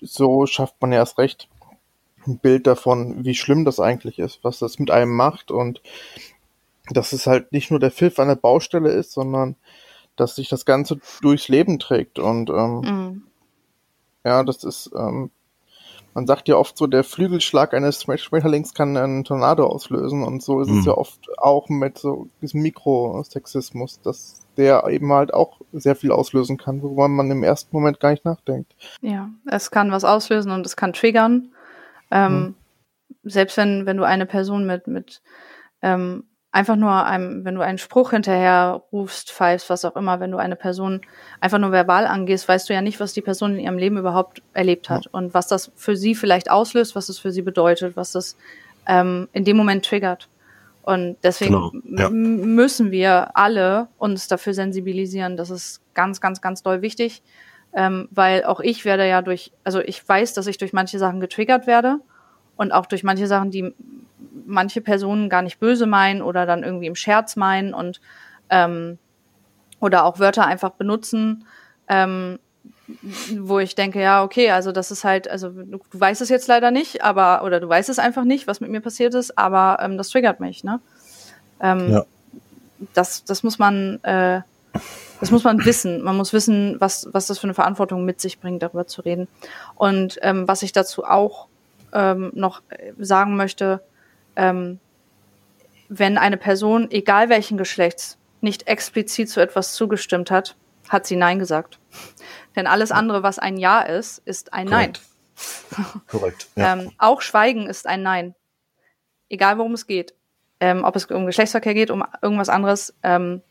Speaker 1: so schafft man ja erst recht ein Bild davon, wie schlimm das eigentlich ist, was das mit einem macht und dass es halt nicht nur der Pfiff an der Baustelle ist, sondern dass sich das Ganze durchs Leben trägt. Und ähm,
Speaker 3: Mhm.
Speaker 1: ja, das ist, ähm, man sagt ja oft so, der Flügelschlag eines Schmetterlings kann einen Tornado auslösen und so ist es
Speaker 4: Mhm.
Speaker 1: ja oft auch mit so diesem Mikrosexismus, dass der eben halt auch sehr viel auslösen kann, worüber man im ersten Moment gar nicht nachdenkt.
Speaker 3: Ja, es kann was auslösen und es kann triggern. Ähm, Selbst wenn, wenn du eine Person mit, mit ähm, einfach nur einem, wenn du einen Spruch hinterher rufst, pfeifst, was auch immer, wenn du eine Person einfach nur verbal angehst, weißt du ja nicht, was die Person in ihrem Leben überhaupt erlebt hat und was das für sie vielleicht auslöst, was das für sie bedeutet, was das ähm, in dem Moment triggert. Und deswegen
Speaker 4: Genau, ja.
Speaker 3: müssen wir alle uns dafür sensibilisieren. Das ist ganz, ganz, ganz doll wichtig. Ähm, weil auch ich werde ja durch, also ich weiß, dass ich durch manche Sachen getriggert werde und auch durch manche Sachen, die manche Personen gar nicht böse meinen oder dann irgendwie im Scherz meinen und ähm, oder auch Wörter einfach benutzen, ähm, wo ich denke, ja, okay, also das ist halt, also du, du, weißt es jetzt leider nicht, aber, oder du weißt es einfach nicht, was mit mir passiert ist, aber ähm, das triggert mich, ne? Ähm, ja. das, das muss man, äh, das muss man wissen. Man muss wissen, was, was das für eine Verantwortung mit sich bringt, darüber zu reden. Und ähm, was ich dazu auch ähm, noch sagen möchte, ähm, wenn eine Person, egal welchen Geschlechts, nicht explizit zu etwas zugestimmt hat, hat sie Nein gesagt. Denn alles andere, was ein Ja ist, ist ein Korrekt.
Speaker 4: Nein. Korrekt. Ja.
Speaker 3: Ähm, auch Schweigen ist ein Nein. Egal worum es geht. Ähm, ob es um Geschlechtsverkehr geht, um irgendwas anderes. Ähm,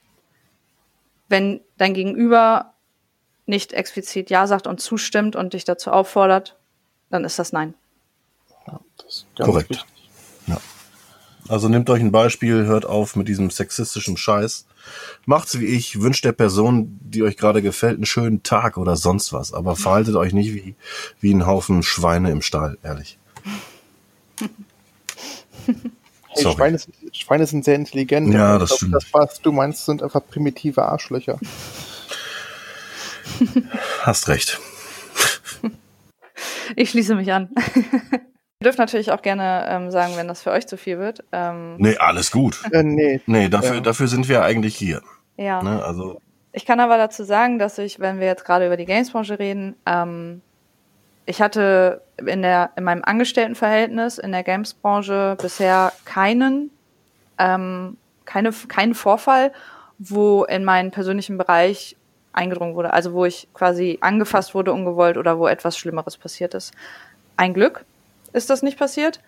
Speaker 3: wenn dein Gegenüber nicht explizit Ja sagt und zustimmt und dich dazu auffordert, dann ist das Nein.
Speaker 4: Ja, das Korrekt. Wichtig. Ja. Also nehmt euch ein Beispiel, hört auf mit diesem sexistischen Scheiß Macht's wie ich, wünscht der Person, die euch gerade gefällt, einen schönen Tag oder sonst was. Aber verhaltet euch nicht wie, wie ein Haufen Schweine im Stall, ehrlich.
Speaker 1: Hey, Schweine, Schweine, sind sehr intelligent.
Speaker 4: Ja, das stimmt. Das,
Speaker 1: was du meinst, sind einfach primitive Arschlöcher.
Speaker 4: Hast recht.
Speaker 3: Ich schließe mich an. Ihr dürft natürlich auch gerne ähm, sagen, wenn das für euch zu viel wird. Ähm,
Speaker 4: nee, alles gut.
Speaker 1: Äh, nee.
Speaker 4: Nee, dafür, ja. dafür sind wir eigentlich hier.
Speaker 3: Ja.
Speaker 4: Ne, also.
Speaker 3: Ich kann aber dazu sagen, dass ich, wenn wir jetzt gerade über die Gamesbranche reden, ähm, ich hatte in der in meinem Angestelltenverhältnis in der Gamesbranche bisher keinen ähm, keine keinen Vorfall, wo in meinen persönlichen Bereich eingedrungen wurde, also wo ich quasi angefasst wurde ungewollt oder wo etwas Schlimmeres passiert ist. Ein Glück ist das nicht passiert.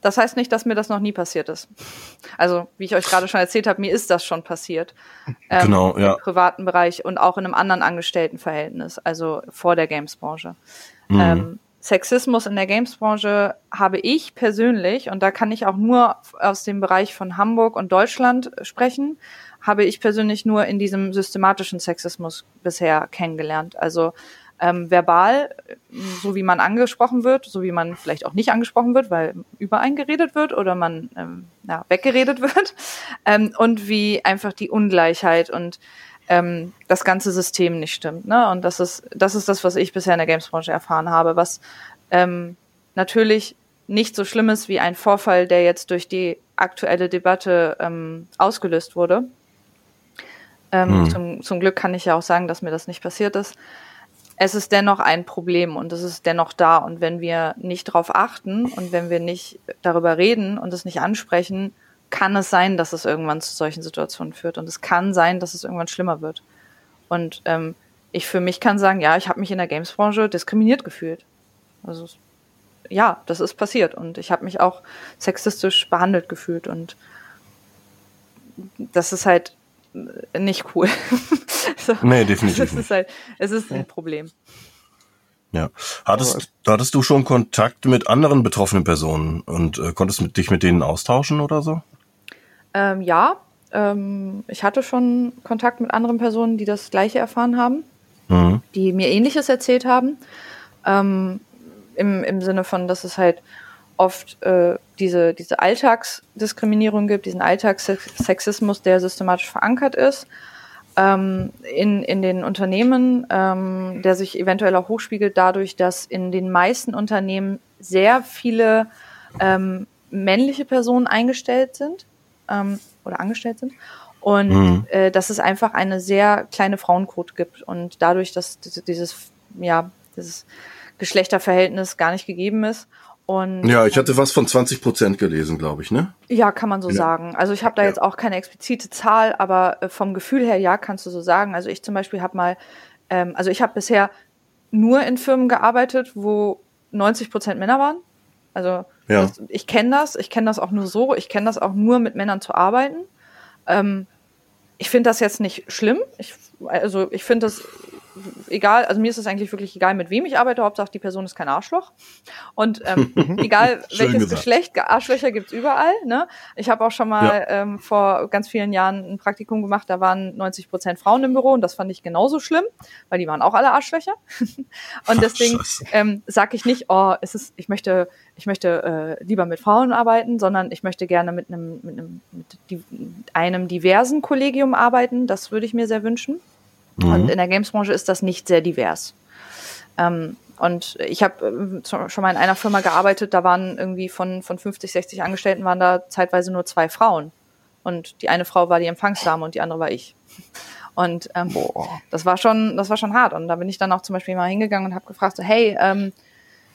Speaker 3: Das heißt nicht, dass mir das noch nie passiert ist. Also, wie ich euch gerade schon erzählt habe, mir ist das schon passiert.
Speaker 4: Ähm, genau, ja.
Speaker 3: Im privaten Bereich und auch in einem anderen Angestelltenverhältnis, also vor der Gamesbranche. Mhm. Ähm, Sexismus in der Gamesbranche habe ich persönlich, und da kann ich auch nur aus dem Bereich von Hamburg und Deutschland sprechen, habe ich persönlich nur in diesem systematischen Sexismus bisher kennengelernt. Also ähm, verbal, so wie man angesprochen wird, so wie man vielleicht auch nicht angesprochen wird, weil übereingeredet wird oder man ähm, ja, weggeredet wird ähm, und wie einfach die Ungleichheit und ähm, das ganze System nicht stimmt. Ne? Und das ist, das ist das, was ich bisher in der Gamesbranche erfahren habe, was ähm, natürlich nicht so schlimm ist wie ein Vorfall, der jetzt durch die aktuelle Debatte ähm, ausgelöst wurde. Ähm, hm. zum, zum Glück kann ich ja auch sagen, dass mir das nicht passiert ist es ist dennoch ein Problem und es ist dennoch da. Und wenn wir nicht darauf achten und wenn wir nicht darüber reden und es nicht ansprechen, kann es sein, dass es irgendwann zu solchen Situationen führt. Und es kann sein, dass es irgendwann schlimmer wird. Und ähm, ich für mich kann sagen, ja, ich habe mich in der Gamesbranche diskriminiert gefühlt. Also ja, das ist passiert. Und ich habe mich auch sexistisch behandelt gefühlt. Und das ist halt nicht cool.
Speaker 4: so, nee, definitiv.
Speaker 3: Es ist halt, es ist ein Problem.
Speaker 4: Ja. Hattest, hattest du schon Kontakt mit anderen betroffenen Personen und äh, konntest mit, dich mit denen austauschen oder so?
Speaker 3: Ähm, ja, ähm, ich hatte schon Kontakt mit anderen Personen, die das Gleiche erfahren haben, mhm. die mir Ähnliches erzählt haben. Ähm, im, Im Sinne von, dass es halt oft äh, diese, diese Alltagsdiskriminierung gibt, diesen Alltagssexismus, der systematisch verankert ist ähm, in, in den Unternehmen, ähm, der sich eventuell auch hochspiegelt dadurch, dass in den meisten Unternehmen sehr viele ähm, männliche Personen eingestellt sind ähm, oder angestellt sind und mhm. äh, dass es einfach eine sehr kleine Frauenquote gibt und dadurch, dass dieses ja dieses Geschlechterverhältnis gar nicht gegeben ist und,
Speaker 4: ja, ich hatte was von 20 Prozent gelesen, glaube ich, ne?
Speaker 3: Ja, kann man so ja. sagen. Also ich habe da ja. jetzt auch keine explizite Zahl, aber äh, vom Gefühl her, ja, kannst du so sagen. Also ich zum Beispiel habe mal, ähm, also ich habe bisher nur in Firmen gearbeitet, wo 90 Prozent Männer waren. Also ja. das, ich kenne das, ich kenne das auch nur so, ich kenne das auch nur mit Männern zu arbeiten. Ähm, ich finde das jetzt nicht schlimm. Ich, also ich finde das egal, also mir ist es eigentlich wirklich egal, mit wem ich arbeite, Hauptsache die Person ist kein Arschloch. Und ähm, egal welches gesagt. Geschlecht, Arschlöcher gibt's überall. Ne? Ich habe auch schon mal ja. ähm, vor ganz vielen Jahren ein Praktikum gemacht, da waren 90 Prozent Frauen im Büro und das fand ich genauso schlimm, weil die waren auch alle Arschlöcher. und deswegen ähm, sage ich nicht, oh, es ist, ich möchte, ich möchte äh, lieber mit Frauen arbeiten, sondern ich möchte gerne mit einem, mit einem, mit einem diversen Kollegium arbeiten. Das würde ich mir sehr wünschen. Mhm. Und in der Gamesbranche ist das nicht sehr divers. Ähm, und ich habe äh, schon mal in einer Firma gearbeitet, da waren irgendwie von, von 50, 60 Angestellten waren da zeitweise nur zwei Frauen. Und die eine Frau war die Empfangsdame und die andere war ich. Und ähm, das war schon, das war schon hart. Und da bin ich dann auch zum Beispiel mal hingegangen und habe gefragt, so, hey, ähm,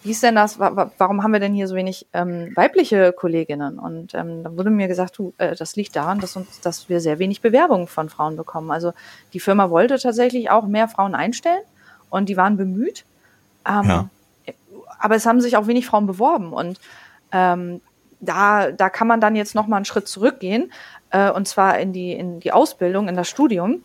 Speaker 3: wie ist denn das, warum haben wir denn hier so wenig ähm, weibliche Kolleginnen? Und ähm, da wurde mir gesagt, du, äh, das liegt daran, dass, uns, dass wir sehr wenig Bewerbungen von Frauen bekommen. Also die Firma wollte tatsächlich auch mehr Frauen einstellen und die waren bemüht. Ähm, ja. Aber es haben sich auch wenig Frauen beworben. Und ähm, da, da kann man dann jetzt noch mal einen Schritt zurückgehen, äh, und zwar in die, in die Ausbildung, in das Studium.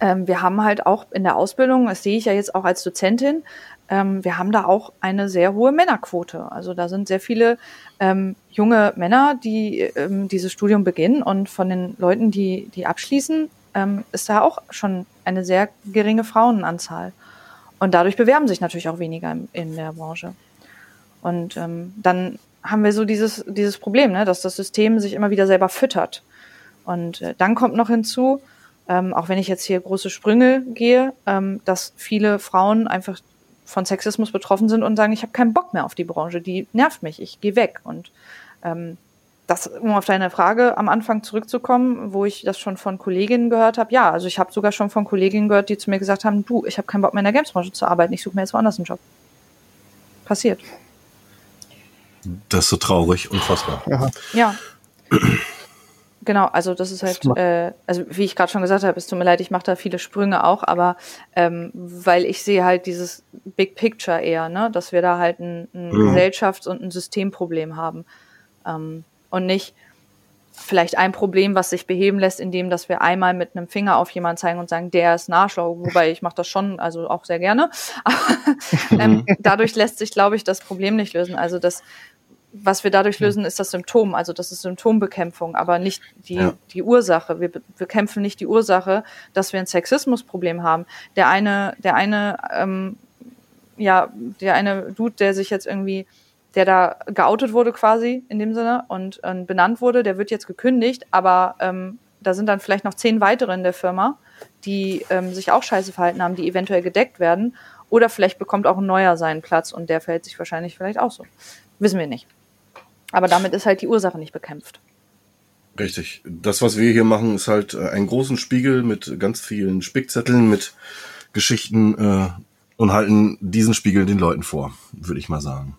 Speaker 3: Ähm, wir haben halt auch in der Ausbildung, das sehe ich ja jetzt auch als Dozentin, ähm, wir haben da auch eine sehr hohe Männerquote. Also da sind sehr viele ähm, junge Männer, die ähm, dieses Studium beginnen und von den Leuten, die, die abschließen, ähm, ist da auch schon eine sehr geringe Frauenanzahl. Und dadurch bewerben sich natürlich auch weniger in, in der Branche. Und ähm, dann haben wir so dieses, dieses Problem, ne, dass das System sich immer wieder selber füttert. Und äh, dann kommt noch hinzu, ähm, auch wenn ich jetzt hier große Sprünge gehe, ähm, dass viele Frauen einfach von Sexismus betroffen sind und sagen, ich habe keinen Bock mehr auf die Branche, die nervt mich, ich gehe weg. Und ähm, das, um auf deine Frage am Anfang zurückzukommen, wo ich das schon von Kolleginnen gehört habe, ja, also ich habe sogar schon von Kolleginnen gehört, die zu mir gesagt haben, du, ich habe keinen Bock mehr in der Gamesbranche zu arbeiten, ich suche mir jetzt woanders einen Job. Passiert.
Speaker 4: Das ist so traurig, unfassbar.
Speaker 3: Ja. ja. Genau, also das ist halt, äh, also wie ich gerade schon gesagt habe, es tut mir leid, ich mache da viele Sprünge auch, aber ähm, weil ich sehe halt dieses Big Picture eher, ne, dass wir da halt ein, ein mhm. Gesellschafts- und ein Systemproblem haben ähm, und nicht vielleicht ein Problem, was sich beheben lässt, indem dass wir einmal mit einem Finger auf jemanden zeigen und sagen, der ist Nachschlau, wobei ich mache das schon, also auch sehr gerne. Aber, ähm, mhm. dadurch lässt sich, glaube ich, das Problem nicht lösen. Also das was wir dadurch lösen, ist das Symptom, also das ist Symptombekämpfung, aber nicht die, ja. die Ursache. Wir bekämpfen nicht die Ursache, dass wir ein Sexismusproblem haben. Der eine, der eine, ähm, ja, der eine Dude, der sich jetzt irgendwie, der da geoutet wurde quasi in dem Sinne und, und benannt wurde, der wird jetzt gekündigt, aber ähm, da sind dann vielleicht noch zehn weitere in der Firma, die ähm, sich auch scheiße verhalten haben, die eventuell gedeckt werden. Oder vielleicht bekommt auch ein neuer seinen Platz und der verhält sich wahrscheinlich vielleicht auch so. Wissen wir nicht. Aber damit ist halt die Ursache nicht bekämpft.
Speaker 4: Richtig. Das, was wir hier machen, ist halt äh, einen großen Spiegel mit ganz vielen Spickzetteln, mit Geschichten äh, und halten diesen Spiegel den Leuten vor, würde ich mal sagen.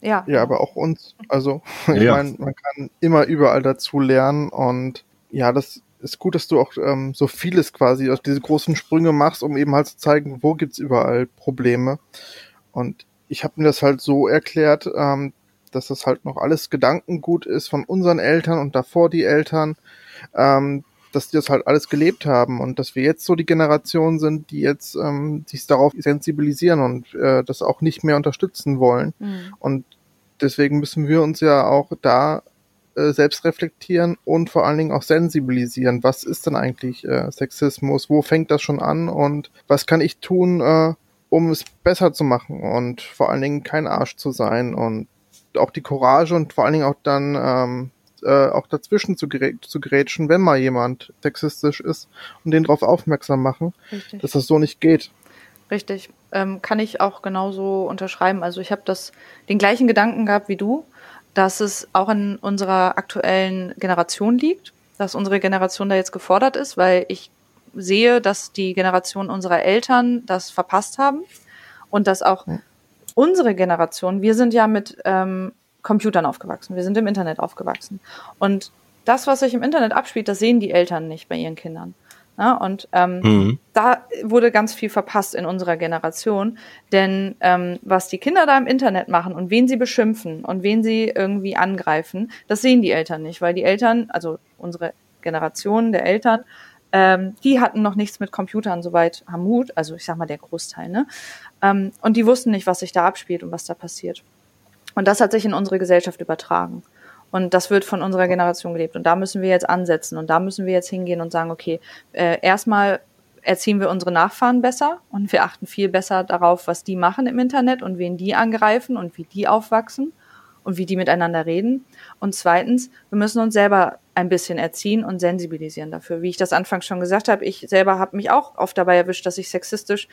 Speaker 1: Ja. Ja, aber auch uns. Also, ich ja. meine, man kann immer überall dazu lernen und ja, das ist gut, dass du auch ähm, so vieles quasi aus diese großen Sprünge machst, um eben halt zu zeigen, wo gibt's überall Probleme. Und ich habe mir das halt so erklärt, ähm, dass das halt noch alles Gedankengut ist von unseren Eltern und davor die Eltern, ähm, dass die das halt alles gelebt haben und dass wir jetzt so die Generation sind, die jetzt ähm, sich darauf sensibilisieren und äh, das auch nicht mehr unterstützen wollen. Mhm. Und deswegen müssen wir uns ja auch da äh, selbst reflektieren und vor allen Dingen auch sensibilisieren. Was ist denn eigentlich äh, Sexismus? Wo fängt das schon an? Und was kann ich tun, äh, um es besser zu machen und vor allen Dingen kein Arsch zu sein und auch die Courage und vor allen Dingen auch dann ähm, äh, auch dazwischen zu, gerä zu gerätschen, wenn mal jemand sexistisch ist und den darauf aufmerksam machen, Richtig. dass das so nicht geht.
Speaker 3: Richtig. Ähm, kann ich auch genauso unterschreiben. Also ich habe das den gleichen Gedanken gehabt wie du, dass es auch in unserer aktuellen Generation liegt, dass unsere Generation da jetzt gefordert ist, weil ich sehe, dass die Generation unserer Eltern das verpasst haben und dass auch ja unsere Generation, wir sind ja mit ähm, Computern aufgewachsen, wir sind im Internet aufgewachsen. Und das, was sich im Internet abspielt, das sehen die Eltern nicht bei ihren Kindern. Ja, und ähm, mhm. da wurde ganz viel verpasst in unserer Generation, denn ähm, was die Kinder da im Internet machen und wen sie beschimpfen und wen sie irgendwie angreifen, das sehen die Eltern nicht, weil die Eltern, also unsere Generation der Eltern, ähm, die hatten noch nichts mit Computern soweit am Hut, also ich sag mal der Großteil, ne? Ähm, und die wussten nicht, was sich da abspielt und was da passiert. Und das hat sich in unsere Gesellschaft übertragen. Und das wird von unserer Generation gelebt. Und da müssen wir jetzt ansetzen. Und da müssen wir jetzt hingehen und sagen, okay, äh, erstmal erziehen wir unsere Nachfahren besser und wir achten viel besser darauf, was die machen im Internet und wen die angreifen und wie die aufwachsen und wie die miteinander reden. Und zweitens, wir müssen uns selber ein bisschen erziehen und sensibilisieren dafür. Wie ich das anfangs schon gesagt habe, ich selber habe mich auch oft dabei erwischt, dass ich sexistisch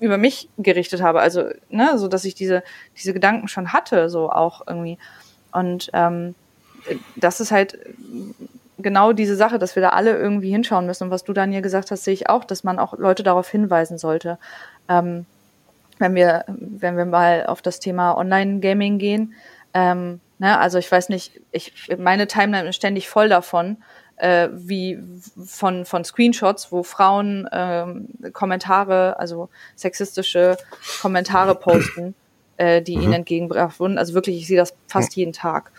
Speaker 3: über mich gerichtet habe. Also, ne, so dass ich diese, diese Gedanken schon hatte, so auch irgendwie. Und ähm, das ist halt genau diese Sache, dass wir da alle irgendwie hinschauen müssen. Und was du, Daniel, gesagt hast, sehe ich auch, dass man auch Leute darauf hinweisen sollte. Ähm, wenn wir, wenn wir mal auf das Thema Online-Gaming gehen, ähm, ne, also ich weiß nicht, ich, meine Timeline ist ständig voll davon, äh, wie von, von Screenshots, wo Frauen ähm, Kommentare, also sexistische Kommentare posten, äh, die mhm. ihnen entgegengebracht wurden. Also wirklich, ich sehe das fast jeden Tag.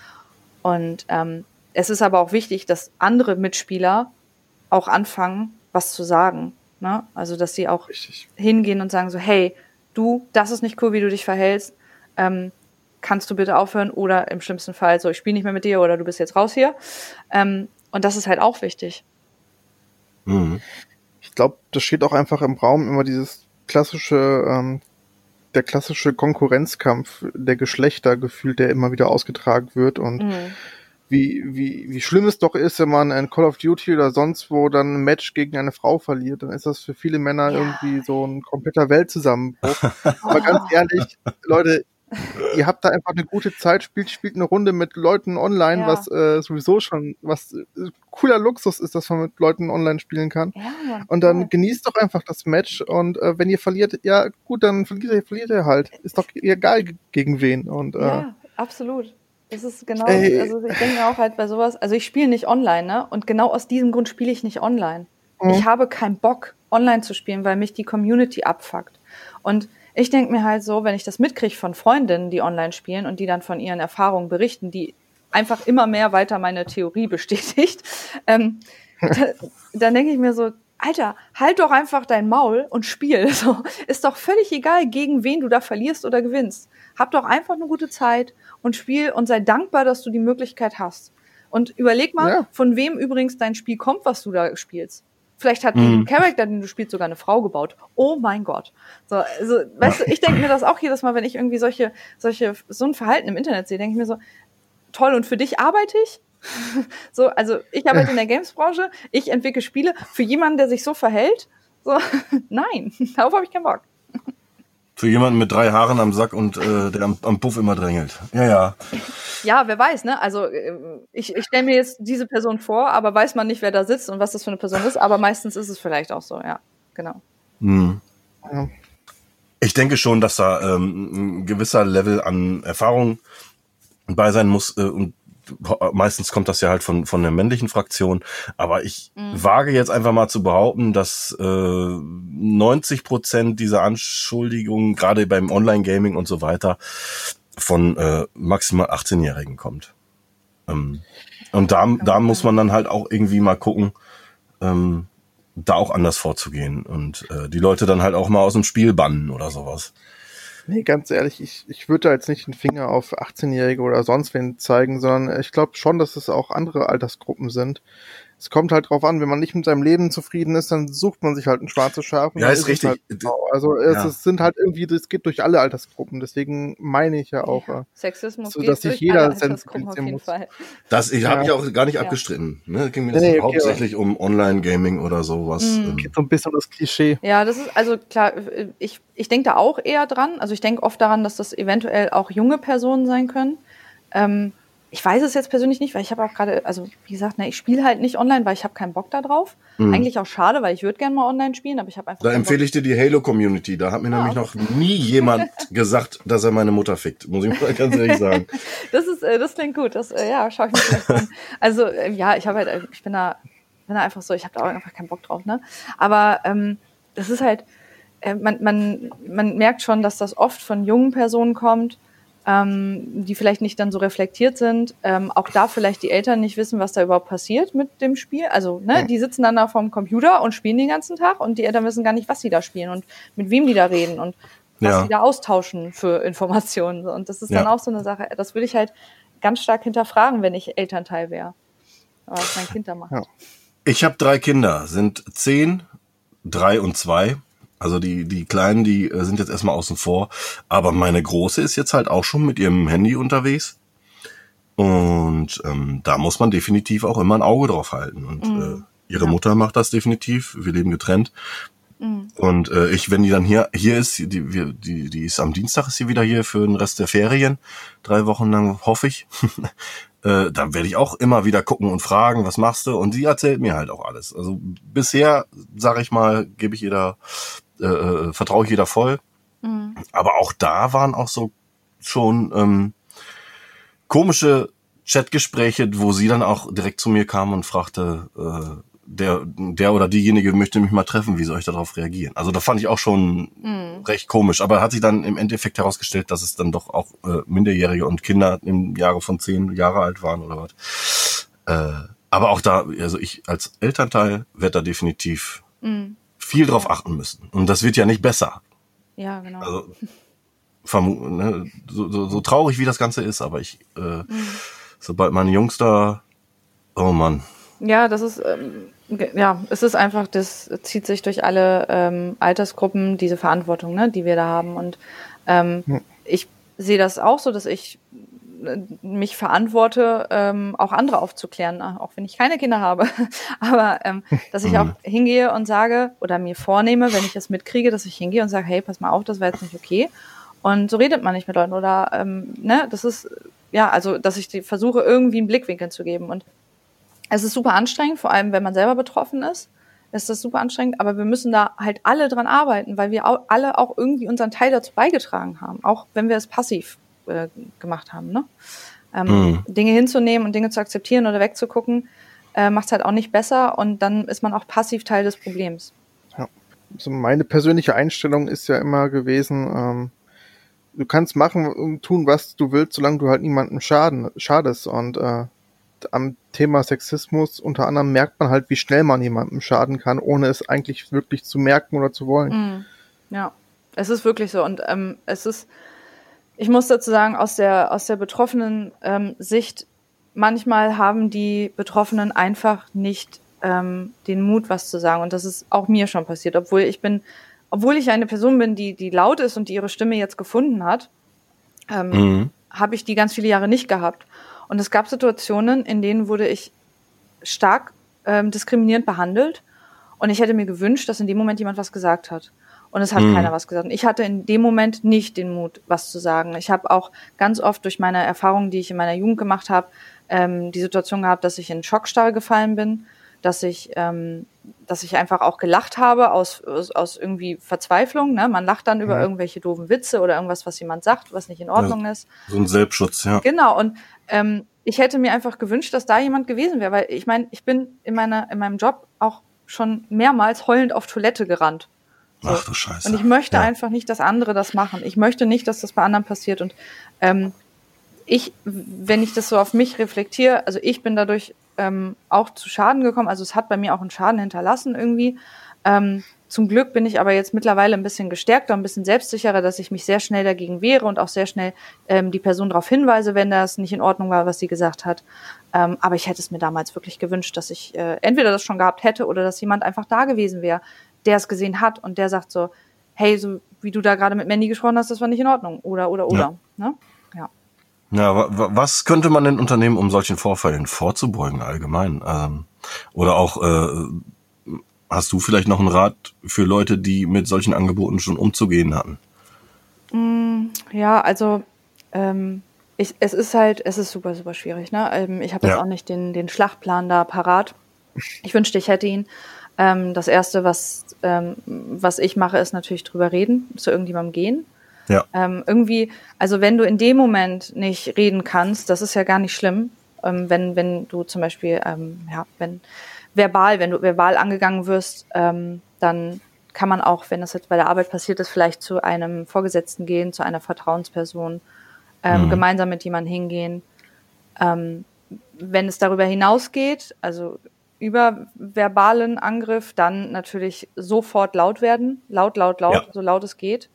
Speaker 3: Und ähm, es ist aber auch wichtig, dass andere Mitspieler auch anfangen, was zu sagen. Ne? Also, dass sie auch Richtig. hingehen und sagen so, hey, du, das ist nicht cool, wie du dich verhältst. Ähm, kannst du bitte aufhören? Oder im schlimmsten Fall so, ich spiele nicht mehr mit dir oder du bist jetzt raus hier. Ähm, und das ist halt auch wichtig.
Speaker 1: Mhm. Ich glaube, das steht auch einfach im Raum immer dieses klassische, ähm, der klassische Konkurrenzkampf der Geschlechter gefühlt, der immer wieder ausgetragen wird und mhm wie, wie, wie schlimm es doch ist, wenn man in Call of Duty oder sonst wo dann ein Match gegen eine Frau verliert, dann ist das für viele Männer ja. irgendwie so ein kompletter Weltzusammenbruch. Aber ganz ehrlich, Leute, ihr habt da einfach eine gute Zeit, spielt, spielt eine Runde mit Leuten online, ja. was äh, sowieso schon, was äh, cooler Luxus ist, dass man mit Leuten online spielen kann. Ja, und dann cool. genießt doch einfach das Match und äh, wenn ihr verliert, ja gut, dann verliert ihr, verliert ihr halt. Ist doch egal gegen wen. Und, äh,
Speaker 3: ja, absolut. Das ist genau, Ey. also ich denke auch halt bei sowas, also ich spiele nicht online, ne? Und genau aus diesem Grund spiele ich nicht online. Mhm. Ich habe keinen Bock, online zu spielen, weil mich die Community abfuckt. Und ich denke mir halt so, wenn ich das mitkriege von Freundinnen, die online spielen und die dann von ihren Erfahrungen berichten, die einfach immer mehr weiter meine Theorie bestätigt, ähm, da, dann denke ich mir so, Alter, halt doch einfach dein Maul und spiel. So, ist doch völlig egal, gegen wen du da verlierst oder gewinnst. Hab doch einfach eine gute Zeit und spiel und sei dankbar, dass du die Möglichkeit hast. Und überleg mal, ja. von wem übrigens dein Spiel kommt, was du da spielst. Vielleicht hat mhm. der Charakter, den du spielst, sogar eine Frau gebaut. Oh mein Gott. So, also, weißt du, ich denke mir das auch jedes Mal, wenn ich irgendwie solche, solche, so ein Verhalten im Internet sehe, denke ich mir so, toll, und für dich arbeite ich? so, also ich arbeite in der Gamesbranche, ich entwickle Spiele für jemanden, der sich so verhält. So, nein, darauf habe ich keinen Bock.
Speaker 4: Für jemanden mit drei Haaren am Sack und äh, der am, am Puff immer drängelt. Ja, ja.
Speaker 3: Ja, wer weiß, ne? Also äh, ich, ich stelle mir jetzt diese Person vor, aber weiß man nicht, wer da sitzt und was das für eine Person ist. Aber meistens ist es vielleicht auch so, ja. Genau. Hm.
Speaker 4: Ich denke schon, dass da ähm, ein gewisser Level an Erfahrung bei sein muss äh, und meistens kommt das ja halt von, von der männlichen Fraktion, aber ich mhm. wage jetzt einfach mal zu behaupten, dass äh, 90 Prozent dieser Anschuldigungen, gerade beim Online-Gaming und so weiter, von äh, maximal 18-Jährigen kommt. Ähm, und da, da muss man dann halt auch irgendwie mal gucken, ähm, da auch anders vorzugehen und äh, die Leute dann halt auch mal aus dem Spiel bannen oder sowas.
Speaker 1: Nee, ganz ehrlich, ich, ich würde da jetzt nicht den Finger auf 18-Jährige oder sonst wen zeigen, sondern ich glaube schon, dass es auch andere Altersgruppen sind, es kommt halt drauf an, wenn man nicht mit seinem Leben zufrieden ist, dann sucht man sich halt ein schwarzes Schaf.
Speaker 4: Ja, ist, ist richtig. Halt,
Speaker 1: genau. Also es, ja. es, sind halt irgendwie, das geht durch alle Altersgruppen. Deswegen meine ich ja auch, ja.
Speaker 3: Sexismus
Speaker 1: so, dass sich jeder sensibilisieren muss.
Speaker 4: Fall. Das ich, ja. habe ich auch gar nicht abgestritten. Ne? Ging mir das nee, okay, hauptsächlich um Online-Gaming oder sowas.
Speaker 1: Mhm. Ähm. Geht so ein bisschen um das Klischee.
Speaker 3: Ja, das ist also klar. Ich ich denke da auch eher dran. Also ich denke oft daran, dass das eventuell auch junge Personen sein können. Ähm, ich weiß es jetzt persönlich nicht, weil ich habe auch gerade, also wie gesagt, ne, ich spiele halt nicht online, weil ich habe keinen Bock da drauf. Mhm. Eigentlich auch schade, weil ich würde gerne mal online spielen, aber ich habe einfach.
Speaker 4: Da empfehle ich dir die Halo-Community. Da hat mir ah, nämlich noch nie jemand gesagt, dass er meine Mutter fickt. Muss ich mal ganz ehrlich sagen.
Speaker 3: das ist, äh, das klingt gut. Das, äh, ja, schaue ich mir vielleicht an. Also äh, ja, ich habe halt, äh, ich bin da, bin da einfach so, ich habe da auch einfach keinen Bock drauf, ne? Aber ähm, das ist halt, äh, man, man, man merkt schon, dass das oft von jungen Personen kommt ähm, die vielleicht nicht dann so reflektiert sind. Ähm, auch da vielleicht die Eltern nicht wissen, was da überhaupt passiert mit dem Spiel. Also, ne, die sitzen dann da vorm Computer und spielen den ganzen Tag und die Eltern wissen gar nicht, was sie da spielen und mit wem die da reden und was
Speaker 4: Ja.
Speaker 3: sie da austauschen für Informationen. Und das ist dann
Speaker 4: Ja.
Speaker 3: auch so eine Sache. Das würde ich halt ganz stark hinterfragen, wenn ich Elternteil wäre. Was mein Kind da macht.
Speaker 4: Ich habe drei Kinder, sind zehn, drei und zwei. Also die, die Kleinen, die äh, sind jetzt erstmal außen vor. Aber meine Große ist jetzt halt auch schon mit ihrem Handy unterwegs. Und ähm, da muss man definitiv auch immer ein Auge drauf halten. Und äh, ihre Mutter macht das definitiv. Wir leben getrennt. Und äh, ich, wenn die dann hier hier ist, die, wir, die, die ist am Dienstag ist sie wieder hier für den Rest der Ferien, drei Wochen lang hoffe ich. äh, dann werde ich auch immer wieder gucken und fragen, was machst du? Und sie erzählt mir halt auch alles. Also bisher, sage ich mal, gebe ich jeder, äh, äh, vertraue ich jeder voll. Aber auch da waren auch so schon ähm, komische Chatgespräche, wo sie dann auch direkt zu mir kam und fragte, äh, der, der oder diejenige möchte mich mal treffen, wie soll ich darauf reagieren? Also da fand ich auch schon recht komisch, aber hat sich dann im Endeffekt herausgestellt, dass es dann doch auch äh, Minderjährige und Kinder im Jahre von zehn Jahre alt waren oder was. Äh, aber auch da, also ich als Elternteil werde da definitiv viel drauf achten müssen. Und das wird ja nicht besser.
Speaker 3: Ja, genau.
Speaker 4: Also vermu ne, so, so, so traurig wie das Ganze ist, aber ich, äh, sobald meine Jungs da, oh Mann,
Speaker 3: Ja, das ist, ähm, ja, es ist einfach, das zieht sich durch alle ähm, Altersgruppen, diese Verantwortung, ne, die wir da haben. Und ähm, ich sehe das auch so, dass ich mich verantworte, ähm, auch andere aufzuklären, äh, auch wenn ich keine Kinder habe. Aber ähm, dass ich auch hingehe und sage oder mir vornehme, wenn ich es mitkriege, dass ich hingehe und sage, hey, pass mal auf, das war jetzt nicht okay. Und so redet man nicht mit Leuten. Oder ähm, ne, das ist, ja, also dass ich die versuche, irgendwie einen Blickwinkel zu geben. Und es ist super anstrengend, vor allem wenn man selber betroffen ist. Ist das super anstrengend, aber wir müssen da halt alle dran arbeiten, weil wir alle auch irgendwie unseren Teil dazu beigetragen haben, auch wenn wir es passiv äh, gemacht haben. Ne? Ähm, Dinge hinzunehmen und Dinge zu akzeptieren oder wegzugucken, äh, macht es halt auch nicht besser und dann ist man auch passiv Teil des Problems.
Speaker 1: Also meine persönliche Einstellung ist ja immer gewesen, ähm, du kannst machen und tun, was du willst, solange du halt niemandem schaden, schadest. Und äh, am Thema Sexismus unter anderem merkt man halt, wie schnell man jemandem schaden kann, ohne es eigentlich wirklich zu merken oder zu wollen.
Speaker 3: Mhm. Ja, es ist wirklich so. Und ähm, es ist, ich muss dazu sagen, aus der, aus der betroffenen ähm, Sicht, manchmal haben die Betroffenen einfach nicht ähm, den Mut, was zu sagen. Und das ist auch mir schon passiert, obwohl ich bin, obwohl ich eine Person bin, die, die laut ist und die ihre Stimme jetzt gefunden hat, ähm,
Speaker 4: Mhm.
Speaker 3: habe ich die ganz viele Jahre nicht gehabt. Und es gab Situationen, in denen wurde ich stark ähm, diskriminierend behandelt. Und ich hätte mir gewünscht, dass in dem Moment jemand was gesagt hat. Und es hat
Speaker 4: Mhm.
Speaker 3: keiner was gesagt. Und ich hatte in dem Moment nicht den Mut, was zu sagen. Ich habe auch ganz oft durch meine Erfahrungen, die ich in meiner Jugend gemacht habe, ähm, die Situation gehabt, dass ich in Schockstarre gefallen bin, dass ich, ähm, dass ich einfach auch gelacht habe aus, aus, aus irgendwie Verzweiflung. Ne? Man lacht dann über irgendwelche doofen Witze oder irgendwas, was jemand sagt, was nicht in Ordnung ist.
Speaker 4: so ein Selbstschutz, ja.
Speaker 3: Genau, und ähm, ich hätte mir einfach gewünscht, dass da jemand gewesen wäre, weil ich meine, ich bin in, meiner, in meinem Job auch schon mehrmals heulend auf Toilette gerannt.
Speaker 4: Ach du Scheiße.
Speaker 3: Und ich möchte
Speaker 4: ja.
Speaker 3: einfach nicht, dass andere das machen. Ich möchte nicht, dass das bei anderen passiert. Und ähm, ich, wenn ich das so auf mich reflektiere, also ich bin dadurch ähm, auch zu Schaden gekommen. Also es hat bei mir auch einen Schaden hinterlassen irgendwie. Ähm, zum Glück bin ich aber jetzt mittlerweile ein bisschen gestärkter, ein bisschen selbstsicherer, dass ich mich sehr schnell dagegen wehre und auch sehr schnell ähm, die Person darauf hinweise, wenn das nicht in Ordnung war, was sie gesagt hat. Ähm, aber ich hätte es mir damals wirklich gewünscht, dass ich äh, entweder das schon gehabt hätte oder dass jemand einfach da gewesen wäre, der es gesehen hat und der sagt so, hey, so wie du da gerade mit Mandy gesprochen hast, das war nicht in Ordnung. Oder, oder, oder. Ne? Ja.
Speaker 4: Ja, wa- wa- was könnte man denn unternehmen, um solchen Vorfällen vorzubeugen allgemein? Ähm, oder auch, äh, hast du vielleicht noch einen Rat für Leute, die mit solchen Angeboten schon umzugehen hatten?
Speaker 3: Ja, also ähm, ich, es ist halt, es ist super, super schwierig. Ne? Ähm, ich habe jetzt
Speaker 4: Ja.
Speaker 3: auch nicht den, den Schlachtplan da parat. Ich wünschte, ich hätte ihn. Ähm, das Erste, was, ähm, was ich mache, ist natürlich drüber reden, zu irgendjemandem gehen.
Speaker 4: Ja.
Speaker 3: Ähm, irgendwie, also wenn du in dem Moment nicht reden kannst, das ist ja gar nicht schlimm. Ähm, wenn, wenn du zum Beispiel, ähm, ja, wenn verbal, wenn du verbal angegangen wirst, ähm, dann kann man auch, wenn das jetzt bei der Arbeit passiert ist, vielleicht zu einem Vorgesetzten gehen, zu einer Vertrauensperson mhm. gemeinsam mit jemandem hingehen. Wenn es darüber hinausgeht, also über verbalen Angriff, dann natürlich sofort laut werden. Laut, laut, laut, ja. so laut es geht.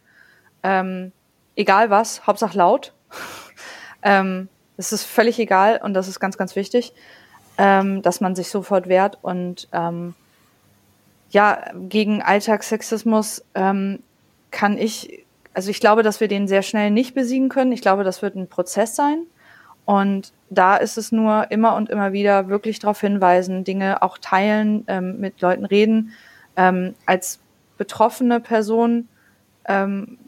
Speaker 3: Ähm, egal was, Hauptsache laut. ähm, es ist völlig egal und das ist ganz, ganz wichtig, ähm, dass man sich sofort wehrt und ähm, ja, gegen Alltagssexismus ähm, kann ich, also ich glaube, dass wir den sehr schnell nicht besiegen können. Ich glaube, das wird ein Prozess sein. Und da ist es nur immer und immer wieder wirklich darauf hinweisen, Dinge auch teilen, ähm, mit Leuten reden. Ähm, als betroffene Person ähm,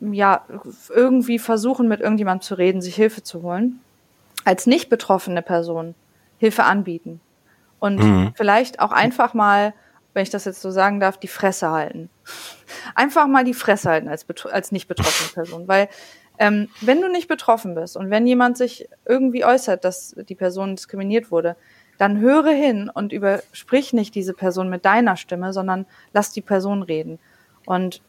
Speaker 3: ja irgendwie versuchen, mit irgendjemandem zu reden, sich Hilfe zu holen. Als nicht betroffene Person Hilfe anbieten. Und mhm. vielleicht auch einfach mal, wenn ich das jetzt so sagen darf, die Fresse halten. Einfach mal die Fresse halten als, als nicht betroffene Person. Weil ähm, wenn du nicht betroffen bist und wenn jemand sich irgendwie äußert, dass die Person diskriminiert wurde, dann höre hin und übersprich nicht diese Person mit deiner Stimme, sondern lass die Person reden und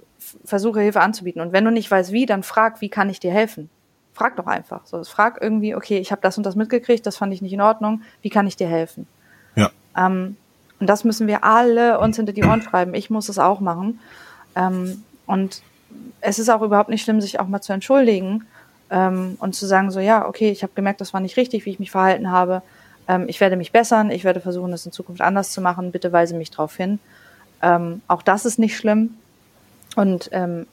Speaker 3: versuche Hilfe anzubieten. Und wenn du nicht weißt wie, dann frag, wie kann ich dir helfen? Frag doch einfach. So, frag irgendwie, okay, ich habe das und das mitgekriegt, das fand ich nicht in Ordnung, wie kann ich dir helfen?
Speaker 4: Ja.
Speaker 3: Ähm, und das müssen wir alle uns hinter die Ohren schreiben. Ich muss es auch machen. Ähm, und es ist auch überhaupt nicht schlimm, sich auch mal zu entschuldigen ähm, und zu sagen, so ja, okay, ich habe gemerkt, das war nicht richtig, wie ich mich verhalten habe. Ähm, ich werde mich bessern, ich werde versuchen, das in Zukunft anders zu machen. Bitte weise mich darauf hin. Ähm, auch das ist nicht schlimm. Und ähm,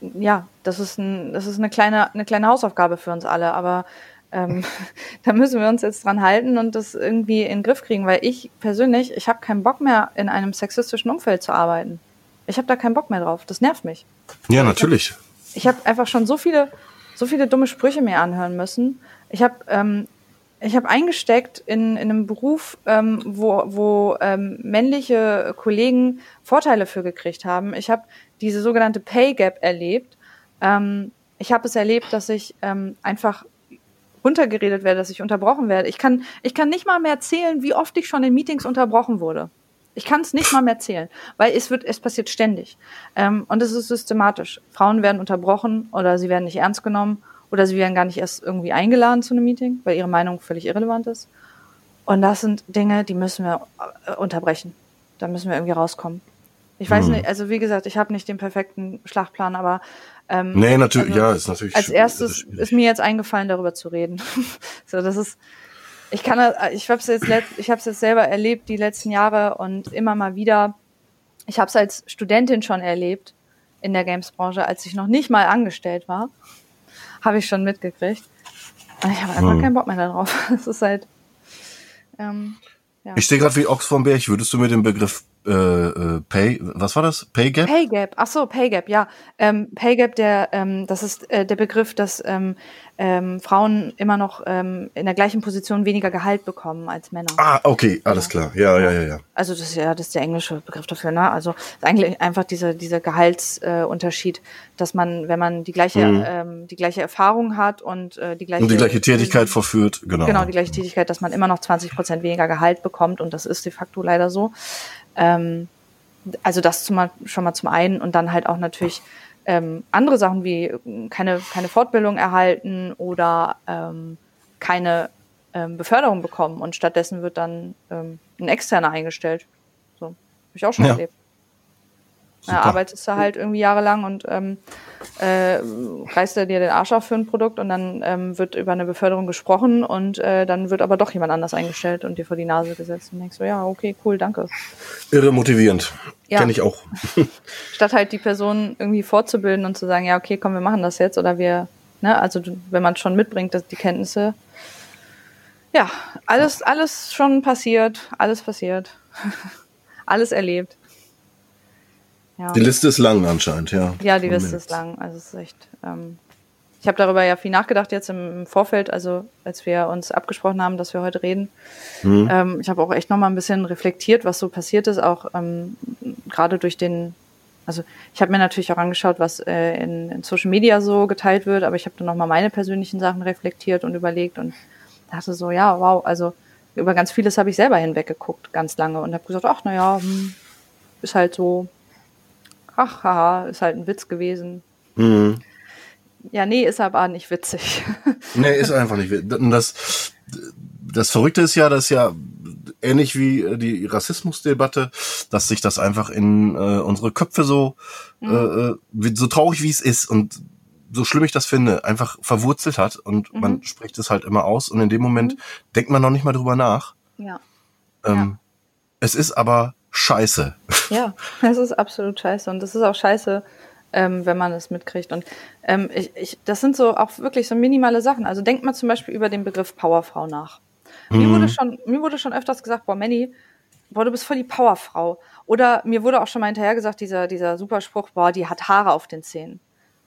Speaker 3: ja, das ist, ein, das ist eine, kleine, eine kleine Hausaufgabe für uns alle, aber ähm, da müssen wir uns jetzt dran halten und das irgendwie in den Griff kriegen, weil ich persönlich, ich habe keinen Bock mehr, in einem sexistischen Umfeld zu arbeiten. Ich habe da keinen Bock mehr drauf. Das nervt mich.
Speaker 4: Ja, natürlich.
Speaker 3: Ich habe hab einfach schon so viele, so viele dumme Sprüche mir anhören müssen. Ich habe ähm, ich habe eingesteckt in, in einem Beruf, ähm, wo, wo ähm, männliche Kollegen Vorteile für gekriegt haben. Ich habe diese sogenannte Pay Gap erlebt. Ähm, ich habe es erlebt, dass ich ähm, einfach runtergeredet werde, dass ich unterbrochen werde. Ich kann, ich kann nicht mal mehr zählen, wie oft ich schon in Meetings unterbrochen wurde. Ich kann es nicht mal mehr zählen, weil es wird, es passiert ständig. Ähm, und es ist systematisch. Frauen werden unterbrochen oder sie werden nicht ernst genommen oder sie werden gar nicht erst irgendwie eingeladen zu einem Meeting, weil ihre Meinung völlig irrelevant ist. Und das sind Dinge, die müssen wir äh, unterbrechen. Da müssen wir irgendwie rauskommen. Ich weiß hm. nicht, also wie gesagt, ich habe nicht den perfekten Schlachtplan, aber
Speaker 4: ähm, nee, natürlich, also, ja, ist natürlich.
Speaker 3: Als erstes ist, ist mir jetzt eingefallen, darüber zu reden. so, das ist, ich kann, ich habe es jetzt, ich habe es jetzt selber erlebt die letzten Jahre und immer mal wieder. Ich habe es als Studentin schon erlebt in der Games-Branche, als ich noch nicht mal angestellt war, habe ich schon mitgekriegt. Und ich habe einfach hm. keinen Bock mehr darauf. Es ist halt.
Speaker 4: Ähm, ja. Ich stehe gerade wie Ochs vom Berg. Würdest du mit dem Begriff äh, äh, Pay, was war das? Pay Gap?
Speaker 3: Pay Gap, ach so, Pay Gap, ja. Ähm, Pay Gap, der, ähm, das ist äh, der Begriff, dass ähm, ähm, Frauen immer noch ähm, in der gleichen Position weniger Gehalt bekommen als Männer.
Speaker 4: Ah, okay, alles ja. klar. Ja, ja, ja, ja.
Speaker 3: Also das ist ja das ist der englische Begriff dafür, ne? Also eigentlich einfach dieser dieser Gehaltsunterschied, äh, dass man, wenn man die gleiche mhm. ähm, die gleiche Erfahrung hat und äh, die gleiche
Speaker 4: und die gleiche Tätigkeit äh, verführt, genau.
Speaker 3: Genau, die gleiche Tätigkeit, dass man immer noch 20 Prozent weniger Gehalt bekommt und das ist de facto leider so. Ähm, also das zum, schon mal zum einen und dann halt auch natürlich ähm, andere Sachen wie äh, keine, keine Fortbildung erhalten oder ähm, keine ähm, Beförderung bekommen und stattdessen wird dann ähm, ein externer eingestellt. So, habe ich auch schon ja. erlebt. Ja, arbeitest du halt irgendwie jahrelang und ähm, äh, reißt er dir den Arsch auf für ein Produkt und dann ähm, wird über eine Beförderung gesprochen und äh, dann wird aber doch jemand anders eingestellt und dir vor die Nase gesetzt und denkst so, ja, okay, cool, danke.
Speaker 4: Irre motivierend. Ja. Kenne ich auch.
Speaker 3: Statt halt die Person irgendwie fortzubilden und zu sagen, ja, okay, komm, wir machen das jetzt oder wir, ne, also wenn man schon mitbringt, dass die Kenntnisse, ja, alles, alles schon passiert, alles passiert, alles erlebt.
Speaker 4: Ja. Die Liste ist lang anscheinend, ja.
Speaker 3: Ja, die Liste ist lang. Also es ist echt. Ähm, ich habe darüber ja viel nachgedacht jetzt im, Vorfeld, also als wir uns abgesprochen haben, dass wir heute reden. Mhm. Ähm, ich habe auch echt nochmal ein bisschen reflektiert, was so passiert ist, auch ähm, gerade durch den, also ich habe mir natürlich auch angeschaut, was äh, in, in, Social Media so geteilt wird, aber ich habe dann nochmal meine persönlichen Sachen reflektiert und überlegt und dachte so, ja, wow, also über ganz vieles habe ich selber hinweggeguckt, ganz lange und habe gesagt, ach naja, hm, ist halt so, ach, haha, ist halt ein Witz gewesen. Mhm. ja, nee, ist aber nicht witzig.
Speaker 4: nee, ist einfach nicht witzig. Das, das Verrückte ist ja, dass ja ähnlich wie äh, die Rassismusdebatte, dass sich das einfach in äh, unsere Köpfe so, mhm. äh, so traurig wie es ist und so schlimm ich das finde, einfach verwurzelt hat und mhm. man spricht es halt immer aus und in dem Moment mhm. denkt man noch nicht mal drüber nach.
Speaker 3: Ja.
Speaker 4: Ähm, ja. Es ist aber scheiße.
Speaker 3: Ja, es ist absolut scheiße und es ist auch scheiße, ähm, wenn man es mitkriegt. Und ähm, ich, ich, das sind so auch wirklich so minimale Sachen. Also denkt mal zum Beispiel über den Begriff Powerfrau nach. Mhm. Mir, wurde schon, mir wurde schon öfters gesagt, boah, Manny, boah, du bist voll die Powerfrau. Oder mir wurde auch schon mal hinterher gesagt, dieser, dieser Superspruch, boah, die hat Haare auf den Zähnen.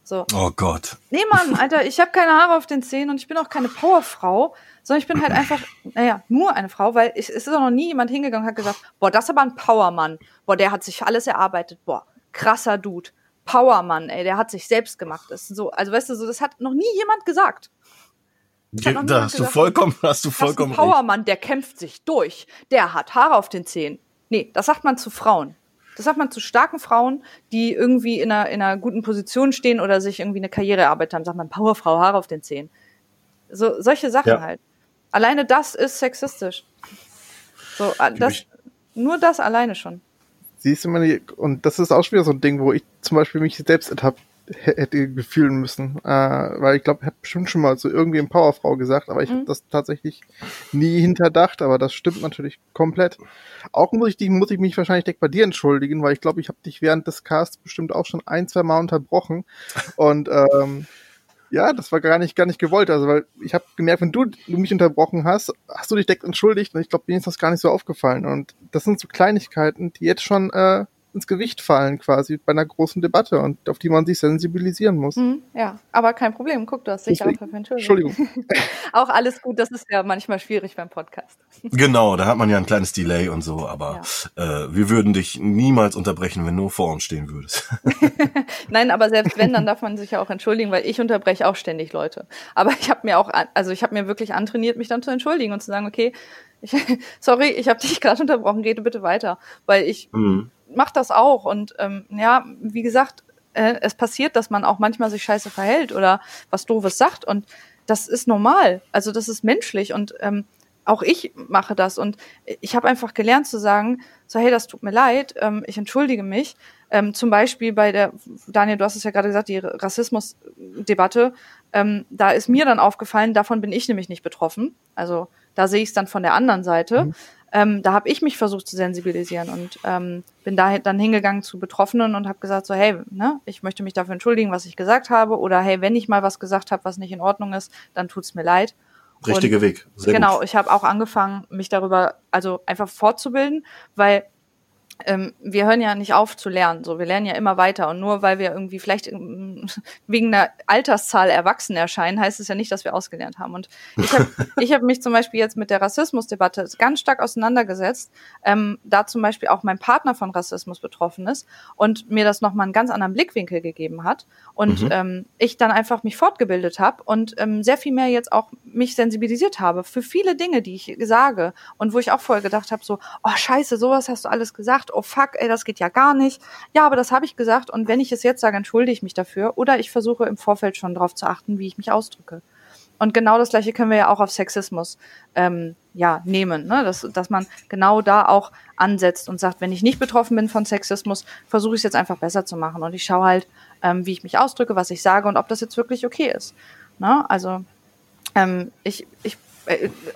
Speaker 3: So.
Speaker 4: Oh Gott.
Speaker 3: Nee, Mann, Alter, ich habe keine Haare auf den Zähnen und ich bin auch keine Powerfrau, sondern ich bin halt einfach, naja, nur eine Frau, weil ich, es ist auch noch nie jemand hingegangen und hat gesagt, boah, das ist aber ein Powermann. Boah, der hat sich alles erarbeitet. Boah, krasser Dude. Powermann, ey, der hat sich selbst gemacht. Das ist so, also weißt du, so, das hat noch nie jemand gesagt.
Speaker 4: Da hast gesagt, du vollkommen, hast du vollkommen
Speaker 3: das ist ein Powermann, der kämpft sich durch. Der hat Haare auf den Zähnen. Nee, das sagt man zu Frauen. Das sagt man zu starken Frauen, die irgendwie in einer, in einer guten Position stehen oder sich irgendwie eine Karriere erarbeitet haben. Sagt man Powerfrau, Haare auf den Zähnen. So, solche Sachen ja. halt. Alleine das ist sexistisch. So, das, nur das alleine schon.
Speaker 1: Siehst du mal, und das ist auch schon wieder so ein Ding, wo ich zum Beispiel mich selbst ertappt hätte gefühlen müssen. Äh, weil ich glaube, ich habe bestimmt schon mal so irgendwie ein Powerfrau gesagt, aber ich mhm. habe das tatsächlich nie hinterdacht, aber das stimmt natürlich komplett. Auch muss ich dich, muss ich mich wahrscheinlich direkt bei dir entschuldigen, weil ich glaube, ich habe dich während des Casts bestimmt auch schon ein, zwei Mal unterbrochen. Und ähm, ja, das war gar nicht, gar nicht gewollt. Also, weil ich habe gemerkt, wenn du, du mich unterbrochen hast, hast du dich direkt entschuldigt und ich glaube, mir ist das gar nicht so aufgefallen. Und das sind so Kleinigkeiten, die jetzt schon äh, ins Gewicht fallen quasi bei einer großen Debatte und auf die man sich sensibilisieren muss. Mhm,
Speaker 3: ja, aber kein Problem. Guck, du hast dich auch entschuldigt. Entschuldigung. auch alles gut, das ist ja manchmal schwierig beim Podcast.
Speaker 4: genau, da hat man ja ein kleines Delay und so, aber ja. äh, wir würden dich niemals unterbrechen, wenn du vor uns stehen würdest.
Speaker 3: Nein, aber selbst wenn, dann darf man sich ja auch entschuldigen, weil ich unterbreche auch ständig Leute. Aber ich habe mir auch, also ich habe mir wirklich antrainiert, mich dann zu entschuldigen und zu sagen, okay, ich, sorry, ich habe dich gerade unterbrochen, geh bitte weiter, weil ich mhm macht das auch. Und ähm, ja, wie gesagt, äh, es passiert, dass man auch manchmal sich scheiße verhält oder was Doofes sagt. Und das ist normal. Also das ist menschlich. Und ähm, auch ich mache das. Und ich habe einfach gelernt zu sagen, so, hey, das tut mir leid, ähm, ich entschuldige mich. Ähm, zum Beispiel bei der, Daniel, du hast es ja gerade gesagt, die Rassismusdebatte, ähm, da ist mir dann aufgefallen, davon bin ich nämlich nicht betroffen. Also da sehe ich es dann von der anderen Seite. Mhm. Ähm, da habe ich mich versucht zu sensibilisieren und ähm, bin da dann hingegangen zu Betroffenen und habe gesagt so, hey, ne, ich möchte mich dafür entschuldigen, was ich gesagt habe oder hey, wenn ich mal was gesagt habe, was nicht in Ordnung ist, dann tut's mir leid.
Speaker 4: Richtiger Weg.
Speaker 3: Sehr genau, gut. ich habe auch angefangen, mich darüber also einfach fortzubilden, weil ähm, wir hören ja nicht auf zu lernen. So, wir lernen ja immer weiter. Und nur weil wir irgendwie vielleicht ähm, wegen einer Alterszahl erwachsen erscheinen, heißt es ja nicht, dass wir ausgelernt haben. Und ich habe hab mich zum Beispiel jetzt mit der Rassismusdebatte ganz stark auseinandergesetzt, ähm, da zum Beispiel auch mein Partner von Rassismus betroffen ist und mir das nochmal einen ganz anderen Blickwinkel gegeben hat. Und mhm. ähm, ich dann einfach mich fortgebildet habe und ähm, sehr viel mehr jetzt auch mich sensibilisiert habe für viele Dinge, die ich sage. Und wo ich auch vorher gedacht habe, so, oh scheiße, sowas hast du alles gesagt oh fuck, ey, das geht ja gar nicht. Ja, aber das habe ich gesagt und wenn ich es jetzt sage, entschuldige ich mich dafür oder ich versuche im Vorfeld schon darauf zu achten, wie ich mich ausdrücke. Und genau das gleiche können wir ja auch auf Sexismus ähm, ja, nehmen, ne? dass, dass man genau da auch ansetzt und sagt, wenn ich nicht betroffen bin von Sexismus, versuche ich es jetzt einfach besser zu machen. Und ich schaue halt, ähm, wie ich mich ausdrücke, was ich sage und ob das jetzt wirklich okay ist. Ne? Also ähm, ich, ich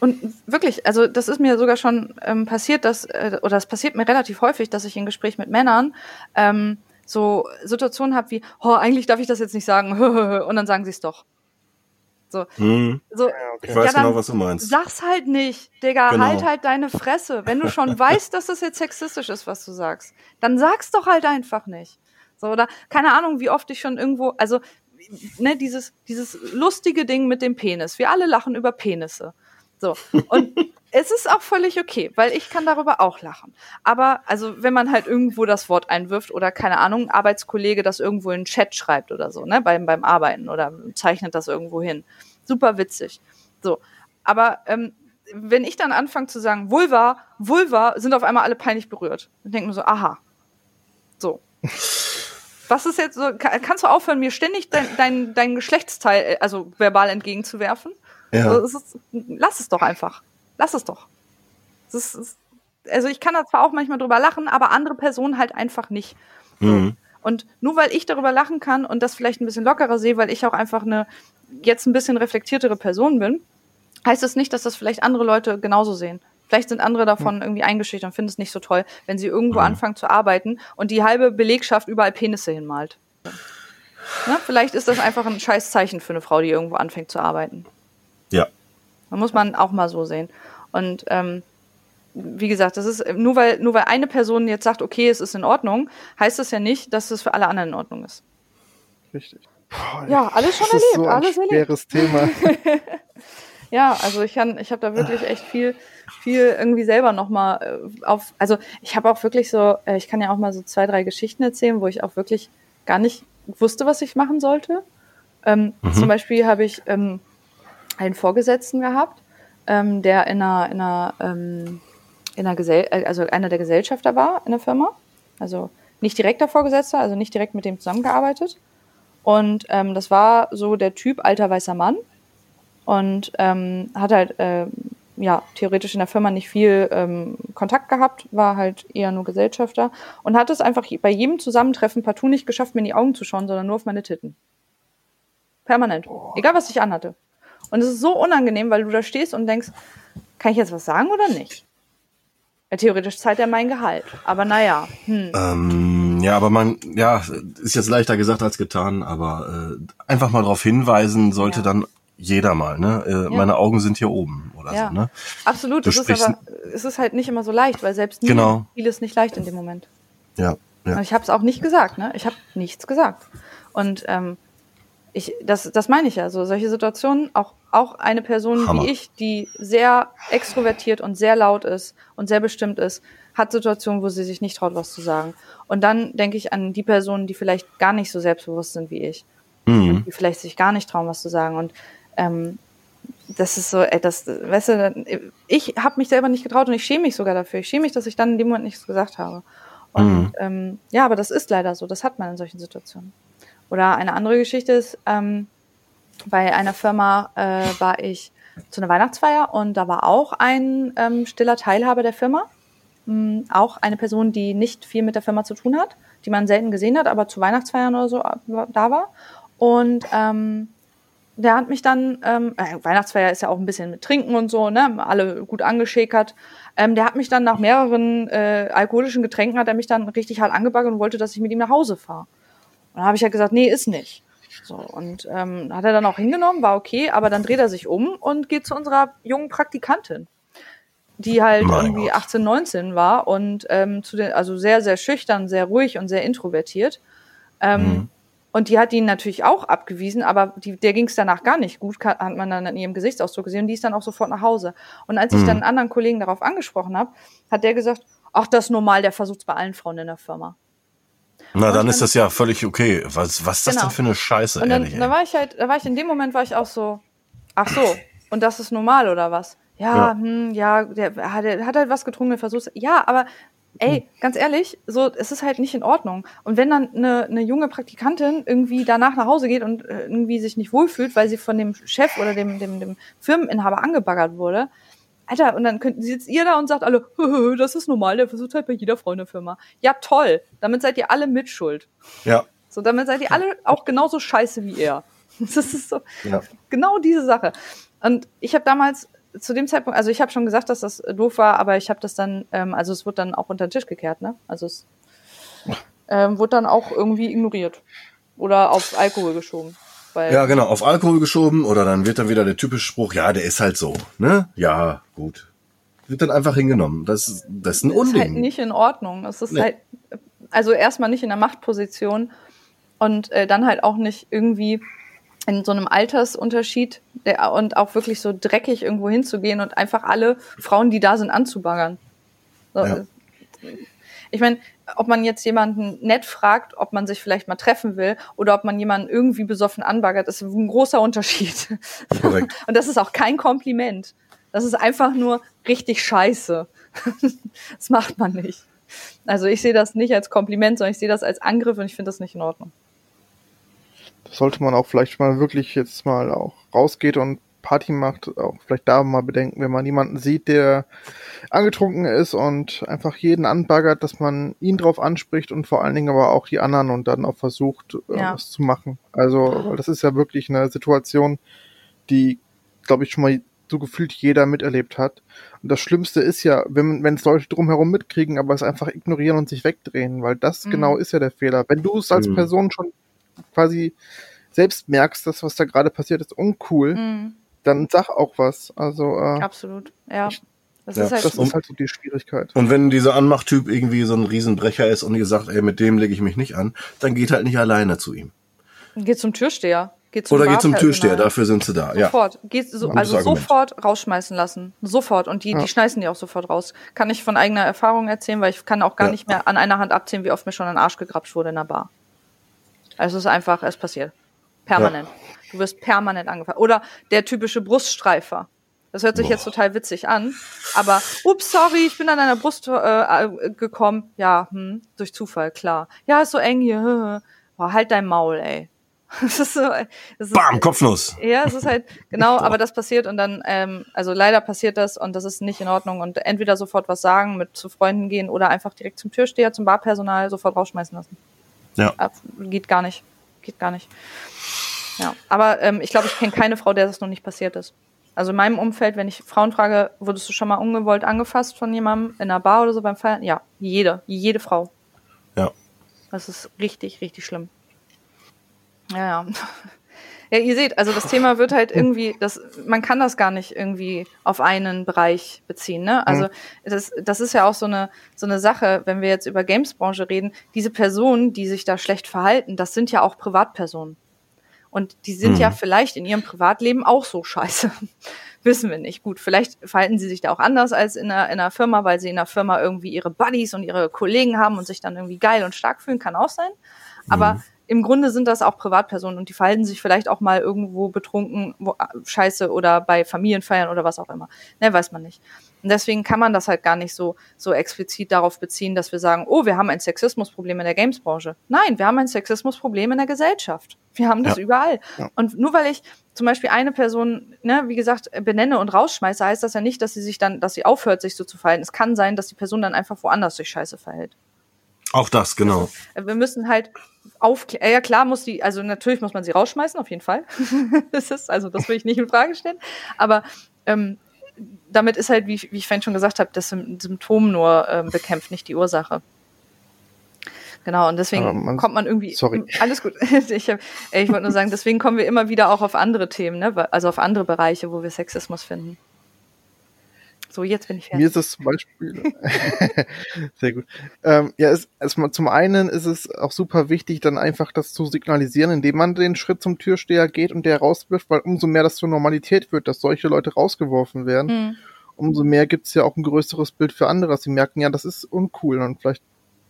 Speaker 3: und wirklich, also das ist mir sogar schon ähm, passiert, dass, äh, oder es passiert mir relativ häufig, dass ich in Gespräch mit Männern ähm, so Situationen habe wie, oh, eigentlich darf ich das jetzt nicht sagen, und dann sagen sie es doch. So,
Speaker 4: hm.
Speaker 3: so
Speaker 4: ich weiß ja, genau, was du meinst.
Speaker 3: Sag's halt nicht, Digga, genau. halt halt deine Fresse. Wenn du schon weißt, dass das jetzt sexistisch ist, was du sagst, dann sag's doch halt einfach nicht. So, oder keine Ahnung, wie oft ich schon irgendwo, also ne, dieses, dieses lustige Ding mit dem Penis. Wir alle lachen über Penisse. So. Und es ist auch völlig okay, weil ich kann darüber auch lachen. Aber, also, wenn man halt irgendwo das Wort einwirft oder, keine Ahnung, ein Arbeitskollege das irgendwo in den Chat schreibt oder so, ne, beim, beim Arbeiten oder zeichnet das irgendwo hin. Super witzig. So. Aber, ähm, wenn ich dann anfange zu sagen, Vulva, Vulva, sind auf einmal alle peinlich berührt. Dann denken so, aha. So. Was ist jetzt so, kannst du aufhören, mir ständig dein, dein, dein Geschlechtsteil, äh, also verbal entgegenzuwerfen?
Speaker 4: Ja.
Speaker 3: Also, es ist, lass es doch einfach. Lass es doch. Es ist, es, also ich kann da zwar auch manchmal drüber lachen, aber andere Personen halt einfach nicht.
Speaker 4: Mhm.
Speaker 3: Und nur weil ich darüber lachen kann und das vielleicht ein bisschen lockerer sehe, weil ich auch einfach eine jetzt ein bisschen reflektiertere Person bin, heißt das nicht, dass das vielleicht andere Leute genauso sehen. Vielleicht sind andere davon irgendwie eingeschüchtert und finden es nicht so toll, wenn sie irgendwo
Speaker 4: Mhm.
Speaker 3: anfangen zu arbeiten und die halbe Belegschaft überall Penisse hinmalt. Ne? Vielleicht ist das einfach ein scheiß Zeichen für eine Frau, die irgendwo anfängt zu arbeiten.
Speaker 4: Ja.
Speaker 3: Da muss man auch mal so sehen. Und ähm, wie gesagt, das ist nur weil nur weil eine Person jetzt sagt, okay, es ist in Ordnung, heißt das ja nicht, dass es für alle anderen in Ordnung ist.
Speaker 1: Richtig. Boah,
Speaker 3: Ja, alles schon
Speaker 1: das ist
Speaker 3: erlebt,
Speaker 1: so ein
Speaker 3: alles erlebt.
Speaker 1: schweres Thema.
Speaker 3: Ja, also ich kann, ich habe da wirklich echt viel, viel irgendwie selber nochmal äh, auf. Also ich habe auch wirklich so, äh, ich kann ja auch mal so zwei, drei Geschichten erzählen, wo ich auch wirklich gar nicht wusste, was ich machen sollte. Ähm, Zum Beispiel habe ich ähm, einen Vorgesetzten gehabt, ähm, der in einer, in einer, ähm, in einer Gesell äh, also einer der Gesellschafter war in der Firma. Also nicht direkter Vorgesetzter, also nicht direkt mit dem zusammengearbeitet. Und ähm, das war so der Typ alter weißer Mann und ähm, hat halt ähm, ja theoretisch in der Firma nicht viel ähm, Kontakt gehabt, war halt eher nur Gesellschafter und hat es einfach bei jedem Zusammentreffen partout nicht geschafft, mir in die Augen zu schauen, sondern nur auf meine Titten. Permanent. Egal, was ich anhatte. Und es ist so unangenehm, weil du da stehst und denkst, kann ich jetzt was sagen oder nicht? Ja, theoretisch zahlt er mein Gehalt. Aber naja, hm.
Speaker 4: Ähm, ja, aber man, ja, ist jetzt leichter gesagt als getan, aber äh, einfach mal darauf hinweisen sollte
Speaker 3: Ja.
Speaker 4: dann jeder mal, ne? Äh,
Speaker 3: Ja.
Speaker 4: Meine Augen sind hier oben oder
Speaker 3: Ja.
Speaker 4: so, ne?
Speaker 3: Absolut,
Speaker 4: Du
Speaker 3: es ist
Speaker 4: sprichst-
Speaker 3: aber es ist halt nicht immer so leicht, weil selbst mir
Speaker 4: Genau.
Speaker 3: fiel es nicht leicht in dem Moment.
Speaker 4: Ja,
Speaker 3: Und
Speaker 4: ja.
Speaker 3: ich habe es auch nicht gesagt, ne? Ich habe nichts gesagt. Und ähm, ich, das, das meine ich ja. So solche Situationen, auch, auch eine Person
Speaker 4: Hammer.
Speaker 3: wie ich, die sehr extrovertiert und sehr laut ist und sehr bestimmt ist, hat Situationen, wo sie sich nicht traut, was zu sagen. Und dann denke ich an die Personen, die vielleicht gar nicht so selbstbewusst sind wie ich,
Speaker 4: Mhm.
Speaker 3: die vielleicht sich gar nicht trauen, was zu sagen. Und ähm, das ist so, ey, das, weißt du, ich habe mich selber nicht getraut und ich schäme mich sogar dafür. Ich schäme mich, dass ich dann in dem Moment nichts gesagt habe. Und
Speaker 4: Mhm.
Speaker 3: ähm, ja, aber das ist leider so. Das hat man in solchen Situationen. Oder eine andere Geschichte ist, ähm, bei einer Firma äh, war ich zu einer Weihnachtsfeier und da war auch ein ähm, stiller Teilhaber der Firma. Mm, auch eine Person, die nicht viel mit der Firma zu tun hat, die man selten gesehen hat, aber zu Weihnachtsfeiern oder so äh, da war. Und ähm, der hat mich dann, ähm, äh, Weihnachtsfeier ist ja auch ein bisschen mit Trinken und so, ne, alle gut angeschäkert. Ähm, der hat mich dann nach mehreren äh, alkoholischen Getränken, hat er mich dann richtig hart angebaggert und wollte, dass ich mit ihm nach Hause fahre. Und dann habe ich ja gesagt, nee, ist nicht. So, und ähm, hat er dann auch hingenommen, war okay, aber dann dreht er sich um und geht zu unserer jungen Praktikantin, die halt
Speaker 4: Mein
Speaker 3: irgendwie
Speaker 4: Gott.
Speaker 3: 18, 19 war und ähm, zu den, also sehr, sehr schüchtern, sehr ruhig und sehr introvertiert. Ähm,
Speaker 4: Mhm.
Speaker 3: Und die hat ihn natürlich auch abgewiesen, aber die, der ging es danach gar nicht gut, hat man dann in ihrem Gesichtsausdruck gesehen und die ist dann auch sofort nach Hause. Und als ich
Speaker 4: Mhm.
Speaker 3: dann einen anderen Kollegen darauf angesprochen habe, hat der gesagt, ach, das ist normal, der versucht es bei allen Frauen in der Firma.
Speaker 4: Na, dann ist das ja völlig okay. Was, was ist das
Speaker 3: Genau.
Speaker 4: denn für eine Scheiße,
Speaker 3: Und dann,
Speaker 4: ehrlich?
Speaker 3: da war ich halt, da war ich in dem Moment war ich auch so, ach so, und das ist normal oder was? Ja,
Speaker 4: Ja.
Speaker 3: hm, ja, der, hat- der hat halt was getrunken, der versucht Ja, aber ey, ganz ehrlich, so, es ist halt nicht in Ordnung. Und wenn dann eine, eine junge Praktikantin irgendwie danach nach Hause geht und äh, irgendwie sich nicht wohlfühlt, weil sie von dem Chef oder dem, dem, dem Firmeninhaber angebaggert wurde, Alter, und dann könnt, sitzt ihr da und sagt alle, das ist normal, der versucht halt bei jeder Frau in der Firma. Ja, toll. Damit seid ihr alle mitschuld.
Speaker 4: Ja,
Speaker 3: So, damit seid ihr alle auch genauso scheiße wie er. Das ist so
Speaker 4: ja.
Speaker 3: genau diese Sache. Und ich habe damals zu dem Zeitpunkt, also ich habe schon gesagt, dass das doof war, aber ich habe das dann, ähm, also es wurde dann auch unter den Tisch gekehrt, ne? Also es ähm, wurde dann auch irgendwie ignoriert oder auf Alkohol geschoben.
Speaker 4: Ja, genau, auf Alkohol geschoben oder dann wird dann wieder der typische Spruch, ja, der ist halt so, ne? Ja, gut. Wird dann einfach hingenommen. Das, ist- das ist ein
Speaker 3: ist
Speaker 4: Unding.
Speaker 3: halt nicht in Ordnung. Es ist
Speaker 4: Nee.
Speaker 3: halt, also erstmal nicht in der Machtposition und äh, dann halt auch nicht irgendwie in so einem Altersunterschied der, und auch wirklich so dreckig irgendwo hinzugehen und einfach alle Frauen, die da sind, anzubaggern. So,
Speaker 4: Ja.
Speaker 3: äh, Ich meine, ob man jetzt jemanden nett fragt, ob man sich vielleicht mal treffen will oder ob man jemanden irgendwie besoffen anbaggert, ist ein großer Unterschied.
Speaker 4: Korrekt.
Speaker 3: Und das ist auch kein Kompliment. Das ist einfach nur richtig scheiße. das macht man nicht. Also ich sehe das nicht als Kompliment, sondern ich sehe das als Angriff und ich finde das nicht in Ordnung.
Speaker 1: Sollte man auch vielleicht mal wirklich jetzt mal auch rausgeht und Party macht, auch vielleicht da mal bedenken, wenn man jemanden sieht, der angetrunken ist und einfach jeden anbaggert, dass man ihn drauf anspricht und vor allen Dingen aber auch die anderen und dann auch versucht, äh,
Speaker 3: Ja.
Speaker 1: was zu machen. Also, weil das ist ja wirklich eine Situation, die, glaube ich, schon mal so gefühlt jeder miterlebt hat. Und das Schlimmste ist ja, wenn wenn es Leute drumherum mitkriegen, aber es einfach ignorieren und sich wegdrehen, weil das
Speaker 3: Mhm.
Speaker 1: genau ist ja der Fehler. Wenn du es als
Speaker 4: Mhm.
Speaker 1: Person schon quasi selbst merkst, dass was da gerade passiert ist uncool,
Speaker 3: Mhm,
Speaker 1: dann sag auch was. Also äh,
Speaker 3: absolut. Ja.
Speaker 1: Ich-
Speaker 3: Das
Speaker 4: Ja,
Speaker 3: ist halt.
Speaker 1: das ist halt so die Schwierigkeit.
Speaker 4: Und wenn dieser Anmachtyp irgendwie so ein Riesenbrecher ist und ihr sagt, ey, mit dem lege ich mich nicht an, dann geht halt nicht alleine zu ihm.
Speaker 3: Geht zum Türsteher. Geht zum
Speaker 4: Oder geht zum Türsteher,
Speaker 3: Barpersonal.
Speaker 4: dafür sind sie da. Ja.
Speaker 3: Sofort. Geht so, also
Speaker 4: Argument.
Speaker 3: sofort rausschmeißen lassen. Sofort. Und die,
Speaker 1: Ja.
Speaker 3: die schmeißen die auch sofort raus. Kann ich von eigener Erfahrung erzählen, weil ich kann auch gar
Speaker 4: Ja.
Speaker 3: nicht mehr an einer Hand abzählen, wie oft mir schon ein Arsch gegrapscht wurde in der Bar. Also es ist einfach, es passiert. Permanent. Du wirst permanent angefasst. Oder der typische Bruststreifer. Das hört sich
Speaker 4: Boah.
Speaker 3: jetzt total witzig an, aber ups, sorry, ich bin an deiner Brust äh, äh, gekommen. Ja, hm, durch Zufall, klar. Ja, ist so eng hier. Boah, halt dein Maul, ey. Das ist so, das ist,
Speaker 4: Bam, Kopfnuss.
Speaker 3: ja, es ist halt, genau, aber das passiert und dann, ähm, also leider passiert das und das ist nicht in Ordnung und entweder sofort was sagen, mit zu Freunden gehen oder einfach direkt zum Türsteher, zum Barpersonal sofort rausschmeißen lassen.
Speaker 4: Ja.
Speaker 3: Geht gar nicht. Geht gar nicht. Ja, aber ähm, ich glaube, ich kenne keine Frau, der das noch nicht passiert ist. Also in meinem Umfeld, wenn ich Frauen frage, wurdest du schon mal ungewollt angefasst von jemandem in einer Bar oder so beim Feiern? Ja, jede, jede Frau.
Speaker 4: Ja.
Speaker 3: Das ist richtig, richtig schlimm. Ja, ja. Ja, ihr seht, also das Thema wird halt irgendwie, das, man kann das gar nicht irgendwie auf einen Bereich beziehen, ne? Also das, das ist ja auch so eine, so eine Sache, wenn wir jetzt über Gamesbranche reden, diese Personen, die sich da schlecht verhalten, das sind ja auch Privatpersonen. Und die sind
Speaker 4: Mhm.
Speaker 3: ja vielleicht in ihrem Privatleben auch so scheiße. Wissen wir nicht. Gut, vielleicht verhalten sie sich da auch anders als in einer, in einer Firma, weil sie in einer Firma irgendwie ihre Buddies und ihre Kollegen haben und sich dann irgendwie geil und stark fühlen, kann auch sein. Aber im Grunde sind das auch Privatpersonen und die verhalten sich vielleicht auch mal irgendwo betrunken, wo, äh, scheiße oder bei Familienfeiern oder was auch immer. Ne, weiß man nicht. Und deswegen kann man das halt gar nicht so, so explizit darauf beziehen, dass wir sagen, oh, wir haben ein Sexismusproblem in der Gamesbranche. Nein, wir haben ein Sexismusproblem in der Gesellschaft. Wir haben das
Speaker 4: Ja.
Speaker 3: überall.
Speaker 1: Ja.
Speaker 3: Und nur weil ich zum Beispiel eine Person, ne, wie gesagt, benenne und rausschmeiße, heißt das ja nicht, dass sie sich dann, dass sie aufhört, sich so zu verhalten. Es kann sein, dass die Person dann einfach woanders sich scheiße verhält.
Speaker 4: Auch das, genau.
Speaker 3: Wir müssen halt aufklären. Ja, klar muss die, also natürlich muss man sie rausschmeißen, auf jeden Fall. das ist, also das will ich nicht in Frage stellen. Aber ähm, damit ist halt, wie, wie ich vorhin schon gesagt habe, das Sym- Symptom nur ähm, bekämpft, nicht die Ursache. Genau, und deswegen
Speaker 1: man-
Speaker 3: kommt man irgendwie.
Speaker 1: sorry.
Speaker 3: Alles gut. Ich, hab- ich wollte nur sagen, deswegen kommen wir immer wieder auch auf andere Themen, ne? Also auf andere Bereiche, wo wir Sexismus finden. So, jetzt bin ich fertig.
Speaker 1: Mir ist es zum Beispiel sehr gut. Ähm, ja, es, erstmal zum einen ist es auch super wichtig, dann einfach das zu signalisieren, indem man den Schritt zum Türsteher geht und der rauswirft, weil umso mehr das zur Normalität wird, dass solche Leute rausgeworfen werden,
Speaker 3: Hm.
Speaker 1: umso mehr gibt's ja auch ein größeres Bild für andere. Sie merken, ja, das ist uncool und vielleicht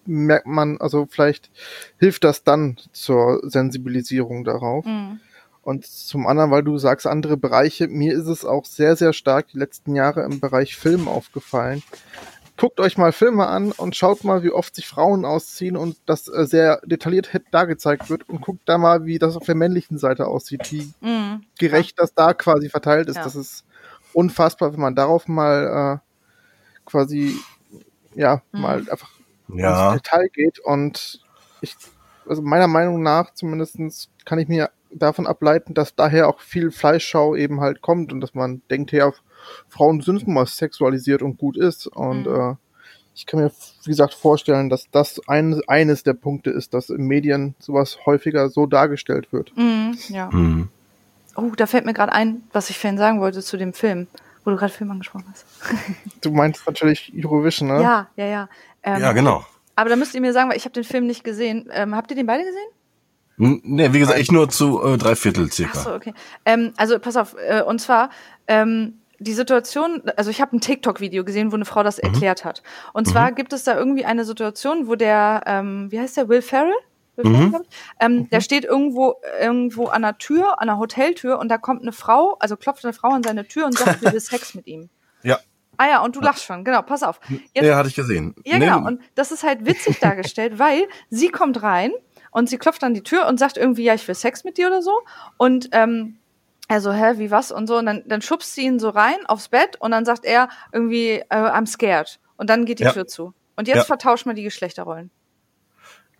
Speaker 1: merkt man, also vielleicht hilft das dann zur Sensibilisierung darauf.
Speaker 3: Hm.
Speaker 1: Und zum anderen, weil du sagst, andere Bereiche, mir ist es auch sehr, sehr stark die letzten Jahre im Bereich Film aufgefallen. Guckt euch mal Filme an und schaut mal, wie oft sich Frauen ausziehen und das äh, sehr detailliert dargezeigt wird und guckt da mal, wie das auf der männlichen Seite aussieht, wie
Speaker 3: Hm.
Speaker 1: gerecht das da quasi verteilt ist.
Speaker 3: Ja.
Speaker 1: Das ist unfassbar, wenn man darauf mal äh, quasi, ja,
Speaker 3: Mhm.
Speaker 1: mal einfach
Speaker 4: Ja.
Speaker 1: ins Detail geht und ich, also meiner Meinung nach zumindestens kann ich mir davon ableiten, dass daher auch viel Fleischschau eben halt kommt und dass man denkt, ja, Frauen sind nun mal sexualisiert und gut ist und
Speaker 3: Mhm.
Speaker 1: äh, ich kann mir, wie gesagt, vorstellen, dass das ein, eines der Punkte ist, dass in Medien sowas häufiger so dargestellt wird.
Speaker 3: Hm. Ja.
Speaker 4: Mhm.
Speaker 3: Oh, da fällt mir gerade ein, was ich vorhin sagen wollte zu dem Film, wo du gerade Film angesprochen hast.
Speaker 1: Du meinst natürlich Eurovision, ne?
Speaker 3: Ja, ja, ja. Ähm,
Speaker 4: Ja, genau.
Speaker 3: Aber da müsst ihr mir sagen, weil ich habe den Film nicht gesehen. Ähm, habt ihr den beide gesehen?
Speaker 4: N- Nee, wie gesagt, ich nur zu äh, drei Viertel circa.
Speaker 3: Ach so, okay. Ähm, also pass auf, äh, und zwar ähm, die Situation, also ich habe ein TikTok-Video gesehen, wo eine Frau das erklärt hat. Und zwar gibt es da irgendwie eine Situation, wo der, ähm, wie heißt der, Will Ferrell? Will Ferrell, glaub ich? Ähm, Der steht irgendwo irgendwo an der Tür, an der Hoteltür und da kommt eine Frau, also klopft eine Frau an seine Tür und sagt, sie will Sex mit ihm.
Speaker 4: Ja.
Speaker 3: Ah ja, und du lachst schon, genau, pass auf.
Speaker 4: Jetzt, ja, hatte ich gesehen.
Speaker 3: Ja, genau. Und das ist halt witzig dargestellt, weil sie kommt rein und sie klopft an die Tür und sagt irgendwie, ja, ich will Sex mit dir oder so. Und ähm, also, hä, wie was und so. Und dann, dann schubst sie ihn so rein aufs Bett und dann sagt er irgendwie, äh, I'm scared. Und dann geht die ja. Tür zu. Und jetzt ja. vertauscht man die Geschlechterrollen.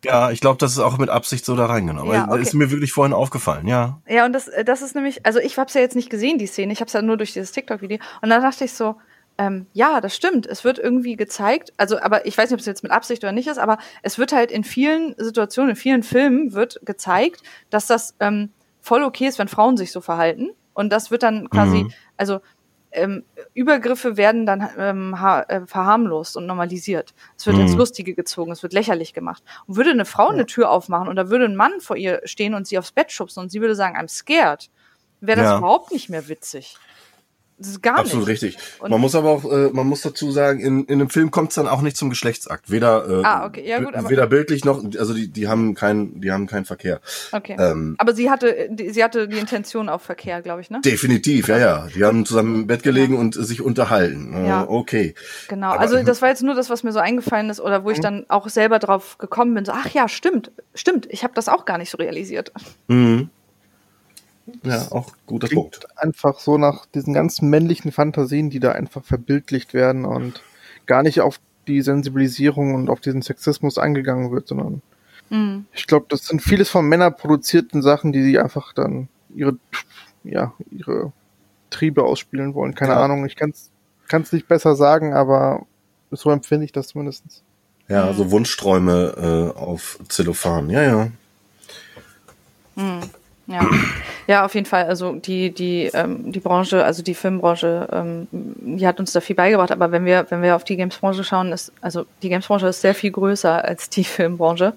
Speaker 4: Ja, ich glaube, das ist auch mit Absicht so da reingenommen. Ja, okay. Ist mir wirklich vorhin aufgefallen, ja.
Speaker 3: Ja, und das, das ist nämlich, also ich habe es ja jetzt nicht gesehen, die Szene, ich habe es ja nur durch dieses TikTok-Video. Und dann dachte ich so, ähm, ja, das stimmt. Es wird irgendwie gezeigt, also, aber ich weiß nicht, ob es jetzt mit Absicht oder nicht ist, aber es wird halt in vielen Situationen, in vielen Filmen wird gezeigt, dass das ähm, voll okay ist, wenn Frauen sich so verhalten. Und das wird dann quasi, mhm. also ähm, Übergriffe werden dann ähm, äh, verharmlost und normalisiert. Es wird mhm. ins Lustige gezogen, es wird lächerlich gemacht. Und würde eine Frau ja. eine Tür aufmachen und da würde ein Mann vor ihr stehen und sie aufs Bett schubsen und sie würde sagen, I'm scared, wäre das ja. überhaupt nicht mehr witzig. Das ist gar
Speaker 4: Absolut
Speaker 3: nicht.
Speaker 4: richtig. Und man muss aber auch, äh, man muss dazu sagen, in, in einem Film kommt es dann auch nicht zum Geschlechtsakt. Weder, äh,
Speaker 3: ah, okay. ja, gut,
Speaker 4: weder bildlich noch, also die, die haben keinen, die haben keinen Verkehr.
Speaker 3: Okay. Ähm, aber sie hatte, die, sie hatte die Intention auf Verkehr, glaube ich, ne?
Speaker 4: Definitiv, ja, ja. Die haben zusammen im Bett gelegen ja. und sich unterhalten. Äh, ja. Okay.
Speaker 3: Genau. Aber, also das war jetzt nur das, was mir so eingefallen ist oder wo ich mhm. dann auch selber drauf gekommen bin. So, ach ja, stimmt, stimmt. Ich habe das auch gar nicht so realisiert.
Speaker 4: Mhm. Ja, auch guter Punkt.
Speaker 1: Einfach so nach diesen ganzen männlichen Fantasien, die da einfach verbildlicht werden und gar nicht auf die Sensibilisierung und auf diesen Sexismus eingegangen wird, sondern mhm. ich glaube, das sind vieles von Männern produzierten Sachen, die sie einfach dann ihre, ja, ihre Triebe ausspielen wollen. Keine ja. Ahnung, ich kann es nicht besser sagen, aber so empfinde ich das zumindest.
Speaker 4: Ja, so also Wunschträume äh, auf Zellophan, ja, ja.
Speaker 3: Mhm. Ja. ja, auf jeden Fall. Also die, die, ähm, die Branche, also die Filmbranche, ähm, die hat uns da viel beigebracht. Aber wenn wir, wenn wir auf die Gamesbranche schauen, ist, also die Gamesbranche ist sehr viel größer als die Filmbranche.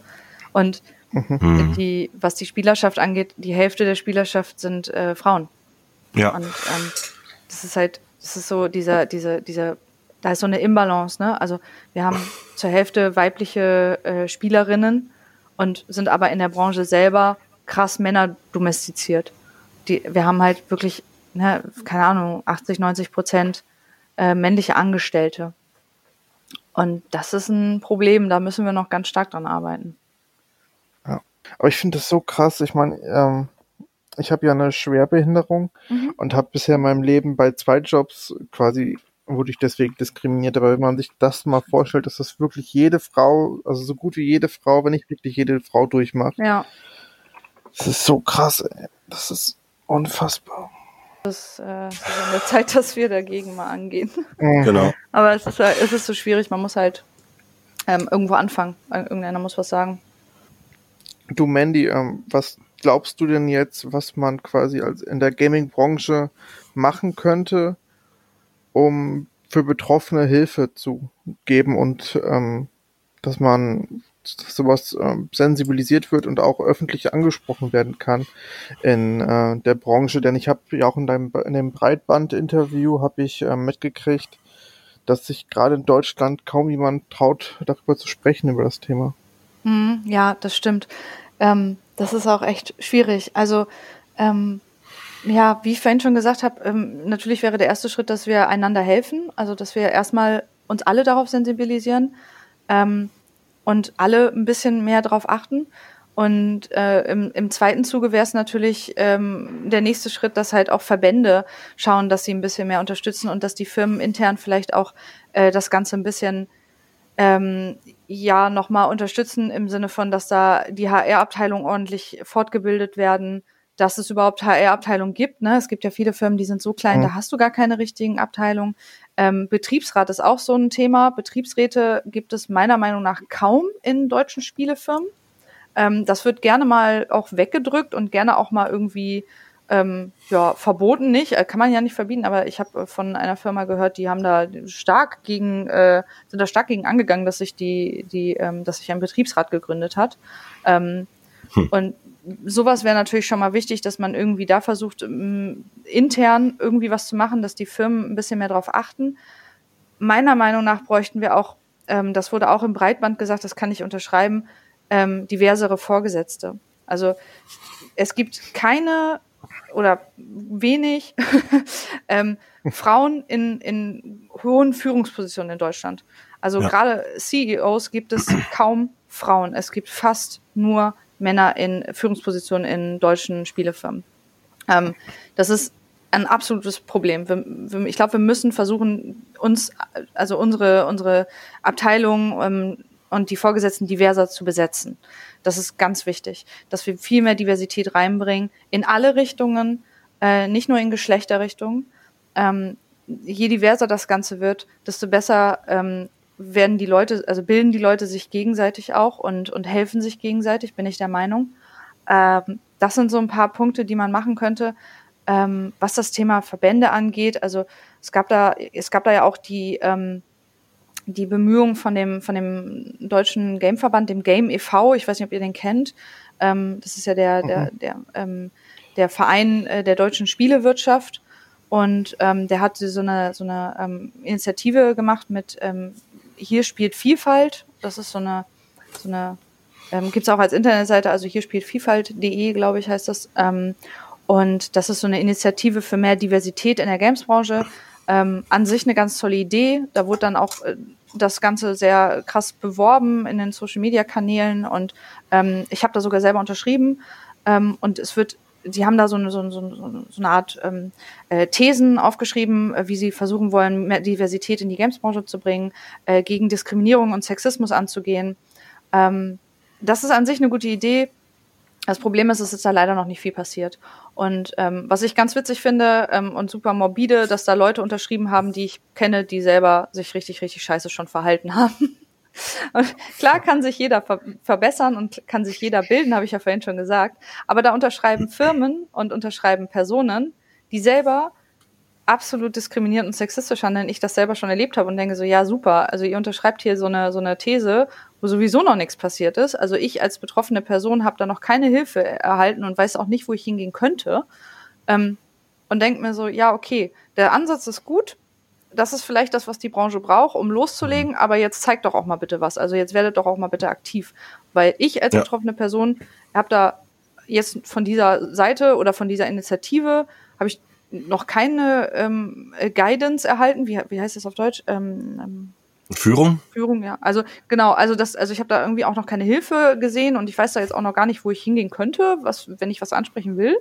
Speaker 3: Und mhm. die, was die Spielerschaft angeht, die Hälfte der Spielerschaft sind äh, Frauen.
Speaker 4: Ja.
Speaker 3: Und ähm, das ist halt, das ist so dieser, dieser, dieser, da ist so eine Imbalance, ne? Also wir haben zur Hälfte weibliche äh, Spielerinnen und sind aber in der Branche selber krass Männer domestiziert. Die, wir haben halt wirklich, ne, keine Ahnung, 80, 90 Prozent äh, männliche Angestellte. Und das ist ein Problem, da müssen wir noch ganz stark dran arbeiten.
Speaker 1: Ja, aber ich finde das so krass. Ich meine, ähm, ich habe ja eine Schwerbehinderung mhm. und habe bisher in meinem Leben bei zwei Jobs quasi wurde ich deswegen diskriminiert. Aber wenn man sich das mal vorstellt, dass das wirklich jede Frau, also so gut wie jede Frau, wenn nicht wirklich jede Frau durchmacht.
Speaker 3: Ja.
Speaker 1: Das ist so krass, ey. Das ist unfassbar.
Speaker 3: Das äh, ist an der Zeit, dass wir dagegen mal angehen.
Speaker 4: Mhm. Genau.
Speaker 3: Aber es ist, es ist so schwierig, man muss halt ähm, irgendwo anfangen. Irgendeiner muss was sagen.
Speaker 1: Du, Mandy, ähm, was glaubst du denn jetzt, was man quasi als in der Gaming-Branche machen könnte, um für Betroffene Hilfe zu geben und ähm, dass man sowas äh, sensibilisiert wird und auch öffentlich angesprochen werden kann in äh, der Branche. Denn ich habe ja auch in, deinem, in dem Breitband-Interview habe ich äh, mitgekriegt, dass sich gerade in Deutschland kaum jemand traut, darüber zu sprechen, über das Thema.
Speaker 3: Mm, ja, das stimmt. Ähm, das ist auch echt schwierig. Also ähm, ja, wie ich vorhin schon gesagt habe, ähm, natürlich wäre der erste Schritt, dass wir einander helfen. Also dass wir erstmal uns alle darauf sensibilisieren. Ähm, und alle ein bisschen mehr darauf achten. Und äh, im, im zweiten Zuge wäre es natürlich ähm, der nächste Schritt, dass halt auch Verbände schauen, dass sie ein bisschen mehr unterstützen und dass die Firmen intern vielleicht auch äh, das Ganze ein bisschen ähm, ja nochmal unterstützen im Sinne von, dass da die HR-Abteilung ordentlich fortgebildet werden, dass es überhaupt HR-Abteilungen gibt. Ne? Es gibt ja viele Firmen, die sind so klein, mhm. da hast du gar keine richtigen Abteilungen. Ähm, Betriebsrat ist auch so ein Thema. Betriebsräte gibt es meiner Meinung nach kaum in deutschen Spielefirmen. Ähm, das wird gerne mal auch weggedrückt und gerne auch mal irgendwie ähm, ja, verboten nicht, äh, kann man ja nicht verbieten, aber ich habe von einer Firma gehört, die haben da stark gegen, äh, sind da stark gegen angegangen, dass sich die, die, ähm, dass sich ein Betriebsrat gegründet hat. Ähm, hm. Und sowas wäre natürlich schon mal wichtig, dass man irgendwie da versucht, ähm, intern irgendwie was zu machen, dass die Firmen ein bisschen mehr darauf achten. Meiner Meinung nach bräuchten wir auch, ähm, das wurde auch im Breitband gesagt, das kann ich unterschreiben, ähm, diversere Vorgesetzte. Also es gibt keine oder wenig ähm, Frauen in, in hohen Führungspositionen in Deutschland. Also ja. gerade CEOs gibt es kaum Frauen. Es gibt fast nur Männer in Führungspositionen in deutschen Spielefirmen. Ähm, das ist ein absolutes Problem. Wir, wir, ich glaube, wir müssen versuchen, uns, also unsere, unsere Abteilung ähm, und die Vorgesetzten diverser zu besetzen. Das ist ganz wichtig, dass wir viel mehr Diversität reinbringen in alle Richtungen, äh, nicht nur in Geschlechterrichtungen. Ähm, je diverser das Ganze wird, desto besser ähm, werden die Leute, also bilden die Leute sich gegenseitig auch und, und helfen sich gegenseitig, bin ich der Meinung. Ähm, das sind so ein paar Punkte, die man machen könnte. Ähm, was das Thema Verbände angeht, also es gab da, es gab da ja auch die, ähm, die Bemühungen von dem, von dem deutschen Gameverband, dem Game e.V., ich weiß nicht, ob ihr den kennt. Ähm, das ist ja der, der, mhm. der, ähm, der Verein äh, der deutschen Spielewirtschaft. Und ähm, der hat so eine, so eine ähm, Initiative gemacht mit ähm, Hier spielt Vielfalt. Das ist so eine, so eine ähm, gibt es auch als Internetseite, also hier spielt Vielfalt.de, glaube ich, heißt das. Ähm, und das ist so eine Initiative für mehr Diversität in der Gamesbranche. Ähm, an sich eine ganz tolle Idee. Da wurde dann auch äh, das Ganze sehr krass beworben in den Social Media Kanälen und ähm, ich habe da sogar selber unterschrieben. Ähm, und es wird sie haben da so eine, so, eine, so eine Art ähm, äh, Thesen aufgeschrieben, äh, wie sie versuchen wollen, mehr Diversität in die Gamesbranche zu bringen, äh, gegen Diskriminierung und Sexismus anzugehen. Ähm, das ist an sich eine gute Idee. Das Problem ist, es ist da leider noch nicht viel passiert. Und ähm, was ich ganz witzig finde ähm, und super morbide, dass da Leute unterschrieben haben, die ich kenne, die selber sich richtig, richtig scheiße schon verhalten haben. Und klar kann sich jeder ver verbessern und kann sich jeder bilden, habe ich ja vorhin schon gesagt. Aber da unterschreiben Firmen und unterschreiben Personen, die selber absolut diskriminierend und sexistisch handeln, ich das selber schon erlebt habe und denke so, ja, super. Also ihr unterschreibt hier so eine, so eine These, wo sowieso noch nichts passiert ist. Also ich als betroffene Person habe da noch keine Hilfe erhalten und weiß auch nicht, wo ich hingehen könnte. Ähm, und denke mir so, ja, okay, der Ansatz ist gut, das ist vielleicht das, was die Branche braucht, um loszulegen, aber jetzt zeigt doch auch mal bitte was. Also jetzt werdet doch auch mal bitte aktiv. Weil ich als ja. betroffene Person habe da jetzt von dieser Seite oder von dieser Initiative habe ich noch keine ähm, Guidance erhalten. Wie, wie heißt das auf Deutsch? Ähm, ähm,
Speaker 4: Führung?
Speaker 3: Führung, ja. Also genau, also das, also ich habe da irgendwie auch noch keine Hilfe gesehen und ich weiß da jetzt auch noch gar nicht, wo ich hingehen könnte, was, wenn ich was ansprechen will.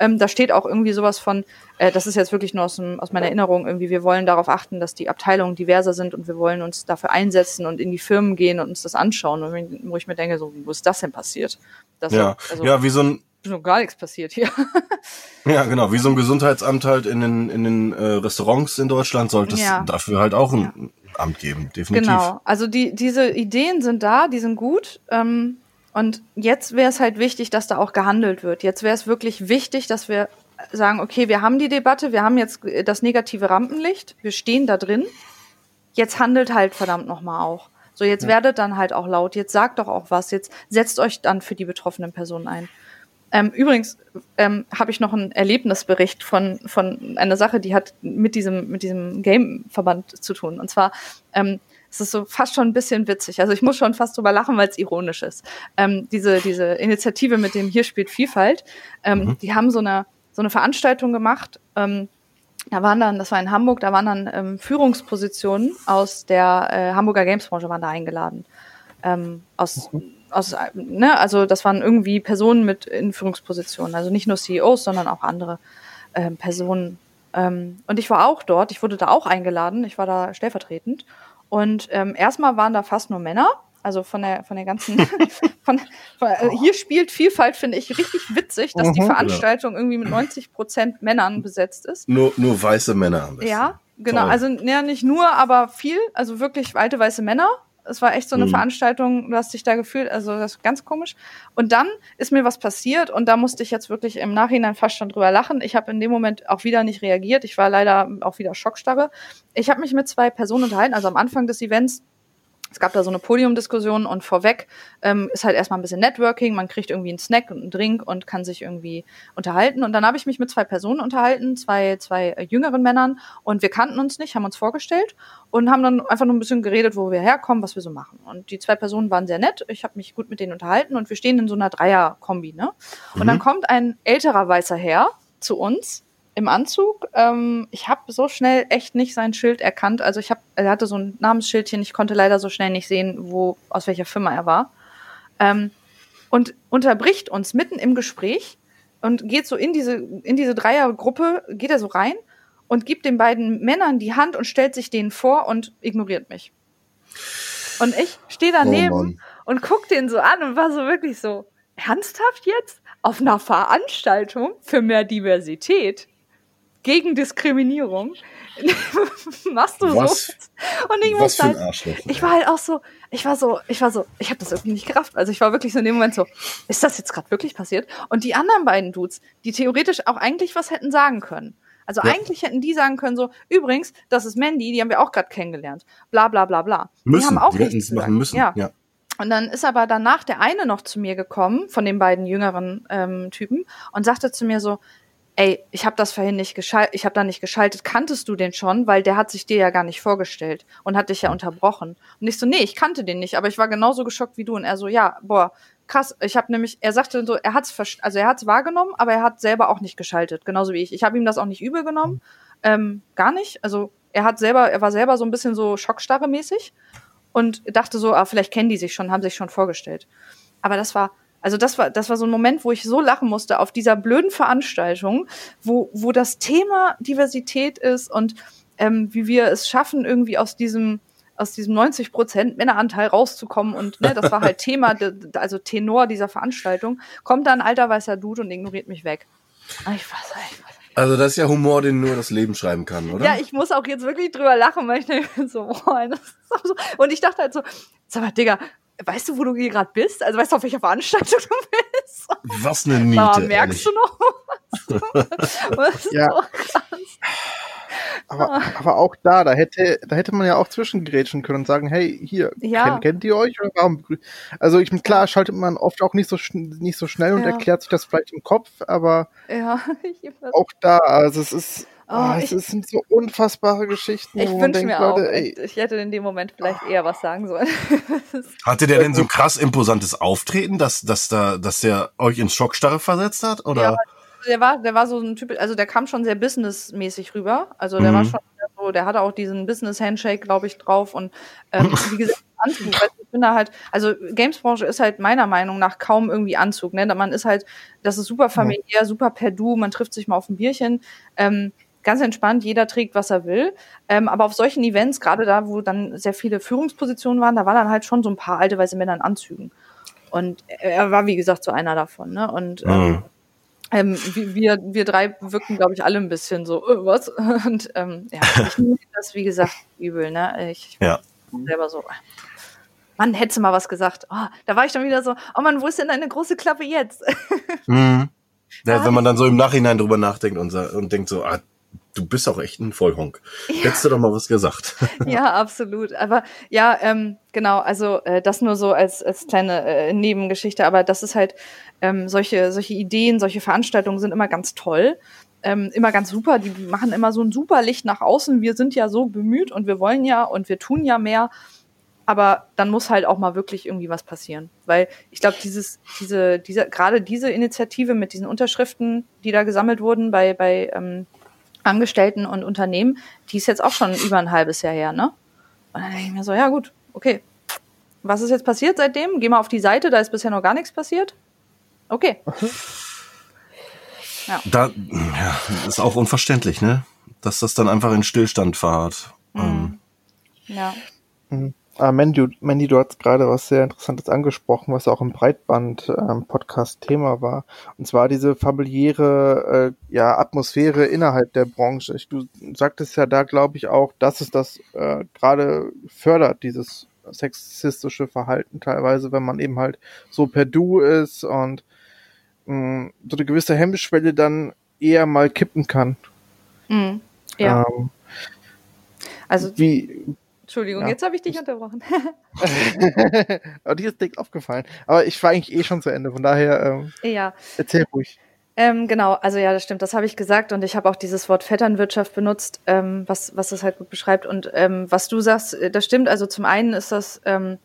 Speaker 3: Ähm, da steht auch irgendwie sowas von, äh, das ist jetzt wirklich nur aus, dem, aus meiner Erinnerung, irgendwie, wir wollen darauf achten, dass die Abteilungen diverser sind und wir wollen uns dafür einsetzen und in die Firmen gehen und uns das anschauen. Und wo ich mir denke, so, wo ist das denn passiert? Das
Speaker 4: ja, also, ja, wie so ein
Speaker 3: noch gar nichts passiert hier.
Speaker 4: ja, genau, wie so ein Gesundheitsamt halt in den, in den äh, Restaurants in Deutschland sollte es ja. dafür halt auch ein ja. Amt geben, definitiv. Genau,
Speaker 3: also die, diese Ideen sind da, die sind gut. Ähm, und jetzt wäre es halt wichtig, dass da auch gehandelt wird. Jetzt wäre es wirklich wichtig, dass wir sagen, okay, wir haben die Debatte, wir haben jetzt das negative Rampenlicht, wir stehen da drin. Jetzt handelt halt verdammt nochmal auch. So, jetzt ja. werdet dann halt auch laut, jetzt sagt doch auch was, jetzt setzt euch dann für die betroffenen Personen ein. Ähm, übrigens ähm, habe ich noch einen Erlebnisbericht von, von einer Sache, die hat mit diesem, mit diesem Game-Verband zu tun. Und zwar, ähm, es ist so fast schon ein bisschen witzig. Also ich muss schon fast drüber lachen, weil es ironisch ist. Ähm, diese, diese Initiative mit dem Hier spielt Vielfalt, ähm, mhm. die haben so eine, so eine Veranstaltung gemacht. Ähm, da waren dann, das war in Hamburg, da waren dann ähm, Führungspositionen aus der äh, Hamburger Gamesbranche waren da eingeladen. Ähm, aus, mhm. aus, ne, also das waren irgendwie Personen mit in Führungspositionen, also nicht nur CEOs, sondern auch andere ähm, Personen. Ähm, und ich war auch dort, ich wurde da auch eingeladen, ich war da stellvertretend und ähm, erstmal waren da fast nur Männer. Also von der von der ganzen von, von, äh, hier spielt Vielfalt finde ich richtig witzig, dass die mhm. Veranstaltung irgendwie mit 90 Prozent Männern besetzt ist.
Speaker 4: Nur nur weiße Männer.
Speaker 3: Ja, genau. Toll. Also ja nicht nur, aber viel. Also wirklich alte weiße Männer es war echt so eine mhm. Veranstaltung, du hast dich da gefühlt, also das ist ganz komisch. Und dann ist mir was passiert und da musste ich jetzt wirklich im Nachhinein fast schon drüber lachen. Ich habe in dem Moment auch wieder nicht reagiert. Ich war leider auch wieder Schockstarre. Ich habe mich mit zwei Personen unterhalten, also am Anfang des Events es gab da so eine Podiumdiskussion und vorweg ähm, ist halt erstmal ein bisschen Networking, man kriegt irgendwie einen Snack und einen Drink und kann sich irgendwie unterhalten. Und dann habe ich mich mit zwei Personen unterhalten, zwei, zwei äh, jüngeren Männern und wir kannten uns nicht, haben uns vorgestellt und haben dann einfach nur ein bisschen geredet, wo wir herkommen, was wir so machen. Und die zwei Personen waren sehr nett, ich habe mich gut mit denen unterhalten und wir stehen in so einer Dreier-Kombi, ne? Und mhm. dann kommt ein älterer weißer Herr zu uns im Anzug. Ähm, ich habe so schnell echt nicht sein Schild erkannt. Also ich habe, er hatte so ein Namensschildchen. Ich konnte leider so schnell nicht sehen, wo aus welcher Firma er war. Ähm, und unterbricht uns mitten im Gespräch und geht so in diese in diese Dreiergruppe, geht er so rein und gibt den beiden Männern die Hand und stellt sich denen vor und ignoriert mich. Und ich stehe daneben
Speaker 4: Oh
Speaker 3: und guck den so an und war so wirklich so ernsthaft jetzt auf einer Veranstaltung für mehr Diversität gegen Diskriminierung machst du
Speaker 4: Was-
Speaker 3: so und ich
Speaker 4: Was
Speaker 3: halt ich war halt auch so, ich war so, ich war so, ich habe das irgendwie nicht gerafft. Also ich war wirklich so in dem Moment so, ist das jetzt gerade wirklich passiert? Und die anderen beiden Dudes, die theoretisch auch eigentlich was hätten sagen können. Also
Speaker 4: Ja.
Speaker 3: eigentlich hätten die sagen können so, übrigens, das ist Mandy, die haben wir auch gerade kennengelernt. Bla bla bla bla.
Speaker 4: müssen,
Speaker 3: die haben auch
Speaker 4: die hätten
Speaker 3: nichts
Speaker 4: es machen müssen.
Speaker 3: Ja.
Speaker 4: ja.
Speaker 3: Und dann ist aber danach der eine noch zu mir gekommen, von den beiden jüngeren ähm, Typen, und sagte zu mir so, ey, ich habe das vorhin nicht geschaltet, ich habe da nicht geschaltet, kanntest du den schon, weil der hat sich dir ja gar nicht vorgestellt und hat dich ja unterbrochen. Und ich so, nee, ich kannte den nicht, aber ich war genauso geschockt wie du. Und er so, ja, boah, krass, ich habe nämlich, er sagte so, er hat's also wahrgenommen, aber er hat selber auch nicht geschaltet, genauso wie ich. Ich habe ihm das auch nicht übel genommen, ähm, gar nicht. Also er hat selber, er war selber so ein bisschen so schockstarre mäßig und dachte so, ah, vielleicht kennen die sich schon, haben sich schon vorgestellt. Aber das war, also das war, das war so ein Moment, wo ich so lachen musste auf dieser blöden Veranstaltung, wo, wo das Thema Diversität ist und ähm, wie wir es schaffen, irgendwie aus diesem aus diesem 90 Prozent Männeranteil rauszukommen und ne, das war halt Thema, also Tenor dieser Veranstaltung, kommt da ein alter weißer Dude und ignoriert mich weg. Und Ich war so, ich so
Speaker 4: Also das ist ja Humor, den nur das Leben schreiben kann, oder?
Speaker 3: ja, ich muss auch jetzt wirklich drüber lachen, weil ich denke so, boah, das ist so. Und ich dachte halt so, sag mal, Digga, weißt du, wo du hier gerade bist? Also weißt du, auf welcher Veranstaltung du bist?
Speaker 4: Was eine Niete.
Speaker 3: Aber merkst
Speaker 4: ehrlich.
Speaker 3: du noch was?
Speaker 1: Ja.
Speaker 3: so krass.
Speaker 1: Aber, aber auch da, da hätte, da hätte man ja auch zwischengrätschen können und sagen, hey, hier,
Speaker 3: Ja.
Speaker 1: kennt, kennt ihr euch oder warum? Also ich klar, schaltet man oft auch nicht so schn- nicht so schnell und
Speaker 3: Ja.
Speaker 1: erklärt sich das vielleicht im Kopf, aber
Speaker 3: Ja, ich,
Speaker 1: auch da, also es ist,
Speaker 3: Oh,
Speaker 1: ah,
Speaker 3: ich-
Speaker 1: es sind so unfassbare Geschichten,
Speaker 3: ich wünsche mir auch,
Speaker 1: Leute, ey,
Speaker 3: ich hätte in dem Moment vielleicht eher was sagen sollen.
Speaker 4: Hatte der denn so krass imposantes Auftreten, dass, dass, da, dass der euch ins Schockstarre versetzt hat? Oder?
Speaker 3: Ja. der war, der war so ein Typ, also der kam schon sehr businessmäßig rüber. Also der
Speaker 4: Mhm.
Speaker 3: war schon so, der hatte auch diesen Business-Handshake, glaube ich, drauf. Und ähm, wie gesagt, Anzug, weil ich bin da halt, also Gamesbranche ist halt meiner Meinung nach kaum irgendwie Anzug. Ne? Man ist halt, das ist super familiär, super per Du, man trifft sich mal auf ein Bierchen. Ähm, ganz entspannt, jeder trägt, was er will. Ähm, aber auf solchen Events, gerade da, wo dann sehr viele Führungspositionen waren, da war dann halt schon so ein paar alte weiße Männer in Anzügen. Und er war, wie gesagt, so einer davon. Ne? Und ähm,
Speaker 4: Mhm.
Speaker 3: ähm, wir, wir, drei wirkten, glaube ich, alle ein bisschen so, äh, was? Und ähm, ja, ich nehme das, wie gesagt, übel, ne? Ich
Speaker 4: Ja.
Speaker 3: bin selber so, Mann, hättest du mal was gesagt. Oh, da war ich dann wieder so, oh Mann, wo ist denn deine große Klappe jetzt?
Speaker 4: Mhm. Ja, wenn man dann so im Nachhinein drüber nachdenkt und, und denkt so, ah, du bist auch echt ein Vollhonk. Hättest du doch mal was gesagt.
Speaker 3: ja, absolut. Aber ja, ähm, genau, also äh, das nur so als, als kleine äh, Nebengeschichte, aber das ist halt, ähm, solche, solche Ideen, solche Veranstaltungen sind immer ganz toll. Ähm, immer ganz super, die machen immer so ein super Licht nach außen. Wir sind ja so bemüht und wir wollen ja und wir tun ja mehr. Aber dann muss halt auch mal wirklich irgendwie was passieren. Weil ich glaube, dieses, diese, diese, gerade diese Initiative mit diesen Unterschriften, die da gesammelt wurden bei, bei ähm, Angestellten und Unternehmen, die ist jetzt auch schon über ein halbes Jahr her, ne? Und dann denke ich mir so, ja gut, okay. Was ist jetzt passiert seitdem? Geh mal auf die Seite, da ist bisher noch gar nichts passiert. Okay.
Speaker 4: Da, ja, ist auch unverständlich, ne? Dass das dann einfach in Stillstand fahrt. Ähm,
Speaker 3: Ja.
Speaker 1: Ah, Mandy, Mandy, du hast gerade was sehr Interessantes angesprochen, was auch im Breitband-Podcast Thema war. Und zwar diese familiäre äh, ja, Atmosphäre innerhalb der Branche. Ich, du sagtest ja da, glaube ich, auch, dass es das äh, gerade fördert, dieses sexistische Verhalten teilweise, wenn man eben halt so per Du ist und mh, so eine gewisse Hemmschwelle dann eher mal kippen kann.
Speaker 3: Mhm. Ja.
Speaker 1: Ähm,
Speaker 3: Also,
Speaker 1: wie,
Speaker 3: Entschuldigung,
Speaker 1: ja.
Speaker 3: jetzt habe ich dich unterbrochen.
Speaker 1: Aber die ist direkt aufgefallen. Aber ich war eigentlich eh schon zu Ende, von daher ähm,
Speaker 3: ja.
Speaker 1: erzähl ruhig.
Speaker 3: Ähm, genau, also ja, das stimmt, das habe ich gesagt und ich habe auch dieses Wort Vetternwirtschaft benutzt, ähm, was, was das halt gut beschreibt. Und ähm, was du sagst, äh, das stimmt. Also zum einen ist das, ähm,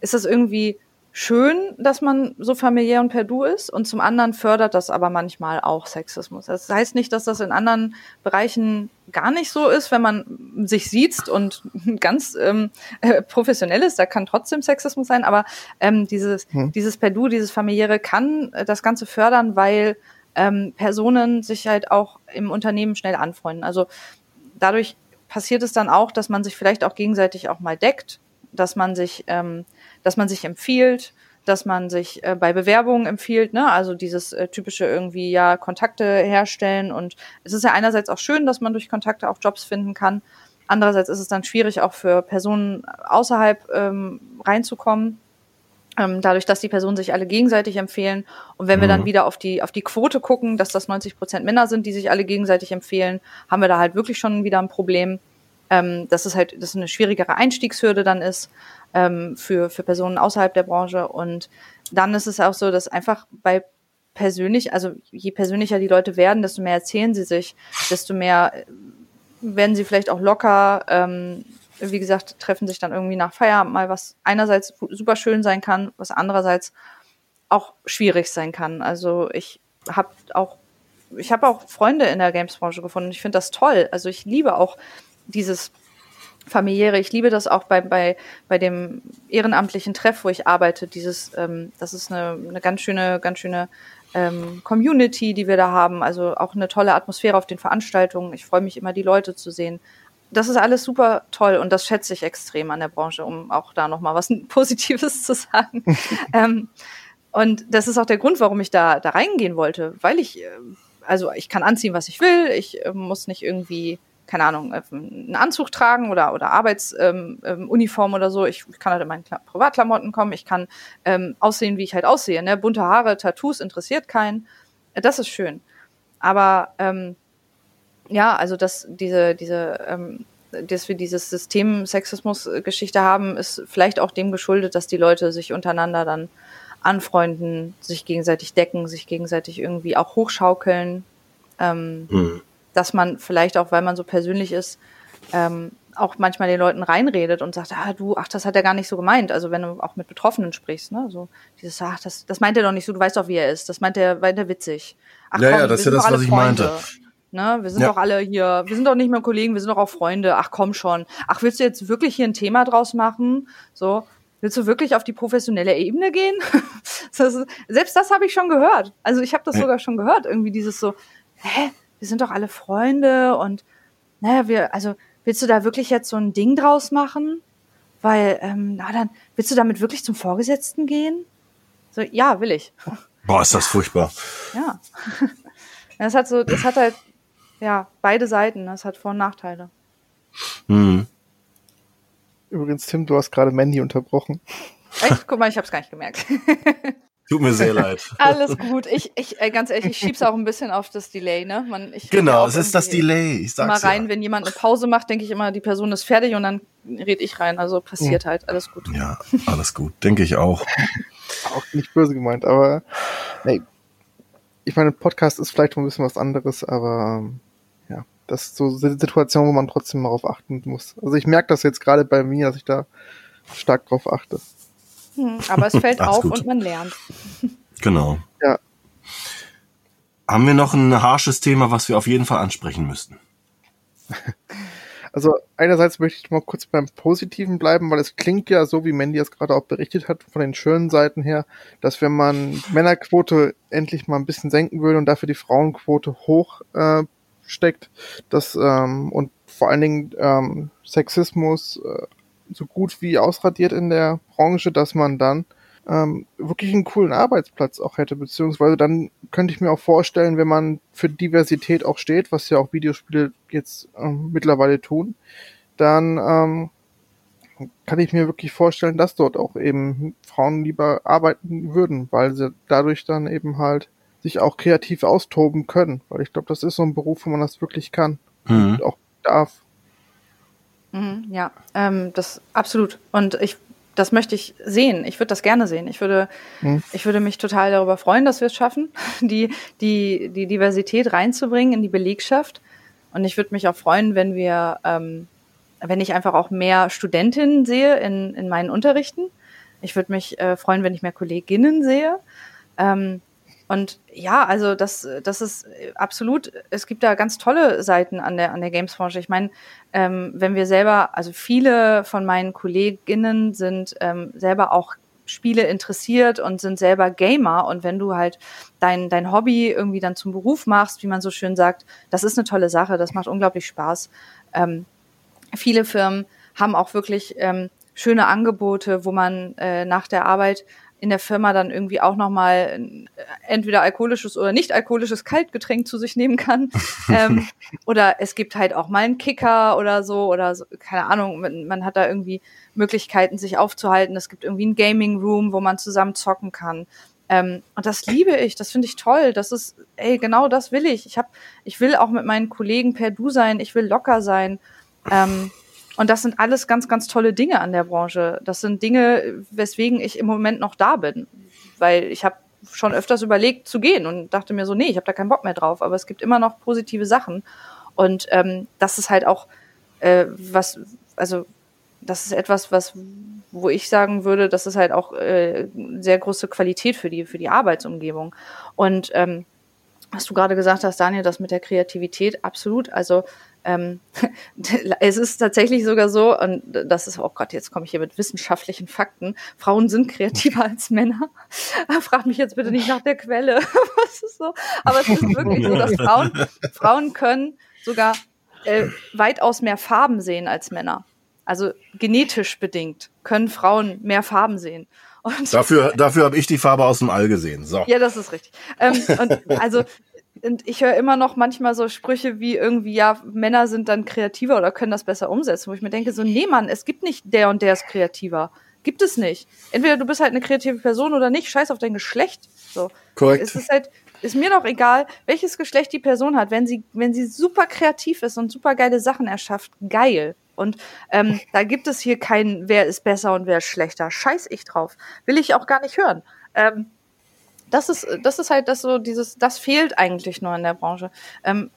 Speaker 3: ist das irgendwie schön, dass man so familiär und per Du ist und zum anderen fördert das aber manchmal auch Sexismus. Das heißt nicht, dass das in anderen Bereichen gar nicht so ist, wenn man sich sieht und ganz ähm, äh, professionell ist, da kann trotzdem Sexismus sein, aber ähm, dieses, hm. dieses per Du, dieses familiäre kann äh, das Ganze fördern, weil ähm, Personen sich halt auch im Unternehmen schnell anfreunden. Also dadurch passiert es dann auch, dass man sich vielleicht auch gegenseitig auch mal deckt, dass man sich, ähm, dass man sich empfiehlt, dass man sich äh, bei Bewerbungen empfiehlt, ne? Also dieses äh, typische irgendwie ja Kontakte herstellen und es ist ja einerseits auch schön, dass man durch Kontakte auch Jobs finden kann. Andererseits ist es dann schwierig auch für Personen außerhalb ähm, reinzukommen ähm, dadurch, dass die Personen sich alle gegenseitig empfehlen. Und wenn wir dann mhm. wieder auf die, auf die Quote gucken, dass das 90 Prozent Männer sind, die sich alle gegenseitig empfehlen, haben wir da halt wirklich schon wieder ein Problem, ähm, dass es halt, dass eine schwierigere Einstiegshürde dann ist ähm, für, für Personen außerhalb der Branche. Und dann ist es auch so, dass einfach bei persönlich, also je persönlicher die Leute werden, desto mehr erzählen sie sich, desto mehr äh, werden sie vielleicht auch locker, ähm, wie gesagt, treffen sich dann irgendwie nach Feierabend mal, was einerseits super schön sein kann, was andererseits auch schwierig sein kann. Also ich habe auch, ich habe auch Freunde in der Games-Branche gefunden. Ich finde das toll. Also ich liebe auch dieses familiäre. Ich liebe das auch bei, bei, bei dem ehrenamtlichen Treff, wo ich arbeite. Dieses, ähm, das ist eine, eine ganz schöne, ganz schöne ähm, Community, die wir da haben. Also auch eine tolle Atmosphäre auf den Veranstaltungen. Ich freue mich immer, die Leute zu sehen das ist alles super toll und das schätze ich extrem an der Branche, um auch da nochmal was Positives zu sagen. ähm, und das ist auch der Grund, warum ich da, da reingehen wollte, weil ich, äh, also ich kann anziehen, was ich will, ich äh, muss nicht irgendwie, keine Ahnung, äh, einen Anzug tragen oder, oder Arbeitsuniform ähm, ähm, oder so. Ich kann halt in meinen Kla Privatklamotten kommen, ich kann ähm, aussehen, wie ich halt aussehe. Ne? Bunte Haare, Tattoos interessiert keinen. Das ist schön. Aber ähm, ja, also dass diese, diese, ähm, dass wir dieses System Sexismus-Geschichte haben, ist vielleicht auch dem geschuldet, dass die Leute sich untereinander dann anfreunden, sich gegenseitig decken, sich gegenseitig irgendwie auch hochschaukeln. Ähm, mhm. Dass man vielleicht auch, weil man so persönlich ist, ähm, auch manchmal den Leuten reinredet und sagt, ah, du, ach, das hat er gar nicht so gemeint. Also wenn du auch mit Betroffenen sprichst, ne, so dieses, ach, das, das meint er doch nicht so, du weißt doch, wie er ist. Das meint er, meint er witzig. Ach,
Speaker 4: ja, komm, ja, das ist ja das, was ich Freunde. meinte.
Speaker 3: Ne? Wir sind ja. doch alle hier, wir sind doch nicht mehr Kollegen, wir sind doch auch Freunde. Ach komm schon. Ach, willst du jetzt wirklich hier ein Thema draus machen? So, willst du wirklich auf die professionelle Ebene gehen? das ist, selbst das habe ich schon gehört. Also ich habe das ja. sogar schon gehört. Irgendwie dieses so, hä, wir sind doch alle Freunde und naja, wir, also willst du da wirklich jetzt so ein Ding draus machen? Weil, ähm, na dann, willst du damit wirklich zum Vorgesetzten gehen? So, ja, will ich.
Speaker 4: Boah, ist das furchtbar.
Speaker 3: Ja. Das hat so, das hat halt ja, beide Seiten. Das hat Vor- und Nachteile.
Speaker 1: Mhm. Übrigens, Tim, du hast gerade Mandy unterbrochen.
Speaker 3: Echt? Guck mal, ich hab's gar nicht gemerkt.
Speaker 4: Tut mir sehr leid.
Speaker 3: Alles gut. Ich, ich, äh, ganz ehrlich, ich schieb's auch ein bisschen auf das Delay, ne? Man, ich
Speaker 4: genau, es ist das Delay. Ich sag's
Speaker 3: mal rein,
Speaker 4: ja.
Speaker 3: wenn jemand eine Pause macht, denke ich immer, die Person ist fertig und dann red ich rein. Also passiert mhm. halt. Alles gut.
Speaker 4: Ja, alles gut. Denke ich auch.
Speaker 1: auch nicht böse gemeint, aber nee. Ich meine, Podcast ist vielleicht ein bisschen was anderes, aber ähm, das ist so eine Situation, wo man trotzdem darauf achten muss. Also ich merke das jetzt gerade bei mir, dass ich da stark drauf achte.
Speaker 3: Hm, aber es fällt auf gut. und man lernt.
Speaker 4: Genau.
Speaker 1: Ja.
Speaker 4: Haben wir noch ein harsches Thema, was wir auf jeden Fall ansprechen müssten?
Speaker 1: Also einerseits möchte ich mal kurz beim Positiven bleiben, weil es klingt ja so, wie Mandy es gerade auch berichtet hat, von den schönen Seiten her, dass wenn man Männerquote endlich mal ein bisschen senken würde und dafür die Frauenquote hoch äh, steckt, dass ähm, und vor allen Dingen ähm, Sexismus äh, so gut wie ausradiert in der Branche, dass man dann ähm, wirklich einen coolen Arbeitsplatz auch hätte, beziehungsweise dann könnte ich mir auch vorstellen, wenn man für Diversität auch steht, was ja auch Videospiele jetzt ähm, mittlerweile tun, dann ähm, kann ich mir wirklich vorstellen, dass dort auch eben Frauen lieber arbeiten würden, weil sie dadurch dann eben halt sich auch kreativ austoben können, weil ich glaube, das ist so ein Beruf, wo man das wirklich kann mhm. und auch darf.
Speaker 3: Mhm, ja, ähm, das absolut. Und ich, das möchte ich sehen. Ich würde das gerne sehen. Ich würde, mhm. ich würde mich total darüber freuen, dass wir es schaffen, die, die, die Diversität reinzubringen in die Belegschaft. Und ich würde mich auch freuen, wenn wir, ähm, wenn ich einfach auch mehr Studentinnen sehe in, in meinen Unterrichten. Ich würde mich äh, freuen, wenn ich mehr Kolleginnen sehe. Ähm, und ja, also das, das ist absolut, es gibt da ganz tolle Seiten an der, an der Games-Branche. Ich meine, ähm, wenn wir selber, also viele von meinen Kolleginnen sind ähm, selber auch Spiele interessiert und sind selber Gamer. Und wenn du halt dein, dein Hobby irgendwie dann zum Beruf machst, wie man so schön sagt, das ist eine tolle Sache, das macht unglaublich Spaß. Ähm, viele Firmen haben auch wirklich ähm, schöne Angebote, wo man äh, nach der Arbeit in der Firma dann irgendwie auch nochmal äh, entweder alkoholisches oder nicht alkoholisches Kaltgetränk zu sich nehmen kann. ähm, oder es gibt halt auch mal einen Kicker oder so oder so, keine Ahnung, man, man, hat da irgendwie Möglichkeiten, sich aufzuhalten. Es gibt irgendwie ein Gaming Room, wo man zusammen zocken kann. Ähm, und das liebe ich, das finde ich toll. Das ist, ey, genau das will ich. Ich hab, ich will auch mit meinen Kollegen per Du sein, ich will locker sein. Ähm, und das sind alles ganz, ganz tolle Dinge an der Branche. Das sind Dinge, weswegen ich im Moment noch da bin. Weil ich habe schon öfters überlegt zu gehen und dachte mir so, nee, ich habe da keinen Bock mehr drauf. Aber es gibt immer noch positive Sachen. Und ähm, das ist halt auch äh, was, also das ist etwas, was, wo ich sagen würde, das ist halt auch äh, sehr große Qualität für die, für die Arbeitsumgebung. Und ähm, was du gerade gesagt hast, Daniel, das mit der Kreativität, absolut. Also ähm, es ist tatsächlich sogar so, und das ist, oh Gott, jetzt komme ich hier mit wissenschaftlichen Fakten. Frauen sind kreativer als Männer. Frag mich jetzt bitte nicht nach der Quelle. Was ist so? Aber es ist wirklich so, dass Frauen, Frauen können sogar äh, weitaus mehr Farben sehen als Männer. Also genetisch bedingt können Frauen mehr Farben sehen.
Speaker 4: Und dafür dafür habe ich die Farbe aus dem All gesehen. So.
Speaker 3: Ja, das ist richtig. Ähm, und also und ich höre immer noch manchmal so Sprüche wie irgendwie, ja, Männer sind dann kreativer oder können das besser umsetzen, wo ich mir denke, so, nee, Mann, es gibt nicht der und der ist kreativer. Gibt es nicht. Entweder du bist halt eine kreative Person oder nicht, scheiß auf dein Geschlecht. So.
Speaker 4: Korrekt.
Speaker 3: Es ist halt, ist mir doch egal, welches Geschlecht die Person hat. Wenn sie, wenn sie super kreativ ist und super geile Sachen erschafft, geil. Und ähm, da gibt es hier kein, wer ist besser und wer ist schlechter. Scheiß ich drauf. Will ich auch gar nicht hören. Ähm, das ist, das ist halt das so, dieses, das fehlt eigentlich nur in der Branche. Ähm,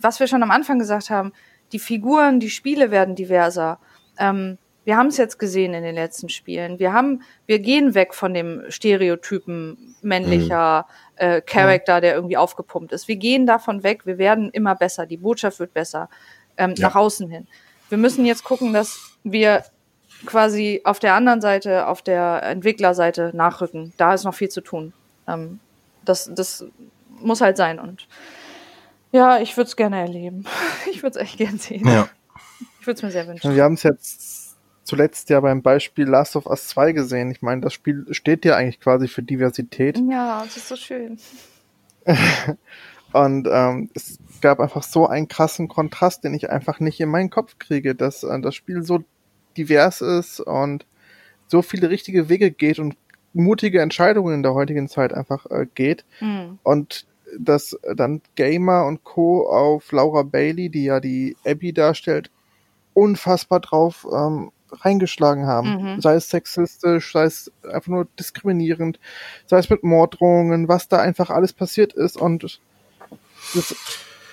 Speaker 3: was wir schon am Anfang gesagt haben, die Figuren, die Spiele werden diverser. Ähm, wir haben es jetzt gesehen in den letzten Spielen. Wir haben, wir gehen weg von dem Stereotypen männlicher mhm. äh, Charakter, der irgendwie aufgepumpt ist. Wir gehen davon weg. Wir werden immer besser. Die Botschaft wird besser ähm, ja. nach außen hin. Wir müssen jetzt gucken, dass wir quasi auf der anderen Seite, auf der Entwicklerseite nachrücken. Da ist noch viel zu tun. Ähm, das, das muss halt sein. Und ja, ich würde es gerne erleben. Ich würde es echt gerne sehen.
Speaker 4: Ja.
Speaker 3: Ich würde es mir sehr wünschen.
Speaker 1: Wir haben es jetzt zuletzt ja beim Beispiel Last of Us 2 gesehen. Ich meine, das Spiel steht ja eigentlich quasi für Diversität.
Speaker 3: Ja, das ist so schön.
Speaker 1: Und ähm, es gab einfach so einen krassen Kontrast, den ich einfach nicht in meinen Kopf kriege, dass äh, das Spiel so divers ist und so viele richtige Wege geht und mutige Entscheidungen in der heutigen Zeit einfach äh, geht. Mhm. Und dass dann Gamer und Co. auf Laura Bailey, die ja die Abby darstellt, unfassbar drauf ähm, reingeschlagen haben. Mhm. Sei es sexistisch, sei es einfach nur diskriminierend, sei es mit Morddrohungen, was da einfach alles passiert ist. Und das,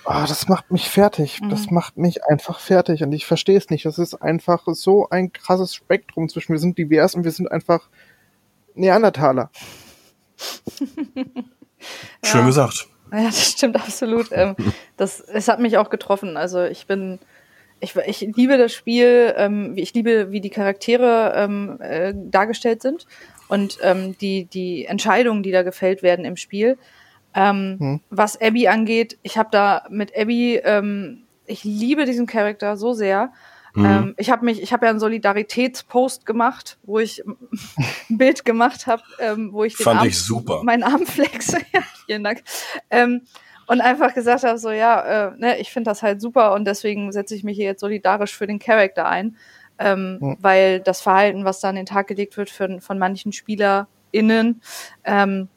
Speaker 1: oh, das macht mich fertig. Mhm. Das macht mich einfach fertig. Und ich verstehe es nicht. Das ist einfach so ein krasses Spektrum zwischen wir sind divers und wir sind einfach Neandertaler.
Speaker 4: Schön ja. gesagt.
Speaker 3: Ja, das stimmt absolut. Ähm, das, es hat mich auch getroffen. Also ich bin, ich, ich liebe das Spiel, ähm, ich liebe, wie die Charaktere ähm, äh, dargestellt sind und ähm, die, die Entscheidungen, die da gefällt werden im Spiel. Ähm, hm. Was Abby angeht, ich habe da mit Abby, ähm, ich liebe diesen Charakter so sehr. Mhm. Ähm, ich habe mich, ich habe ja einen Solidaritätspost gemacht, wo ich ein Bild gemacht habe, ähm, wo ich den
Speaker 4: Fand
Speaker 3: Arm,
Speaker 4: ich super.
Speaker 3: meinen Arm flexe. ja, vielen Dank. Ähm, und einfach gesagt habe, so ja, äh, ne, ich finde das halt super und deswegen setze ich mich hier jetzt solidarisch für den Charakter ein, ähm, mhm. weil das Verhalten, was da an den Tag gelegt wird für, von manchen SpielerInnen, ähm,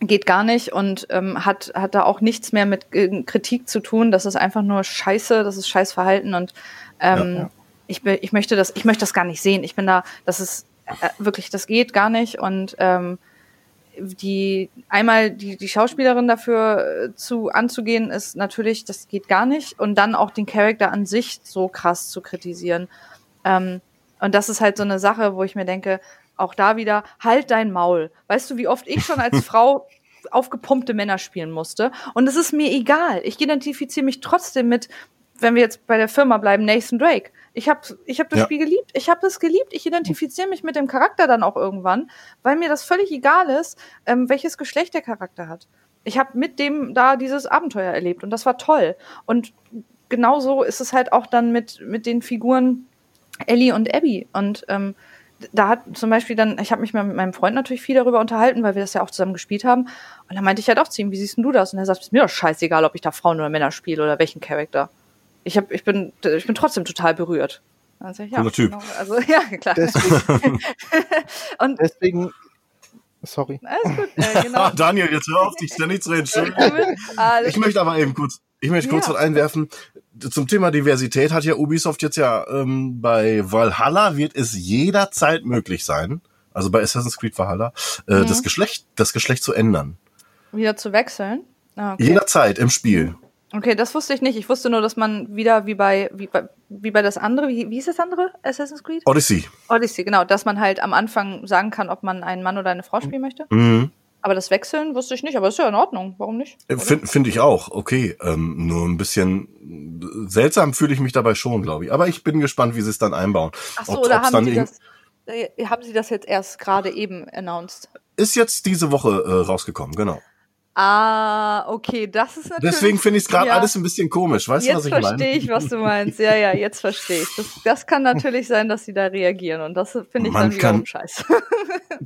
Speaker 3: geht gar nicht und ähm, hat, hat da auch nichts mehr mit äh, Kritik zu tun. Das ist einfach nur Scheiße, das ist Scheißverhalten und ähm, ja, ja. Ich, ich möchte das, ich möchte das gar nicht sehen. Ich bin da, das ist äh, wirklich, das geht gar nicht. Und ähm, die einmal die, die Schauspielerin dafür äh, zu anzugehen, ist natürlich, das geht gar nicht. Und dann auch den Charakter an sich so krass zu kritisieren. Ähm, und das ist halt so eine Sache, wo ich mir denke, auch da wieder, halt dein Maul. Weißt du, wie oft ich schon als Frau aufgepumpte Männer spielen musste? Und es ist mir egal. Ich identifiziere mich trotzdem mit, wenn wir jetzt bei der Firma bleiben, Nathan Drake. Ich habe ich hab das
Speaker 4: Ja.
Speaker 3: Spiel geliebt. Ich habe es geliebt. Ich identifiziere mich mit dem Charakter dann auch irgendwann, weil mir das völlig egal ist, ähm, welches Geschlecht der Charakter hat. Ich habe mit dem da dieses Abenteuer erlebt und das war toll. Und genauso ist es halt auch dann mit, mit den Figuren Ellie und Abby. Und ähm, da hat zum Beispiel dann, ich habe mich mal mit meinem Freund natürlich viel darüber unterhalten, weil wir das ja auch zusammen gespielt haben. Und dann meinte ich halt auch zu ihm, wie siehst denn du das? Und er sagt, ist mir doch scheißegal, ob ich da Frauen oder Männer spiele oder welchen Charakter. Ich, hab, ich, bin, ich bin trotzdem total berührt. Ich, ja,
Speaker 4: Cooler Typ.
Speaker 3: Genau, also, ja, klar.
Speaker 1: Deswegen,
Speaker 3: Und
Speaker 1: deswegen sorry.
Speaker 3: alles gut, äh, genau.
Speaker 4: Daniel, jetzt hör auf, dich ständig zu reden. Ich möchte aber eben kurz, ich möchte kurz
Speaker 3: Ja.
Speaker 4: was einwerfen. Zum Thema Diversität hat ja Ubisoft jetzt ja ähm, bei Valhalla wird es jederzeit möglich sein, also bei Assassin's Creed Valhalla, äh,
Speaker 3: Mhm.
Speaker 4: das Geschlecht, das Geschlecht zu ändern.
Speaker 3: wieder zu wechseln. Ah, okay.
Speaker 4: Jederzeit im Spiel.
Speaker 3: Okay, das wusste ich nicht. Ich wusste nur, dass man wieder wie bei, wie bei, wie bei das andere, wie, wie ist das andere? Assassin's Creed?
Speaker 4: Odyssey.
Speaker 3: Odyssey, genau, dass man halt am Anfang sagen kann, ob man einen Mann oder eine Frau spielen möchte.
Speaker 4: Mhm.
Speaker 3: Aber das Wechseln wusste ich nicht, aber ist ja in Ordnung. Warum nicht? Oder?
Speaker 4: Finde find ich auch, okay. Ähm, nur ein bisschen seltsam fühle ich mich dabei schon, glaube ich. Aber ich bin gespannt, wie sie es dann einbauen.
Speaker 3: Ach so,
Speaker 4: Ob-
Speaker 3: oder haben Sie das, äh, haben Sie das jetzt erst gerade eben announced?
Speaker 4: Ist jetzt diese Woche äh, rausgekommen, genau.
Speaker 3: Ah, okay, das ist natürlich.
Speaker 4: Deswegen finde ich es gerade
Speaker 3: ja.
Speaker 4: alles ein bisschen komisch. Weißt du, was
Speaker 3: Jetzt
Speaker 4: ich meine?
Speaker 3: verstehe ich, was du meinst. Ja, ja, jetzt verstehe ich. Das, das kann natürlich sein, dass sie da reagieren und das finde ich
Speaker 4: Man
Speaker 3: dann wiederum
Speaker 4: kann-
Speaker 3: scheiße.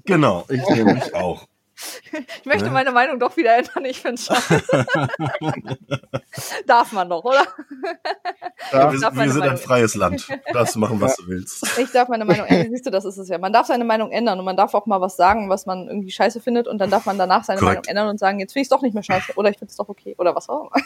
Speaker 4: Genau, ich nehme mich auch.
Speaker 3: Ich möchte
Speaker 4: Ne?
Speaker 3: meine Meinung doch wieder ändern. Ich finde es scheiße. Darf man doch, oder?
Speaker 4: Ja, wir, wir sind ein
Speaker 3: Meinung-
Speaker 4: freies Land. Darfst du machen, was du willst.
Speaker 3: Ich darf meine Meinung ändern. Siehst du, das ist es ja. Man darf seine Meinung ändern und man darf auch mal was sagen, was man irgendwie scheiße findet und dann darf man danach seine
Speaker 4: Korrekt.
Speaker 3: Meinung ändern und sagen, jetzt finde ich es doch nicht mehr scheiße oder ich finde es doch okay oder was auch immer.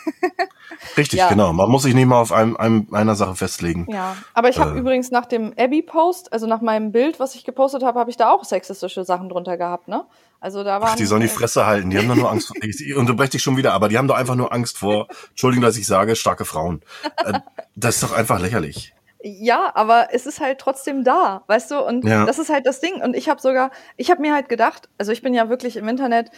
Speaker 4: Richtig,
Speaker 3: Ja.
Speaker 4: genau. Man muss sich nicht mal auf einem, einem, einer Sache festlegen.
Speaker 3: Ja, aber ich habe
Speaker 4: Äh.
Speaker 3: übrigens nach dem Abby-Post, also nach meinem Bild, was ich gepostet habe, habe ich da auch sexistische Sachen drunter gehabt, ne? Also da waren.
Speaker 4: Ach, die sollen die
Speaker 3: äh,
Speaker 4: Fresse halten. Die haben doch nur Angst vor. Ich, unterbreche dich schon wieder, aber die haben doch einfach nur Angst vor, Entschuldigung, dass ich sage, starke Frauen. Äh, das ist doch einfach lächerlich.
Speaker 3: Ja, aber es ist halt trotzdem da, weißt du? Und
Speaker 4: Ja.
Speaker 3: das ist halt das Ding. Und ich habe sogar, ich habe mir halt gedacht, also ich bin ja wirklich im Internet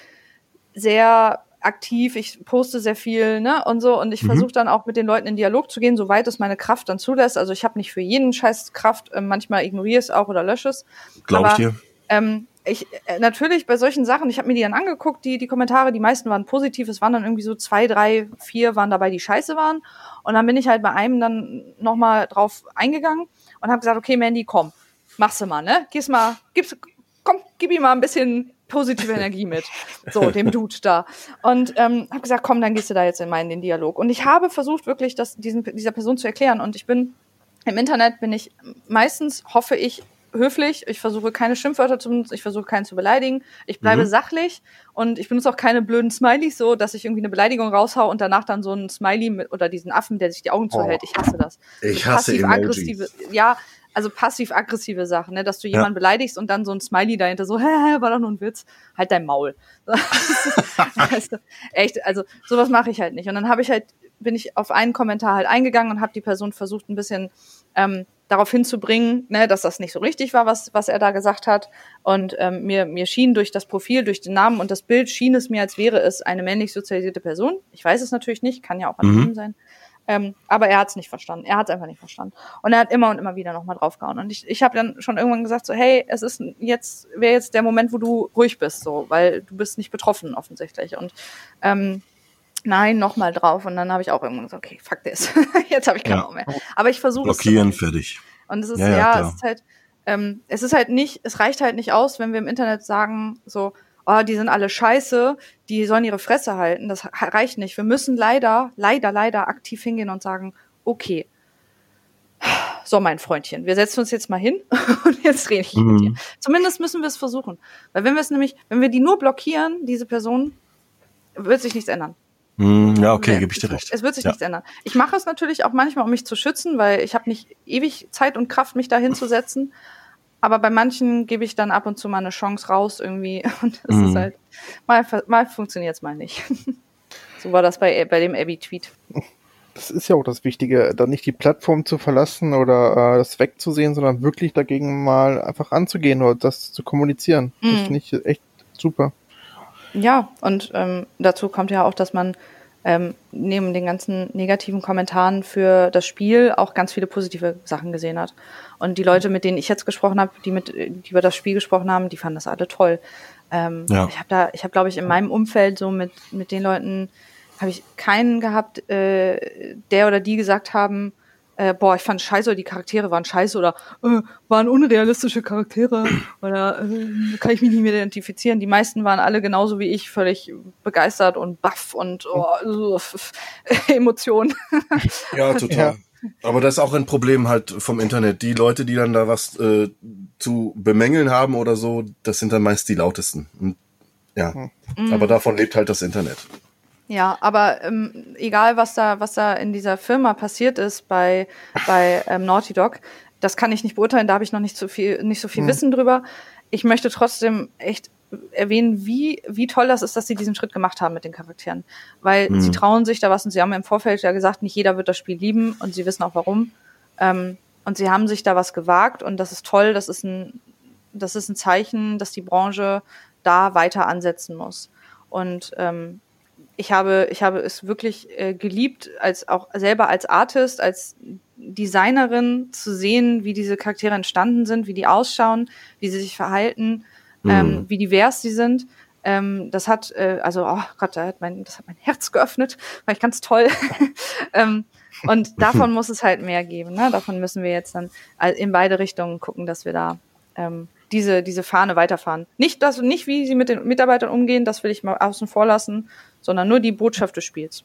Speaker 3: sehr aktiv, ich poste sehr viel, ne, und so, und ich
Speaker 4: Mhm.
Speaker 3: versuche dann auch mit den Leuten in Dialog zu gehen, soweit es meine Kraft dann zulässt. Also ich habe nicht für jeden Scheiß Kraft, äh, manchmal ignoriere ich es auch oder lösche es.
Speaker 4: Glaube ich dir.
Speaker 3: Ähm, ich äh, natürlich bei solchen Sachen, ich habe mir die dann angeguckt, die die Kommentare, die meisten waren positiv, es waren dann irgendwie so zwei, drei, vier waren dabei, die scheiße waren. Und dann bin ich halt bei einem dann nochmal drauf eingegangen und habe gesagt, okay, Mandy, komm, mach's mal, ne? Geh's mal, gib's, komm, gib ihm mal ein bisschen positive Energie mit. So, dem Dude da. Und ähm, habe gesagt, komm, dann gehst du da jetzt in meinen den Dialog. Und ich habe versucht, wirklich das diesen, dieser Person zu erklären. Und ich bin im Internet bin ich meistens, hoffe ich, höflich. Ich versuche keine Schimpfwörter zu benutzen, ich versuche keinen zu beleidigen. Ich bleibe
Speaker 4: Mhm.
Speaker 3: sachlich und ich benutze auch keine blöden Smileys so, dass ich irgendwie eine Beleidigung raushau und danach dann so ein Smiley mit oder diesen Affen, der sich die Augen zuhält. Ich hasse das.
Speaker 4: Ich hasse
Speaker 3: Passiv-aggressive,
Speaker 4: Emojis.
Speaker 3: ja, also passiv-aggressive Sachen, ne, dass du
Speaker 4: Ja.
Speaker 3: jemanden beleidigst und dann so ein Smiley dahinter so, hä, hä, war doch nur ein Witz. Halt dein Maul. weißt du, echt, also sowas mache ich halt nicht. Und dann habe ich halt, bin ich auf einen Kommentar halt eingegangen und habe die Person versucht, ein bisschen ähm, darauf hinzubringen, ne, dass das nicht so richtig war, was, was er da gesagt hat. Und ähm, mir, mir schien durch das Profil, durch den Namen und das Bild, schien es mir, als wäre es eine männlich sozialisierte Person. Ich weiß es natürlich nicht, kann ja auch anonym
Speaker 4: Mhm.
Speaker 3: sein. Ähm, aber er hat es nicht verstanden. Er hat es einfach nicht verstanden. Und er hat immer und immer wieder nochmal draufgehauen. Und ich, ich habe dann schon irgendwann gesagt, so, hey, es ist jetzt, wäre jetzt der Moment, wo du ruhig bist, so, weil du bist nicht betroffen offensichtlich. Und ähm, nein, nochmal drauf. Und dann habe ich auch irgendwann gesagt, okay, fuck this. jetzt habe ich keinen
Speaker 4: Ja.
Speaker 3: Bock mehr. Aber ich versuche es.
Speaker 4: Blockieren, fertig.
Speaker 3: Und es ist,
Speaker 4: Ja,
Speaker 3: ja,
Speaker 4: ja,
Speaker 3: es ist halt, ähm, es ist halt nicht, es reicht halt nicht aus, wenn wir im Internet sagen, so, oh, die sind alle scheiße, die sollen ihre Fresse halten. Das reicht nicht. Wir müssen leider, leider, leider aktiv hingehen und sagen, okay, so mein Freundchen, wir setzen uns jetzt mal hin und jetzt rede ich
Speaker 4: Mhm.
Speaker 3: mit dir. Zumindest müssen wir es versuchen. Weil wenn wir es nämlich, wenn wir die nur blockieren, diese Person, wird sich nichts ändern.
Speaker 4: Hm, ja, okay,
Speaker 3: Nee,
Speaker 4: gebe ich dir
Speaker 3: es-
Speaker 4: recht.
Speaker 3: Es wird sich
Speaker 4: Ja.
Speaker 3: nichts ändern. Ich mache es natürlich auch manchmal, um mich zu schützen, weil ich habe nicht ewig Zeit und Kraft, mich da hinzusetzen. Aber bei manchen gebe ich dann ab und zu mal eine Chance raus irgendwie. Und es
Speaker 4: Mhm.
Speaker 3: ist halt, mal, mal funktioniert es mal nicht. so war das bei, bei dem Abby-Tweet.
Speaker 1: das ist ja auch das Wichtige, da nicht die Plattform zu verlassen oder äh, das wegzusehen, sondern wirklich dagegen mal einfach anzugehen oder das zu kommunizieren. Mhm. Das finde ich echt super.
Speaker 3: Ja, und ähm, dazu kommt ja auch, dass man ähm, neben den ganzen negativen Kommentaren für das Spiel auch ganz viele positive Sachen gesehen hat. Und die Leute, mit denen ich jetzt gesprochen habe, die mit, die über das Spiel gesprochen haben, die fanden das alle toll. Ähm, ja. Ich habe da, ich habe, glaube ich, in meinem Umfeld so mit mit den Leuten habe ich keinen gehabt, äh, der oder die gesagt haben, äh, boah, ich fand scheiße oder die Charaktere waren scheiße oder äh, waren unrealistische Charaktere oder äh, kann ich mich nicht mehr identifizieren. Die meisten waren alle genauso wie ich, völlig begeistert und baff und oh, äh, Emotionen.
Speaker 4: ja, total. Ja. Aber das ist auch ein Problem halt vom Internet. Die Leute, die dann da was äh, zu bemängeln haben oder so, das sind dann meist die lautesten. Und, ja, mhm. aber davon lebt halt das Internet.
Speaker 3: Ja, aber ähm, egal was da, was da in dieser Firma passiert ist bei, bei ähm, Naughty Dog, das kann ich nicht beurteilen, da habe ich noch nicht so viel, nicht so viel mhm. Wissen drüber. Ich möchte trotzdem echt erwähnen, wie, wie toll das ist, dass sie diesen Schritt gemacht haben mit den Charakteren. Weil mhm. sie trauen sich da was und sie haben im Vorfeld ja gesagt, nicht jeder wird das Spiel lieben und sie wissen auch warum. Ähm, und sie haben sich da was gewagt und das ist toll, das ist ein, das ist ein Zeichen, dass die Branche da weiter ansetzen muss. Und ähm, ich habe, ich habe es wirklich äh, geliebt, als auch selber als Artist, als Designerin zu sehen, wie diese Charaktere entstanden sind, wie die ausschauen, wie sie sich verhalten, mhm. ähm, wie divers sie sind. Ähm, das hat, äh, also, oh Gott, das hat, mein, das hat mein Herz geöffnet, war ich ganz toll. ähm, und davon muss es halt mehr geben. Ne? Davon müssen wir jetzt dann in beide Richtungen gucken, dass wir da ähm, diese, diese Fahne weiterfahren. Nicht, dass, nicht wie sie mit den Mitarbeitern umgehen, das will ich mal außen vor lassen, sondern nur die Botschaft des Spiels.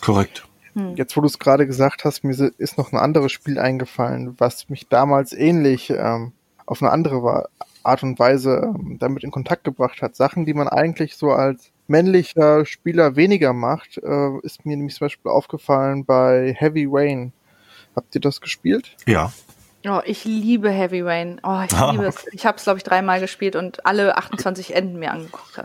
Speaker 4: Korrekt.
Speaker 1: Hm. Jetzt, wo du es gerade gesagt hast, mir ist noch ein anderes Spiel eingefallen, was mich damals ähnlich ähm, auf eine andere Art und Weise ähm, damit in Kontakt gebracht hat. Sachen, die man eigentlich so als männlicher Spieler weniger macht, äh, ist mir nämlich zum Beispiel aufgefallen bei Heavy Rain. Habt ihr das gespielt?
Speaker 4: Ja.
Speaker 3: Oh, ich liebe Heavy Rain. Oh, ich ah, liebe okay. es. Ich habe es, glaube ich, dreimal gespielt und alle 28 Enden mir angeguckt.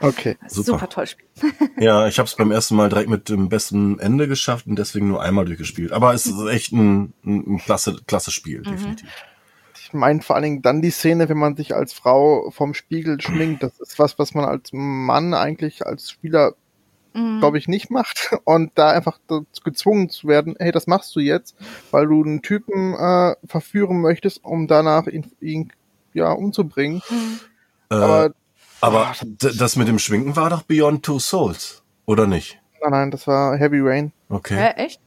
Speaker 1: Okay.
Speaker 3: Super. super toll Spiel.
Speaker 4: ja, ich habe es beim ersten Mal direkt mit dem besten Ende geschafft und deswegen nur einmal durchgespielt. Aber es ist echt ein, ein, klasse, klasse Spiel, mhm. definitiv.
Speaker 1: Ich meine vor allen Dingen dann die Szene, wenn man sich als Frau vom Spiegel schminkt. Das ist was, was man als Mann eigentlich als Spieler mhm. glaube ich, nicht macht und da einfach gezwungen zu werden, hey, das machst du jetzt, weil du einen Typen äh, verführen möchtest, um danach ihn, ihn ja umzubringen. Mhm.
Speaker 4: Äh, aber aber das mit dem Schwinken war doch Beyond Two Souls, oder nicht?
Speaker 1: Nein, nein, das war Heavy Rain.
Speaker 4: Okay.
Speaker 3: Hä, echt?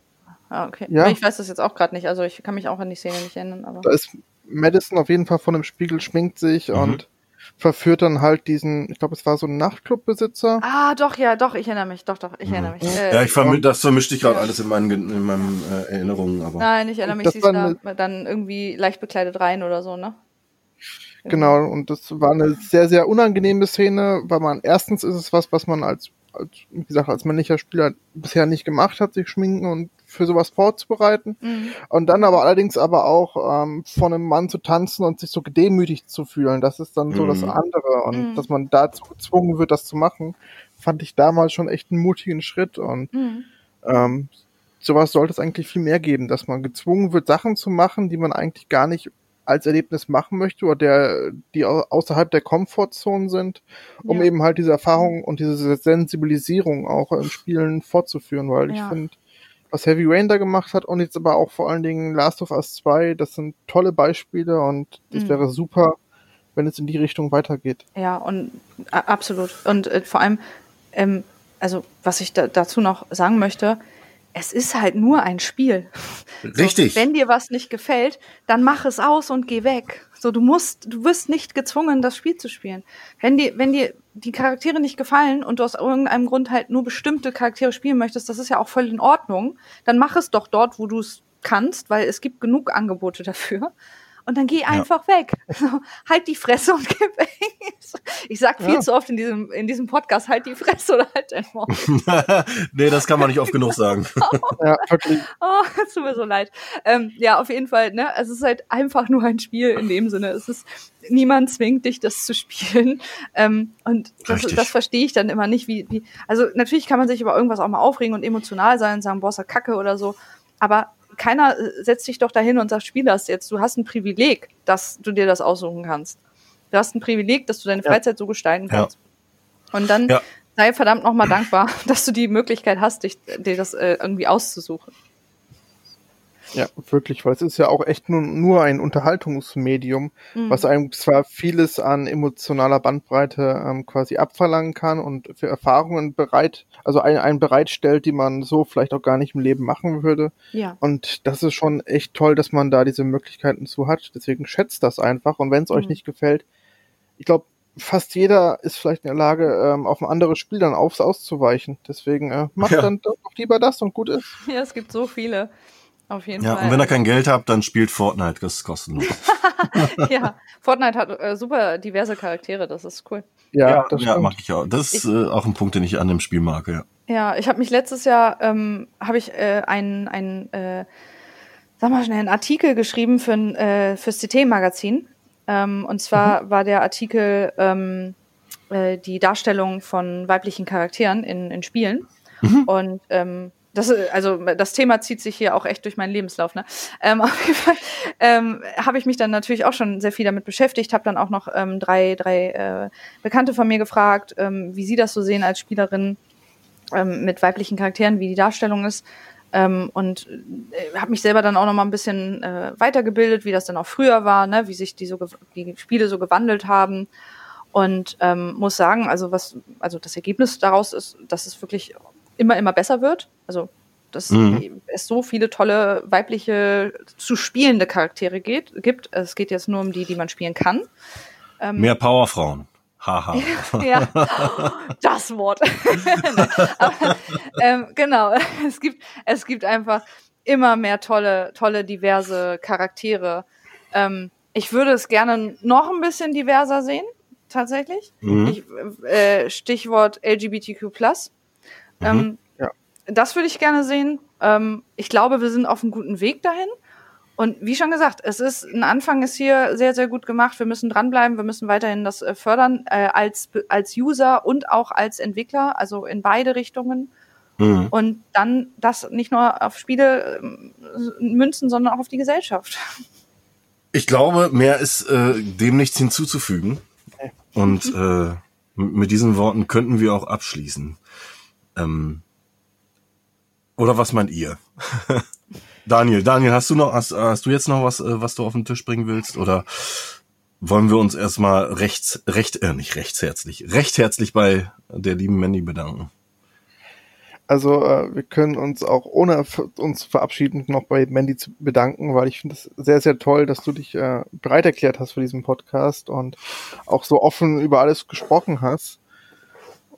Speaker 3: Ah, okay. Ja. Ich weiß das jetzt auch gerade nicht, also ich kann mich auch an die Szene nicht erinnern. Aber.
Speaker 1: Da ist Madison auf jeden Fall von dem Spiegel, schminkt sich mhm. und verführt dann halt diesen, ich glaube, es war so ein Nachtclubbesitzer.
Speaker 3: Ah, doch, ja, doch, ich erinnere mich, doch, doch, ich erinnere mich.
Speaker 4: Äh, ja, ich vermi das vermischte ich gerade ja. alles in meinen, in meinen äh, Erinnerungen, aber.
Speaker 3: Nein, ich erinnere mich, sie ist da dann irgendwie leicht bekleidet rein oder so, ne?
Speaker 1: Genau, und das war eine sehr, sehr unangenehme Szene, weil man erstens ist es was, was man als, als wie gesagt, als männlicher Spieler bisher nicht gemacht hat, sich schminken und für sowas vorzubereiten. Mhm. Und dann aber allerdings aber auch ähm, von einem Mann zu tanzen und sich so gedemütigt zu fühlen. Das ist dann so mhm. das andere. Und mhm. dass man dazu gezwungen wird, das zu machen, fand ich damals schon echt einen mutigen Schritt. Und mhm. ähm, sowas sollte es eigentlich viel mehr geben, dass man gezwungen wird, Sachen zu machen, die man eigentlich gar nicht als Erlebnis machen möchte oder der, die außerhalb der Komfortzone sind, um ja. eben halt diese Erfahrung und diese Sensibilisierung auch im Spielen fortzuführen, weil ja. ich finde, was Heavy Rain da gemacht hat und jetzt aber auch vor allen Dingen Last of Us 2, das sind tolle Beispiele und es mhm. wäre super, wenn es in die Richtung weitergeht.
Speaker 3: Ja, und absolut. Und äh, vor allem, ähm, also was ich da, dazu noch sagen möchte, es ist halt nur ein Spiel.
Speaker 4: Richtig.
Speaker 3: So, wenn dir was nicht gefällt, dann mach es aus und geh weg. So, du musst, du wirst nicht gezwungen, das Spiel zu spielen. Wenn dir, wenn dir die Charaktere nicht gefallen und du aus irgendeinem Grund halt nur bestimmte Charaktere spielen möchtest, das ist ja auch voll in Ordnung. Dann mach es doch dort, wo du es kannst, weil es gibt genug Angebote dafür. Und dann geh einfach ja. weg. So, halt die Fresse und gib Ich sag viel ja. zu oft in diesem, in diesem Podcast, halt die Fresse oder halt dein Mund.
Speaker 4: nee, das kann man nicht oft genug sagen.
Speaker 3: ja, wirklich. Oh, es tut mir so leid. Ähm, ja, auf jeden Fall, ne, es ist halt einfach nur ein Spiel in dem Sinne. Es ist, niemand zwingt dich, das zu spielen. Ähm, und das, das verstehe ich dann immer nicht, wie, wie, also natürlich kann man sich über irgendwas auch mal aufregen und emotional sein und sagen, boah, ist Kacke oder so. Aber keiner äh, setzt sich doch dahin und sagt, spiel das jetzt. Du hast ein Privileg, dass du dir das aussuchen kannst. Du hast ein Privileg, dass du deine Freizeit ja. so gestalten kannst. Ja. Und dann sei verdammt nochmal dankbar, dass du die Möglichkeit hast, dich, dir das äh, irgendwie auszusuchen.
Speaker 1: Ja, wirklich, weil es ist ja auch echt nur, nur ein Unterhaltungsmedium, mhm. was einem zwar vieles an emotionaler Bandbreite ähm, quasi abverlangen kann und für Erfahrungen bereit, also einen, einen bereitstellt, die man so vielleicht auch gar nicht im Leben machen würde. Ja. Und das ist schon echt toll, dass man da diese Möglichkeiten zu hat. Deswegen schätzt das einfach. Und wenn es mhm. euch nicht gefällt, ich glaube, fast jeder ist vielleicht in der Lage, ähm, auf ein anderes Spiel dann aufs auszuweichen. Deswegen äh, macht ja. dann doch lieber das und gut ist.
Speaker 3: Ja, es gibt so viele. Auf jeden
Speaker 4: ja,
Speaker 3: Fall.
Speaker 4: und wenn ihr kein Geld habt, dann spielt Fortnite, das ist kostenlos.
Speaker 3: ja, Fortnite hat äh, super diverse Charaktere, das ist cool.
Speaker 4: Ja, ja, das ja mag ich auch. Das ist äh, auch ein Punkt, den ich an dem Spiel mag, ja.
Speaker 3: Ja, ich habe mich letztes Jahr, ähm, habe ich äh, einen, einen äh, sag mal schnell, einen Artikel geschrieben für ein, äh, fürs CT-Magazin. Ähm, und zwar mhm. war der Artikel ähm, äh, die Darstellung von weiblichen Charakteren in, in Spielen. Mhm. Und ähm, das, also das Thema zieht sich hier auch echt durch meinen Lebenslauf. Ne? Ähm, auf jeden Fall ähm, habe ich mich dann natürlich auch schon sehr viel damit beschäftigt, habe dann auch noch ähm, drei, drei äh, Bekannte von mir gefragt, ähm, wie sie das so sehen als Spielerin ähm, mit weiblichen Charakteren, wie die Darstellung ist. Ähm, und äh, habe mich selber dann auch noch mal ein bisschen äh, weitergebildet, wie das dann auch früher war, ne? wie sich die, so die Spiele so gewandelt haben. Und ähm, muss sagen, also was, also das Ergebnis daraus ist, dass es wirklich immer, immer besser wird. Also, dass mhm. es so viele tolle weibliche zu spielende Charaktere geht, gibt. Es geht jetzt nur um die, die man spielen kann.
Speaker 4: Ähm, Mehr Powerfrauen. Haha. ja,
Speaker 3: das Wort. Aber, ähm, genau, es gibt, es gibt einfach immer mehr tolle, tolle, diverse Charaktere. Ähm, ich würde es gerne noch ein bisschen diverser sehen, tatsächlich. Mhm. Ich, äh, Stichwort LGBTQ+. Mhm. Ähm, ja. Das würde ich gerne sehen. Ähm, ich glaube, wir sind auf einem guten Weg dahin. Und wie schon gesagt, es ist ein Anfang ist hier sehr, sehr gut gemacht. Wir müssen dranbleiben, wir müssen weiterhin das äh, fördern äh, als, als User und auch als Entwickler, also in beide Richtungen. Mhm. Und dann das nicht nur auf Spiele äh, münzen, sondern auch auf die Gesellschaft.
Speaker 4: Ich glaube, mehr ist äh, dem nichts hinzuzufügen. Und äh, mit diesen Worten könnten wir auch abschließen. Ähm, oder was meint ihr? Daniel, Daniel, hast du noch, hast, hast du jetzt noch was, äh, was du auf den Tisch bringen willst? Oder wollen wir uns erstmal rechts, recht, äh, nicht rechtsherzlich, recht herzlich bei der lieben Mandy bedanken?
Speaker 1: Also äh, wir können uns auch ohne uns verabschieden noch bei Mandy bedanken, weil ich finde es sehr, sehr toll, dass du dich äh, bereit erklärt hast für diesen Podcast und auch so offen über alles gesprochen hast.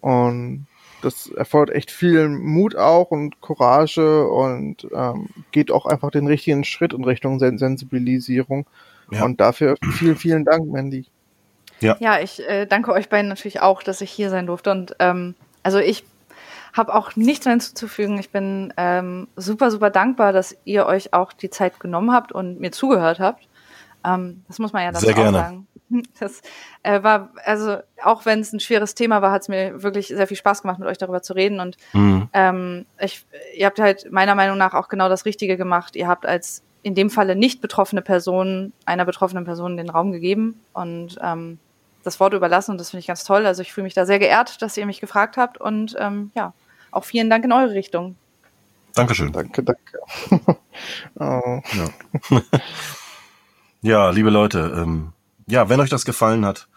Speaker 1: Und das erfordert echt viel Mut auch und Courage und ähm, geht auch einfach den richtigen Schritt in Richtung Sen Sensibilisierung. Ja. Und dafür vielen, vielen Dank, Mandy.
Speaker 3: Ja, ja ich äh, danke euch beiden natürlich auch, dass ich hier sein durfte. Und ähm, also ich habe auch nichts mehr hinzuzufügen. Ich bin ähm, super, super dankbar, dass ihr euch auch die Zeit genommen habt und mir zugehört habt. Ähm, das muss man ja dann
Speaker 4: Sehr
Speaker 3: auch
Speaker 4: gerne.
Speaker 3: sagen. Das äh, war, also auch wenn es ein schweres Thema war, hat es mir wirklich sehr viel Spaß gemacht, mit euch darüber zu reden. Und mhm. ähm, ich, ihr habt halt meiner Meinung nach auch genau das Richtige gemacht. Ihr habt als in dem Falle nicht betroffene Person einer betroffenen Person den Raum gegeben und ähm, das Wort überlassen. Und das finde ich ganz toll. Also ich fühle mich da sehr geehrt, dass ihr mich gefragt habt. Und ähm, ja, auch vielen Dank in eure Richtung.
Speaker 4: Dankeschön.
Speaker 1: Danke, danke.
Speaker 4: oh. ja. ja, liebe Leute, ähm, ja, wenn euch das gefallen hat,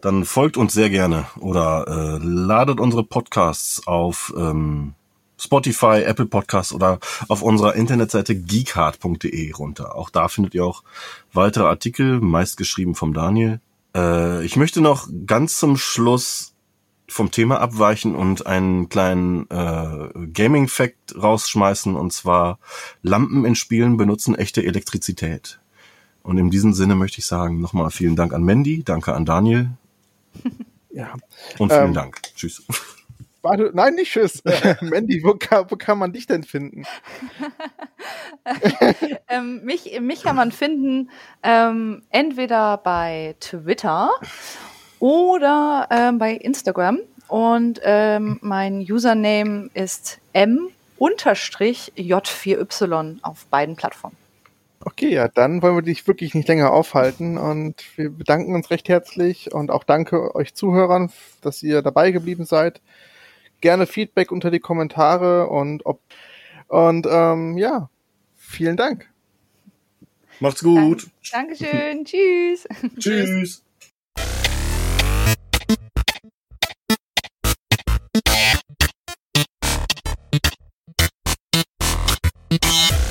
Speaker 4: dann folgt uns sehr gerne oder äh, ladet unsere Podcasts auf ähm, Spotify, Apple Podcasts oder auf unserer Internetseite geekhard.de runter. Auch da findet ihr auch weitere Artikel, meist geschrieben vom Daniel. Äh, ich möchte noch ganz zum Schluss vom Thema abweichen und einen kleinen äh, Gaming-Fact rausschmeißen, und zwar Lampen in Spielen benutzen echte Elektrizität. Und in diesem Sinne möchte ich sagen, nochmal vielen Dank an Mandy, danke an Daniel.
Speaker 1: Ja.
Speaker 4: Und vielen
Speaker 1: Ähm,
Speaker 4: Dank. Tschüss.
Speaker 1: Warte, nein, nicht tschüss. Äh, Mandy, wo kann, wo kann man dich denn finden?
Speaker 3: Ähm, mich, mich kann man finden ähm, entweder bei Twitter oder ähm, bei Instagram. Und ähm, mein Username ist m-j4y auf beiden Plattformen.
Speaker 1: Okay, ja, dann wollen wir dich wirklich nicht länger aufhalten und wir bedanken uns recht herzlich und auch danke euch Zuhörern, dass ihr dabei geblieben seid. Gerne Feedback unter die Kommentare und ob und ähm, ja, vielen Dank.
Speaker 4: Macht's gut.
Speaker 3: Dankeschön. Tschüss.
Speaker 4: Tschüss.